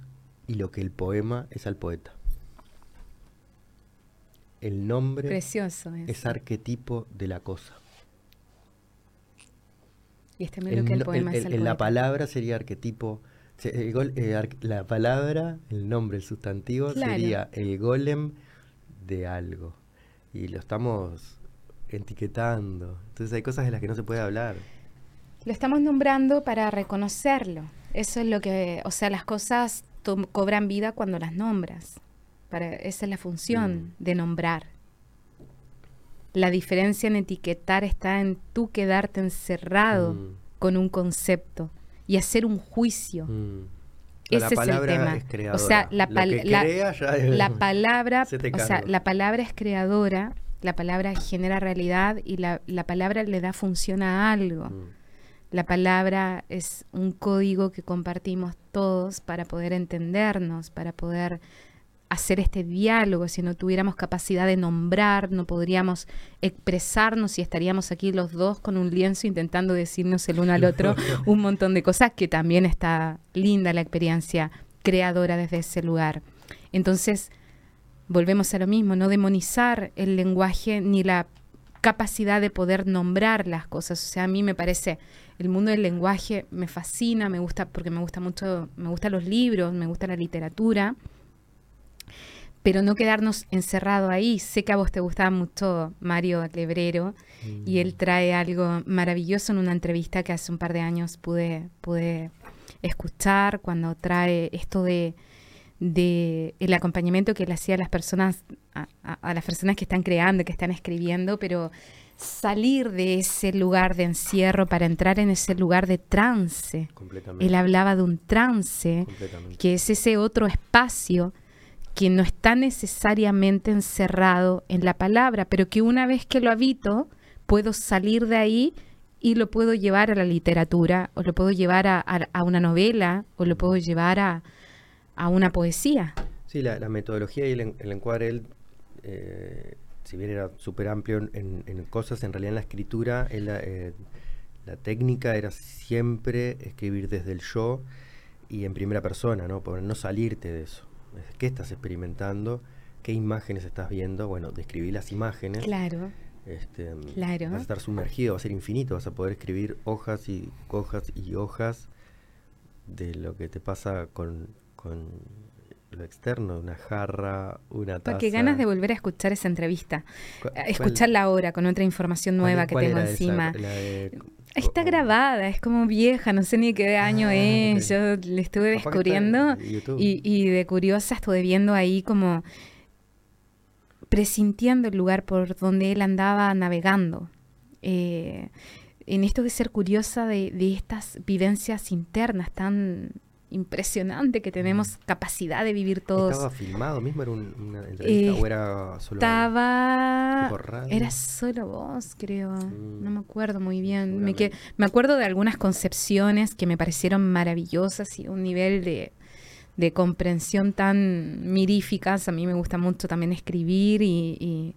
y lo que el poema es al poeta. El nombre Precioso. es arquetipo de la cosa. Y es también lo que el poema el- es al el- la poeta. palabra sería arquetipo. se- el gol- eh, la palabra, el nombre, el sustantivo, Claro. sería el golem de algo. Y lo estamos etiquetando. Entonces hay cosas de las que no se puede hablar. Lo estamos nombrando para reconocerlo. Eso es lo que, o sea, las cosas cobran vida cuando las nombras. Para, esa es la función Mm. de nombrar. La diferencia en etiquetar está en tú quedarte encerrado Mm, con un concepto y hacer un juicio. mm. Ese la es el tema. es O sea, la pal- la- es- palabra, Se o sea, la palabra es creadora, la palabra genera realidad y la, la palabra le da función a algo. Mm. La palabra es un código que compartimos todos para poder entendernos, para poder hacer este diálogo. Si no tuviéramos capacidad de nombrar, no podríamos expresarnos y estaríamos aquí los dos con un lienzo intentando decirnos el uno al otro un montón de cosas que también está linda la experiencia creadora desde ese lugar. Entonces, volvemos a lo mismo, no demonizar el lenguaje ni la capacidad de poder nombrar las cosas. O sea, a mí me parece, el mundo del lenguaje me fascina, me gusta porque me gusta mucho, me gustan los libros, me gusta la literatura, pero no quedarnos encerrado ahí. Sé que a vos te gustaba mucho Mario Lebrero y él trae algo maravilloso en una entrevista que hace un par de años pude, pude escuchar cuando trae esto de de el acompañamiento que le hacía a las personas a, a- a las personas que están creando que están escribiendo pero salir de ese lugar de encierro para entrar en ese lugar de trance Completamente. él hablaba de un trance que es ese otro espacio que no está necesariamente encerrado en la palabra, pero que una vez que lo habito, puedo salir de ahí y lo puedo llevar a la literatura, o lo puedo llevar a, a- a una novela, o lo puedo llevar a, a una poesía. Sí, la, la metodología y el encuadre, él, eh, si bien era súper amplio en, en- en cosas, en realidad en la escritura, él, eh, la técnica era siempre escribir desde el yo y en primera persona, ¿no? Por no salirte de eso. Es, ¿Qué estás experimentando? ¿Qué imágenes estás viendo? Bueno, describir las imágenes. Claro, Este, Claro. Vas a estar sumergido, va a ser infinito, vas a poder escribir hojas y hojas y hojas de lo que te pasa con, con lo externo, una jarra, una taza. Pa, qué ganas de volver a escuchar esa entrevista, ¿Cu- a cuál- escucharla ahora con otra información nueva que tengo esa? encima. De- Está grabada, es como vieja, no sé ni qué año Ah, es. ok. Yo le estuve descubriendo y, y de curiosa estuve viendo ahí como presintiendo el lugar por donde él andaba navegando. Eh, en esto de ser curiosa de, de estas vivencias internas tan impresionante que tenemos capacidad de vivir todos. ¿Estaba filmado mismo? ¿Era un- una entrevista Eh, o era solo Estaba. tipo? Era solo vos, creo. Mm. No me acuerdo muy bien. Me, que- me acuerdo de algunas concepciones que me parecieron maravillosas y un nivel de, de comprensión tan miríficas. A mí me gusta mucho también escribir y, y-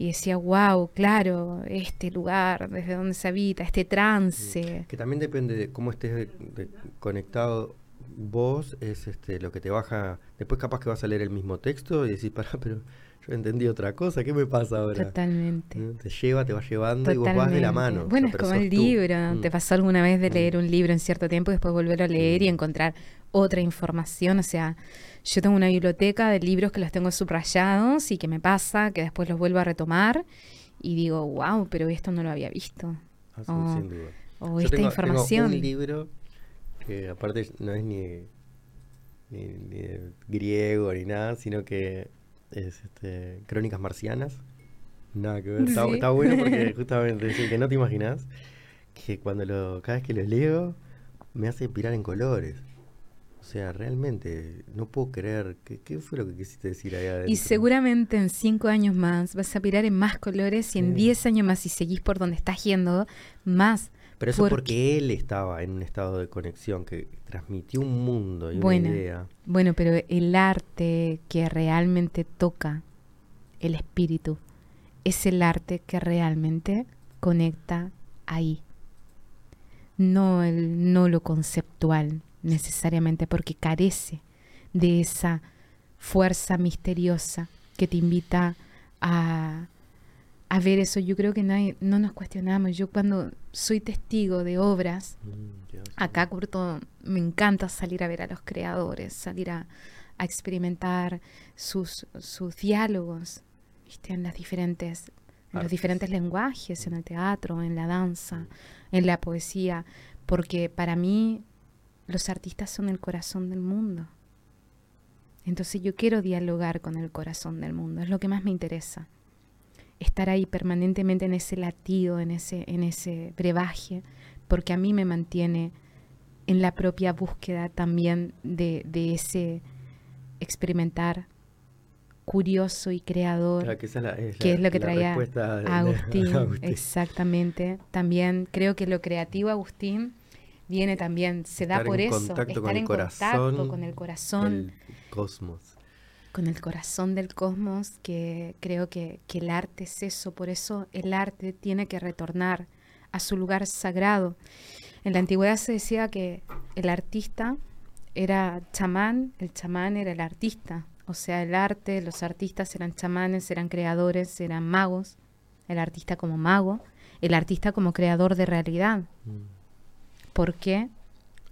y decía, wow, claro, este lugar, desde donde se habita, este trance. Que también depende de cómo estés de- de- conectado vos es este lo que te baja. Después capaz que vas a leer el mismo texto y decís, pará, pero yo entendí otra cosa, ¿qué me pasa ahora? Totalmente. Te lleva, te va llevando y vos vas de la mano. Bueno, o es sea, como el libro. Mm. ¿Te pasó alguna vez de Mm. leer un libro en cierto tiempo y después volver a leer y Mm. encontrar otra información? O sea, yo tengo una biblioteca de libros que los tengo subrayados y que me pasa, que después los vuelvo a retomar y digo, wow, pero esto no lo había visto. Ah, Oh, sin duda. O Yo esta tengo- información. Tengo un libro que aparte no es ni, ni, ni de griego ni nada, sino que es este, Crónicas Marcianas. Nada que ver. Está, Sí. está bueno porque justamente que no te imaginas que cuando lo, cada vez que lo leo me hace pirar en colores. O sea, realmente no puedo creer. ¿Qué, qué fue lo que quisiste decir ahí adentro? Y seguramente en cinco años más vas a pirar en más colores y en Sí. diez años más, si seguís por donde estás yendo, más. Pero eso porque- porque él estaba en un estado de conexión que transmitió un mundo y Bueno. una idea. Bueno, pero el arte que realmente toca el espíritu es el arte que realmente conecta ahí. No, el, no lo conceptual necesariamente, porque carece de esa fuerza misteriosa que te invita a, a ver eso. Yo creo que nadie, no nos cuestionamos. Yo cuando soy testigo de obras, Mm. Acá, Curto, me encanta salir a ver a los creadores, salir a, a experimentar sus, sus diálogos, ¿viste? En las diferentes, en los diferentes lenguajes, en el teatro, en la danza, en la poesía, porque para mí los artistas son el corazón del mundo. Entonces yo quiero dialogar con el corazón del mundo, es lo que más me interesa. Estar ahí permanentemente en ese latido, en ese, en ese brebaje, porque a mí me mantiene en la propia búsqueda también de, de ese experimentar curioso y creador Claro, que es, la, es que la- es lo que traía a Agustín, Agustín. exactamente. También creo que lo creativo, Agustín, viene también, se da Estar por eso, contacto estar con el en contacto corazón, con el corazón, El cosmos. Con el corazón del cosmos, que creo que, que el arte es eso, por eso el arte tiene que retornar a su lugar sagrado. En la antigüedad se decía que el artista era chamán, el chamán era el artista, o sea, el arte, los artistas eran chamanes, eran creadores, eran magos, el artista como mago, el artista como creador de realidad. Mm. ¿Por qué?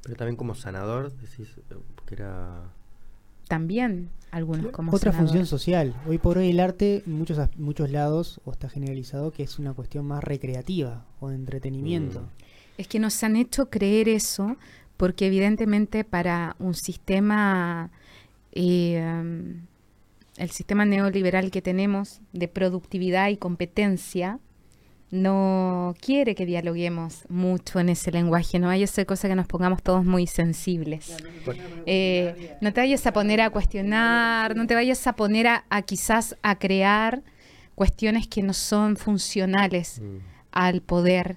Pero también como sanador, decís, eh, porque era... También algunos como Otra sanador. función social. Hoy por hoy el arte en muchos, muchos lados, o está generalizado, que es una cuestión más recreativa o de entretenimiento. Mm. Es que nos han hecho creer eso porque evidentemente para un sistema, eh, um, el sistema neoliberal que tenemos de productividad y competencia, no quiere que dialoguemos mucho en ese lenguaje, no hay esa cosa que nos pongamos todos muy sensibles. Eh, no te vayas a poner a cuestionar, no te vayas a poner a, a quizás a crear cuestiones que no son funcionales Mm. al poder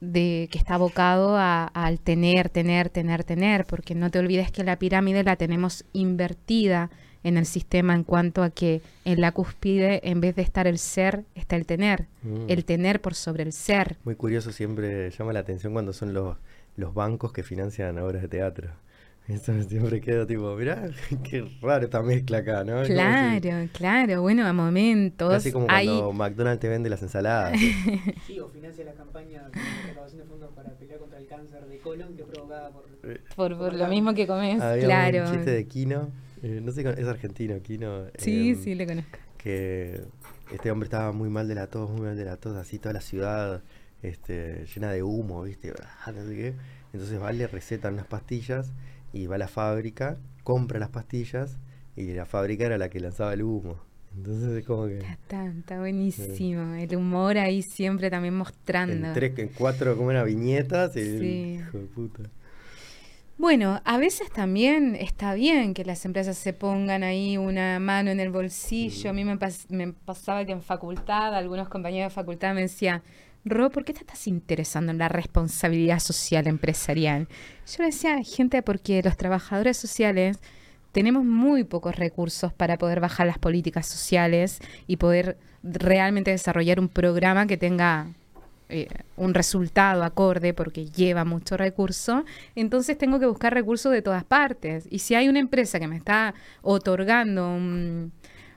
de que está abocado a- al tener, tener, tener, tener, porque no te olvides que la pirámide la tenemos invertida en el sistema en cuanto a que en la cúspide, en vez de estar el ser, está el tener, Mm. el tener por sobre el ser. Muy curioso, siempre llama la atención cuando son los, los bancos que financian obras de teatro. Eso siempre queda tipo, mirá, qué raro esta mezcla acá, ¿no? Si- Claro, claro, bueno, a momentos Casi como hay cuando McDonald's te vende las ensaladas. Sí, o financia la campaña de recaudación de fondos para pelear contra el cáncer de colon que es provocada por... Eh, por, por lo mismo que comes, Había claro. un chiste de Kino, eh, no sé, es argentino, Kino. Sí, em, sí, le conozco. que este hombre estaba muy mal de la tos, muy mal de la tos, así toda la ciudad este, llena de humo, ¿viste? Ah, no sé qué. Entonces va, le recetan unas pastillas y va a la fábrica, compra las pastillas y la fábrica era la que lanzaba el humo. Entonces es como que Está, está buenísimo. El humor ahí siempre también mostrando. en tres, en cuatro como una viñetas y Sí. hijo de puta. Bueno, a veces también está bien que las empresas se pongan ahí una mano en el bolsillo. A mí me, me pasaba que en facultad, algunos compañeros de facultad me decían, Ro, ¿por qué te estás interesando en la responsabilidad social empresarial? Yo le decía, gente, porque los trabajadores sociales tenemos muy pocos recursos para poder bajar las políticas sociales y poder realmente desarrollar un programa que tenga eh, un resultado acorde porque lleva mucho recurso, entonces tengo que buscar recursos de todas partes. Y si hay una empresa que me está otorgando un,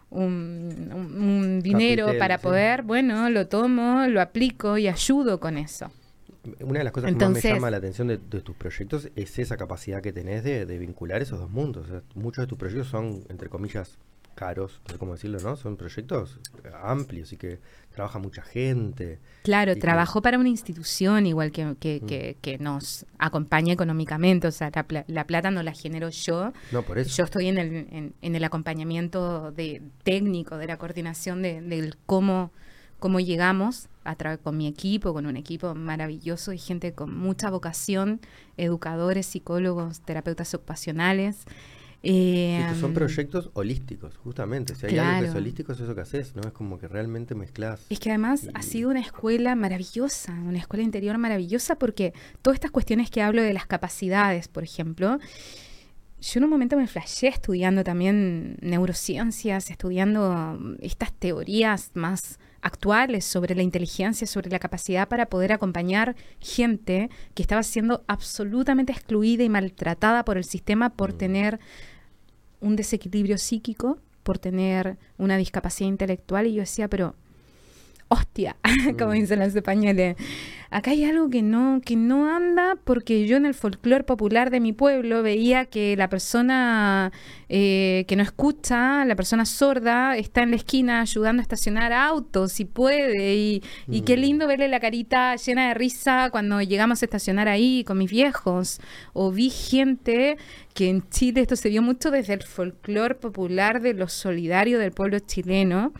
un- un dinero Capitel, para sí. poder, bueno, lo tomo, lo aplico y ayudo con eso. Una de las cosas que más me llama la atención de, de tus proyectos es esa capacidad que tenés de, de vincular esos dos mundos. O sea, muchos de tus proyectos son, entre comillas, caros, no sé cómo decirlo, ¿no? Son proyectos amplios y que trabaja mucha gente. Claro, que- trabajo para una institución igual que, que, Mm. que- que nos acompaña económicamente, o sea, la, la plata no la genero yo, No, por eso. yo estoy en el, en, en el acompañamiento de, técnico, de la coordinación de, del cómo, cómo llegamos a través con mi equipo, con un equipo maravilloso y gente con mucha vocación, educadores, psicólogos, terapeutas ocupacionales. Eh, que son proyectos holísticos, justamente. Si hay algo que es Claro. holístico, es eso que haces, ¿no? Es como que realmente mezclas. Es que además ha sido una escuela maravillosa, una escuela interior maravillosa porque todas estas cuestiones que hablo de las capacidades, por ejemplo, yo en un momento me flashé estudiando también neurociencias, estudiando mm, estas teorías más actuales sobre la inteligencia, sobre la capacidad para poder acompañar gente que estaba siendo absolutamente excluida y maltratada por el sistema por Mm. tener un desequilibrio psíquico, por tener una discapacidad intelectual. Y yo decía, pero, hostia, como Mm. dicen los españoles, acá hay algo que no, que no anda porque yo en el folclore popular de mi pueblo veía que la persona eh, que no escucha, la persona sorda, está en la esquina ayudando a estacionar autos si puede. Y, y qué Mm. lindo verle la carita llena de risa cuando llegamos a estacionar ahí con mis viejos. O vi gente que en Chile esto se vio mucho desde el folclore popular de lo solidario del pueblo chileno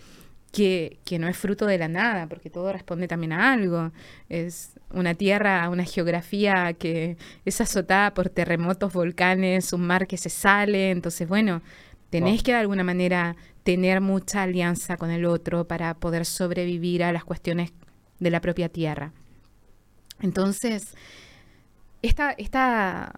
que, que no es fruto de la nada, porque todo responde también a algo. Es una tierra, una geografía que es azotada por terremotos, volcanes, un mar que se sale. Entonces, bueno, tenés Wow. que de alguna manera tener mucha alianza con el otro para poder sobrevivir a las cuestiones de la propia tierra. Entonces, esta, esta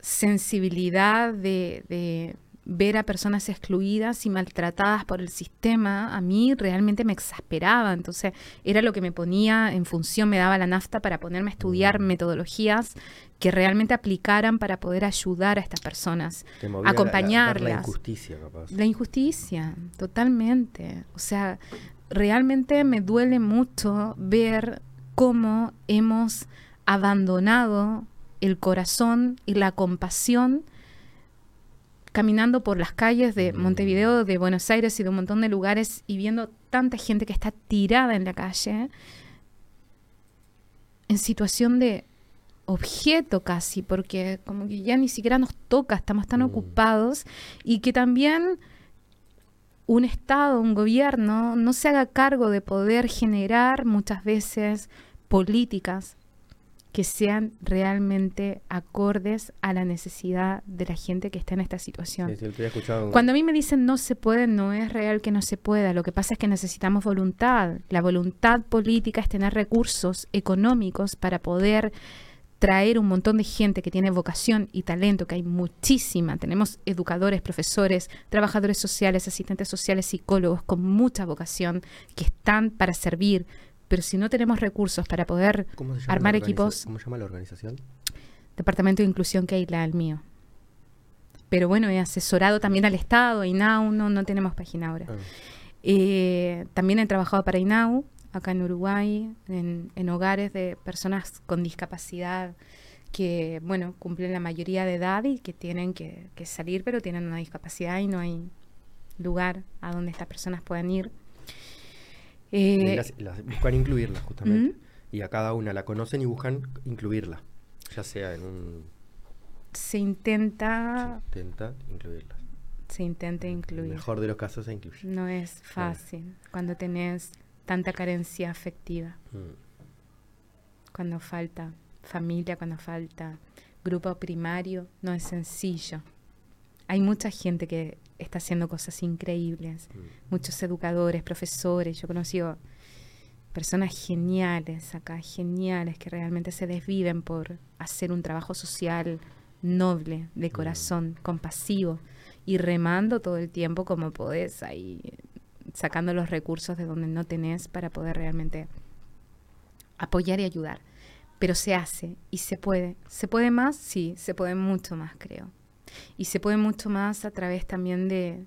sensibilidad de, de ver a personas excluidas y maltratadas por el sistema, a mí realmente me exasperaba. Entonces, era lo que me ponía en función, me daba la nafta para ponerme a estudiar Mm. metodologías que realmente aplicaran para poder ayudar a estas personas. Movía la- la- ver La, acompañarlas. injusticia, capaz. La injusticia, totalmente. O sea, realmente me duele mucho ver cómo hemos abandonado el corazón y la compasión caminando por las calles de. Montevideo, de Buenos Aires y de un montón de lugares y viendo tanta gente que está tirada en la calle en situación de objeto casi, porque como que ya ni siquiera nos toca, estamos tan Mm. ocupados y que también un Estado, un gobierno, no se haga cargo de poder generar muchas veces políticas que sean realmente acordes a la necesidad de la gente que está en esta situación. Sí, sí, Cuando a mí me dicen no se puede, no es real que no se pueda. Lo que pasa es que necesitamos voluntad. La voluntad política es tener recursos económicos para poder traer un montón de gente que tiene vocación y talento, que hay muchísima. Tenemos educadores, profesores, trabajadores sociales, asistentes sociales, psicólogos con mucha vocación que están para servir. Pero si no tenemos recursos para poder ¿Cómo se llama armar equipos, ¿Cómo se llama la organización? Departamento de Inclusión que hay la el mío. Pero bueno, he asesorado también al Estado, INAU, no, no tenemos página ahora. Ah, Eh, también he trabajado para INAU, acá en Uruguay, en, en hogares de personas con discapacidad que, bueno, cumplen la mayoría de edad y que tienen que, que salir, pero tienen una discapacidad y no hay lugar a donde estas personas puedan ir. Y Eh, las- las buscan incluirla, justamente. ¿Mm? Y a cada una la conocen y buscan incluirla. Ya sea en un. se intenta, se intenta incluirla. se intenta En el incluir. mejor de los casos se incluye. No es fácil cuando tenés tanta carencia afectiva, Mm. cuando falta familia, cuando falta grupo primario, no es sencillo. Hay mucha gente que está haciendo cosas increíbles, Mm. muchos educadores, profesores, yo he conocido personas geniales acá, geniales, que realmente se desviven por hacer un trabajo social noble, de corazón, compasivo, y remando todo el tiempo como podés, ahí sacando los recursos de donde no tenés para poder realmente apoyar y ayudar. Pero se hace y se puede. ¿Se puede más? Sí, se puede mucho más, creo. Y se puede mucho más a través también de,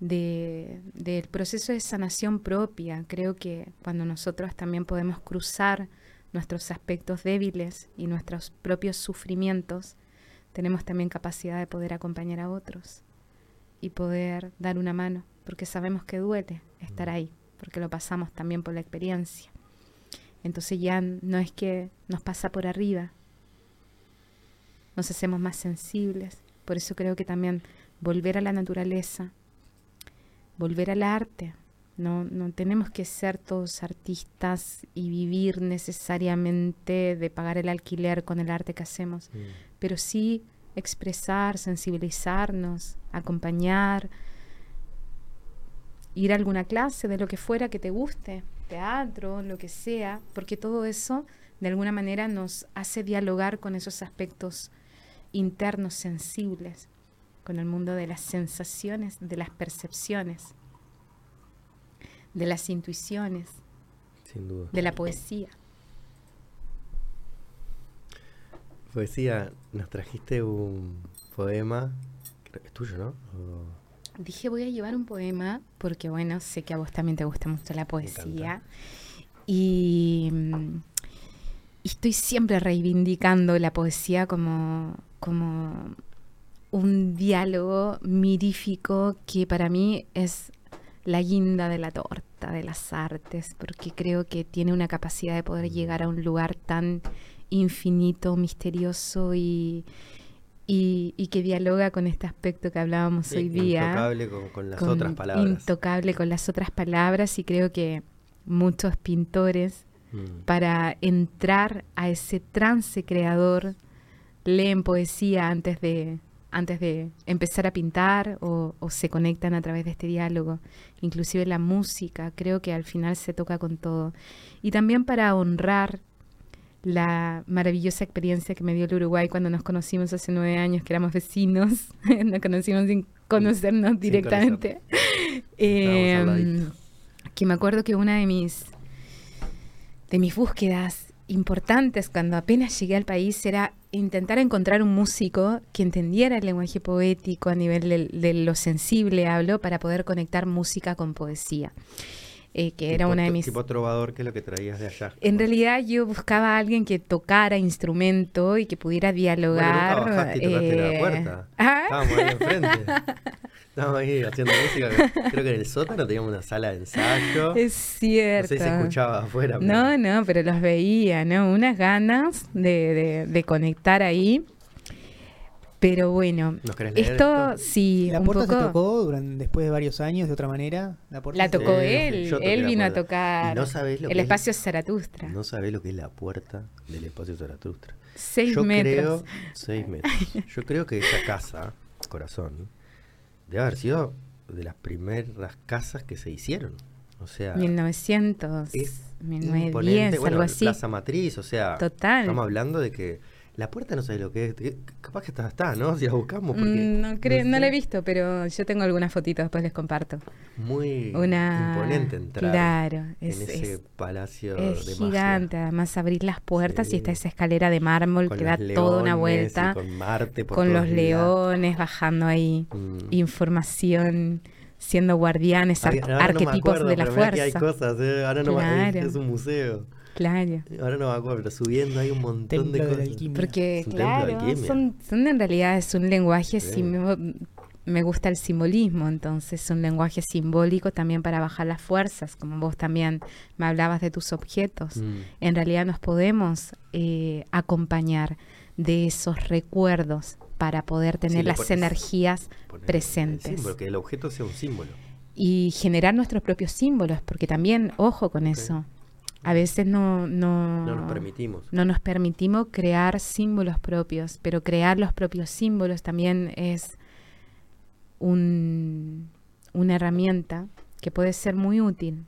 de, del proceso de sanación propia. Creo que cuando nosotros también podemos cruzar nuestros aspectos débiles y nuestros propios sufrimientos, tenemos también capacidad de poder acompañar a otros y poder dar una mano, porque sabemos que duele estar ahí, porque lo pasamos también por la experiencia. Entonces ya no es que nos pasa por arriba, nos hacemos más sensibles. Por eso creo que también volver a la naturaleza, volver al arte. No, no tenemos que ser todos artistas y vivir necesariamente de pagar el alquiler con el arte que hacemos, Mm. pero sí expresar, sensibilizarnos, acompañar, ir a alguna clase de lo que fuera que te guste, teatro, lo que sea, porque todo eso de alguna manera nos hace dialogar con esos aspectos internos sensibles, con el mundo de las sensaciones, de las percepciones, de las intuiciones, Sin duda. de la poesía. Poesía, nos trajiste un poema. creo que Es tuyo, ¿no? O- Dije voy a llevar un poema porque bueno, sé que a vos también te gusta mucho la poesía y, mm, y estoy siempre reivindicando la poesía como, como un diálogo mirífico que para mí es la guinda de la torta de las artes, porque creo que tiene una capacidad de poder llegar a un lugar tan infinito, misterioso y, y, y que dialoga con este aspecto que hablábamos hoy día. Intocable con, con las con- otras palabras. Intocable con las otras palabras y creo que muchos pintores Mm. para entrar a ese trance creador leen poesía antes de antes de empezar a pintar o, o se conectan a través de este diálogo inclusive la música creo que al final se toca con todo. Y también para honrar la maravillosa experiencia que me dio el Uruguay cuando nos conocimos hace nueve años que éramos vecinos nos conocimos sin conocernos Sin directamente. Em, que me acuerdo que una de mis de mis búsquedas importantes cuando apenas llegué al país era intentar encontrar un músico que entendiera el lenguaje poético a nivel del- de, lo sensible hablo para poder conectar música con poesía eh, que era una de mis Tipo trovador, que es lo que traías de allá. en realidad yo buscaba a alguien que tocara instrumento y que pudiera dialogar. Bueno, nunca y tocaste eh, la puerta. ¿ah? Estábamos ahí enfrente. Estábamos ahí haciendo música. Creo que en el sótano teníamos una sala de ensayo. Es No cierto. sé si se escuchaba afuera. pero- No, no, pero los veía, ¿no? Unas ganas de, de- de conectar ahí. Pero bueno, ¿Nos querés leer esto esto? sí, ¿La un puerta poco. se tocó durante, después de varios años de otra manera? La, puerta La tocó él, él vino a tocar no lo el que es- espacio Zaratustra. No sabés lo que es la puerta del espacio Zaratustra. Seis Yo metros. creo. Seis metros. Yo creo que esa casa, corazón, debe haber sido de las primeras casas que se hicieron. O sea, 1900, es 1910, imponente. Bueno, algo así. Plaza Matriz, o sea, Total. estamos hablando de que la puerta no sabes lo que es. que- Capaz que está, está, ¿no? Si la buscamos. Porque, Mm, no, creo, no sé, la he visto, pero yo tengo algunas fotitos, después les comparto. Muy Una, imponente entrar Claro, en es, ese es- palacio es de gigante. Además, abrir las puertas Sí. y está esa escalera de mármol Con que da toda una vuelta. Con Marte por con los leones bajando ahí Mm. información, siendo guardianes, ar- Ahora- ahora no me arquetipos acuerdo, de la pero que hay fuerza. cosas, ¿eh? Ahora no me Claro. es, es un museo. Claro. Ahora no me acuerdo, pero subiendo hay un montón Templo de de la cosas. alquimia. Porque, de claro, son, son en realidad es un lenguaje, Sí. sim- me gusta el simbolismo, entonces es un lenguaje simbólico también para bajar las fuerzas, como vos también me hablabas de tus objetos. Mm. En realidad nos podemos eh, acompañar de esos recuerdos para poder tener Sí, las pones- energías Poner el presentes. símbolo, que el objeto sea un símbolo. y generar nuestros propios símbolos, porque también, ojo con Ok. eso, a veces no, no, No nos permitimos. no nos permitimos crear símbolos propios, pero crear los propios símbolos también es un- una herramienta que puede ser muy útil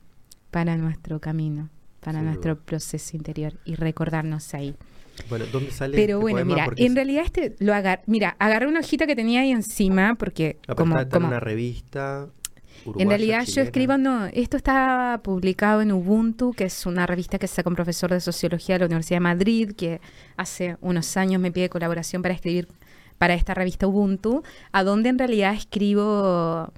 para nuestro camino, para Sin nuestro duda. proceso interior y recordarnos ahí. Bueno, ¿dónde sale Pero este bueno, poema? mira, Porque en es- realidad este lo agarré, mira, agarré una hojita que tenía ahí encima porque como, está en como- una revista. En realidad yo escribo, no, esto está publicado en Ubuntu, que es una revista que saca un profesor de sociología de la Universidad de Madrid, que hace unos años me pide colaboración para escribir para esta revista Ubuntu, a donde en realidad escribo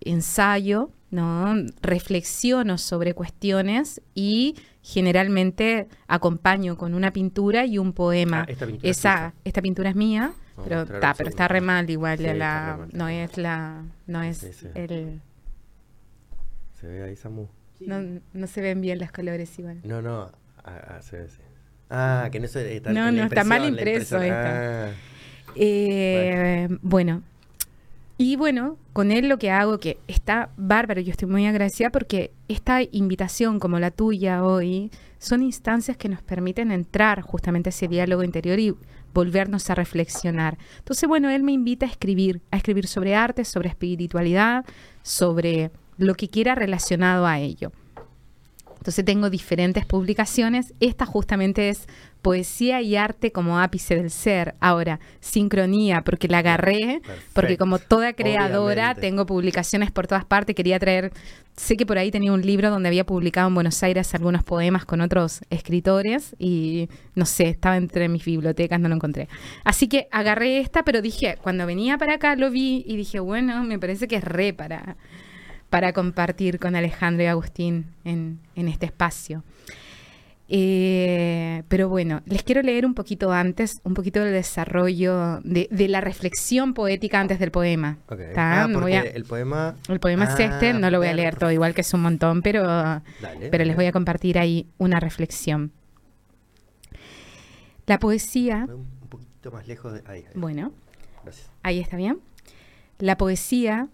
ensayo, ¿no? reflexiono sobre cuestiones y generalmente acompaño con una pintura y un poema. Ah, esta pintura Esa, es esta pintura es mía, Vamos pero está, pero está re mal igual, Sí, la, está re mal. no es la, no es Sí, sí. el, ¿Se ve ahí, Samu? no, no se ven bien los colores igual. No, no. Ah, ah, se ve, sí. Ah, que no se está No, no, está mal impreso impresión. esta. Ah, Eh, bueno, y bueno, con él lo que hago, que está bárbaro, yo estoy muy agradecida porque esta invitación como la tuya hoy son instancias que nos permiten entrar justamente a ese diálogo interior y volvernos a reflexionar. Entonces, bueno, él me invita a escribir, a escribir sobre arte, sobre espiritualidad, sobre lo que quiera relacionado a ello. Entonces tengo diferentes publicaciones. Esta justamente es Poesía y Arte como ápice del ser. Ahora, sincronía, porque la agarré, porque como toda creadora Obviamente. tengo publicaciones por todas partes. Quería traer, sé que por ahí tenía un libro donde había publicado en Buenos Aires algunos poemas con otros escritores y no sé, estaba entre mis bibliotecas, no lo encontré. Así que agarré esta, pero dije, cuando venía para acá lo vi y dije, bueno, me parece que es re para para compartir con Alejandro y Agustín en, en este espacio. Eh, pero bueno, les quiero leer un poquito antes, un poquito del desarrollo de, de la reflexión poética antes del. Ah, No porque voy a- el poema... el poema es este, no lo voy a leer todo, igual que es un montón, pero, Dale, pero les voy a compartir ahí una reflexión. La poesía, Un un poquito más lejos de... Ahí, ahí. bueno, Gracias. Ahí está bien. La poesía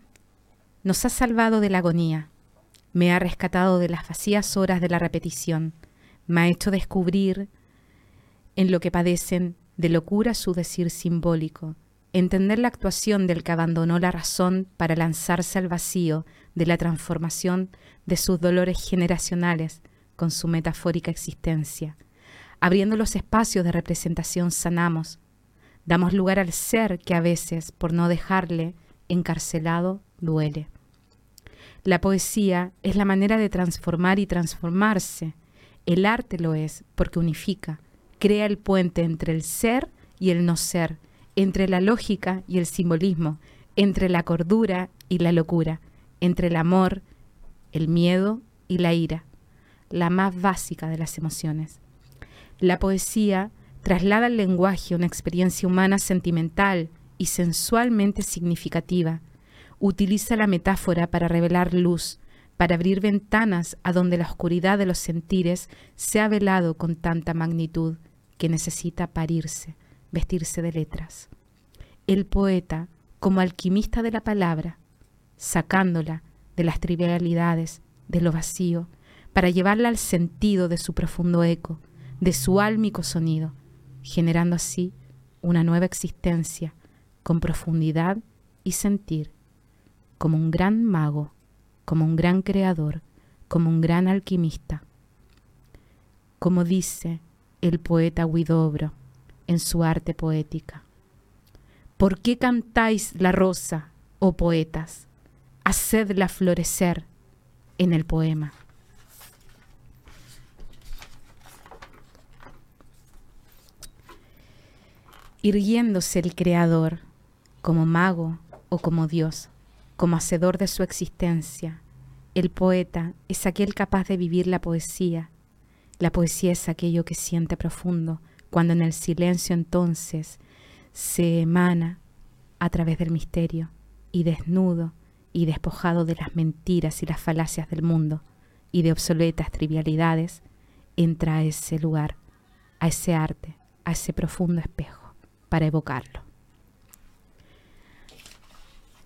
nos ha salvado de la agonía, me ha rescatado de las vacías horas de la repetición, me ha hecho descubrir en lo que padecen de locura su decir simbólico, entender la actuación del que abandonó la razón para lanzarse al vacío de la transformación de sus dolores generacionales con su metafórica existencia. Abriendo los espacios de representación sanamos, Damos lugar al ser que a veces, por no dejarle encarcelado, duele. La poesía es la manera de transformar y transformarse. El arte lo es porque unifica, crea el puente entre el ser y el no ser, entre la lógica y el simbolismo, entre la cordura y la locura, entre el amor, el miedo y la ira, la más básica de las emociones. La poesía traslada al lenguaje una experiencia humana sentimental y sensualmente significativa. Utiliza la metáfora para revelar luz, para abrir ventanas a donde la oscuridad de los sentires se ha velado con tanta magnitud que necesita parirse, vestirse de letras. El poeta, como alquimista de la palabra, sacándola de las trivialidades, de lo vacío, para llevarla al sentido de su profundo eco, de su álmico sonido, generando así una nueva existencia con profundidad y sentir, como un gran mago, como un gran creador, como un gran alquimista. Como dice el poeta Huidobro en su arte poética. ¿Por qué cantáis la rosa, oh poetas? Hacedla florecer en el poema. irguiéndose el Creador como mago o como Dios, como hacedor de su existencia. El poeta es aquel capaz de vivir la poesía. La poesía es aquello que siente profundo, cuando en el silencio entonces se emana a través del misterio y desnudo y despojado de las mentiras y las falacias del mundo y de obsoletas trivialidades, entra a ese lugar, a ese arte, a ese profundo espejo para evocarlo.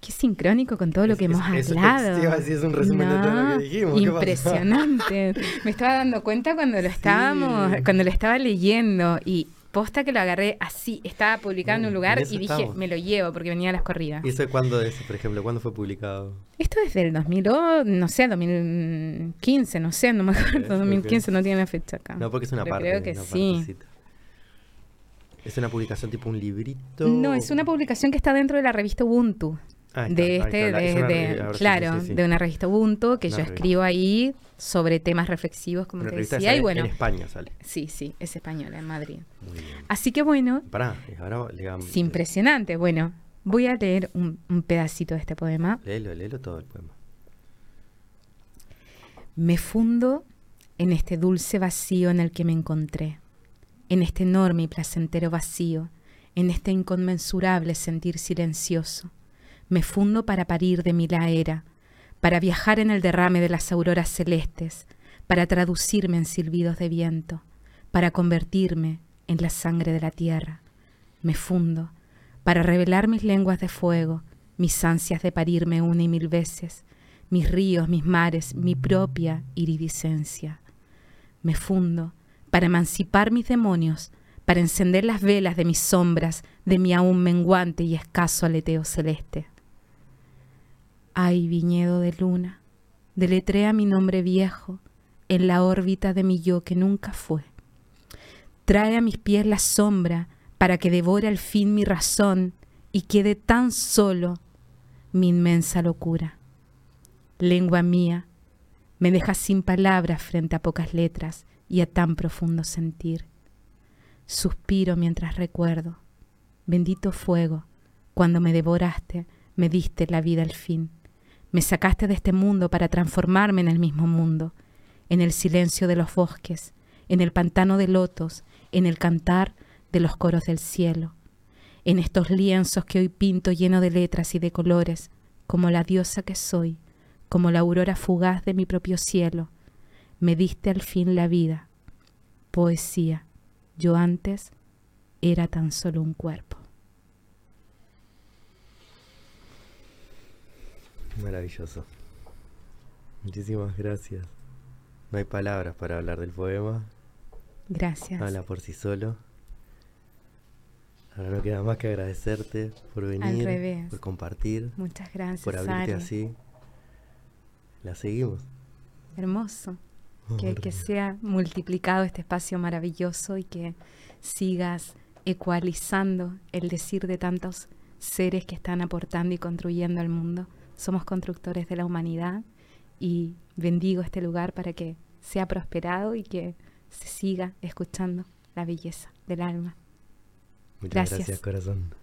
Qué sincrónico con todo lo que Es- hemos es- hablado. decir, es un resumen de todo lo que dijimos. Impresionante. Me estaba dando cuenta cuando lo estábamos, Sí. cuando lo estaba leyendo y posta que lo agarré así, estaba publicado en un lugar y dije, estamos. me lo llevo porque venía a las corridas. ¿Y eso cuándo es, por ejemplo? ¿Cuándo fue publicado? Esto es del 2000, no sé, 2015, no sé, no me acuerdo, Ok, 2015 no tiene fecha acá. No, porque es una Pero parte. creo que una sí. partecita. ¿Es una publicación tipo un librito? No, es una publicación que está dentro de la revista Ubuntu. Está, de este, está, de, claro, sí, sí, sí. de una revista Ubuntu que Una yo revista. escribo ahí sobre temas reflexivos, como Una te decía, sale y bueno, En España sale. sí, sí, es española en Madrid. Muy bien. Así que bueno, Pará, ahora le es impresionante. Bueno, voy a leer un, un pedacito de este poema. Léelo, léelo todo el poema. Me fundo en este dulce vacío en el que me encontré, en este enorme y placentero vacío, en este inconmensurable sentir silencioso. Me fundo para parir de mi laera, para viajar en el derrame de las auroras celestes, para traducirme en silbidos de viento, para convertirme en la sangre de la tierra. Me fundo para revelar mis lenguas de fuego, mis ansias de parirme una y mil veces, mis ríos, mis mares, mi propia iridiscencia. Me fundo para emancipar mis demonios, para encender las velas de mis sombras, de mi aún menguante y escaso aleteo celeste. Ay, viñedo de luna, deletrea mi nombre viejo en la órbita de mi yo que nunca fue. Trae a mis pies la sombra para que devore al fin mi razón y quede tan solo mi inmensa locura. Lengua mía, me dejas sin palabras frente a pocas letras y a tan profundo sentir. Suspiro mientras recuerdo. Bendito fuego, cuando me devoraste, me diste la vida al fin. Me sacaste de este mundo para transformarme en el mismo mundo, en el silencio de los bosques, en el pantano de lotos, en el cantar de los coros del cielo, en estos lienzos que hoy pinto lleno de letras y de colores, como la diosa que soy, como la aurora fugaz de mi propio cielo, me diste al fin la vida. Poesía, yo antes era tan solo un cuerpo. Maravilloso. Muchísimas gracias. No hay palabras para hablar del poema. Gracias. Habla por sí solo. Ahora no queda más que agradecerte por venir, por compartir, Muchas gracias, por abrirte Ari. así. La seguimos. Hermoso. Que, que sea multiplicado este espacio maravilloso y que sigas ecualizando el decir de tantos seres que están aportando y construyendo el mundo. Somos constructores de la humanidad y bendigo este lugar para que sea prosperado y que se siga escuchando la belleza del alma. Muchas Gracias. gracias corazón.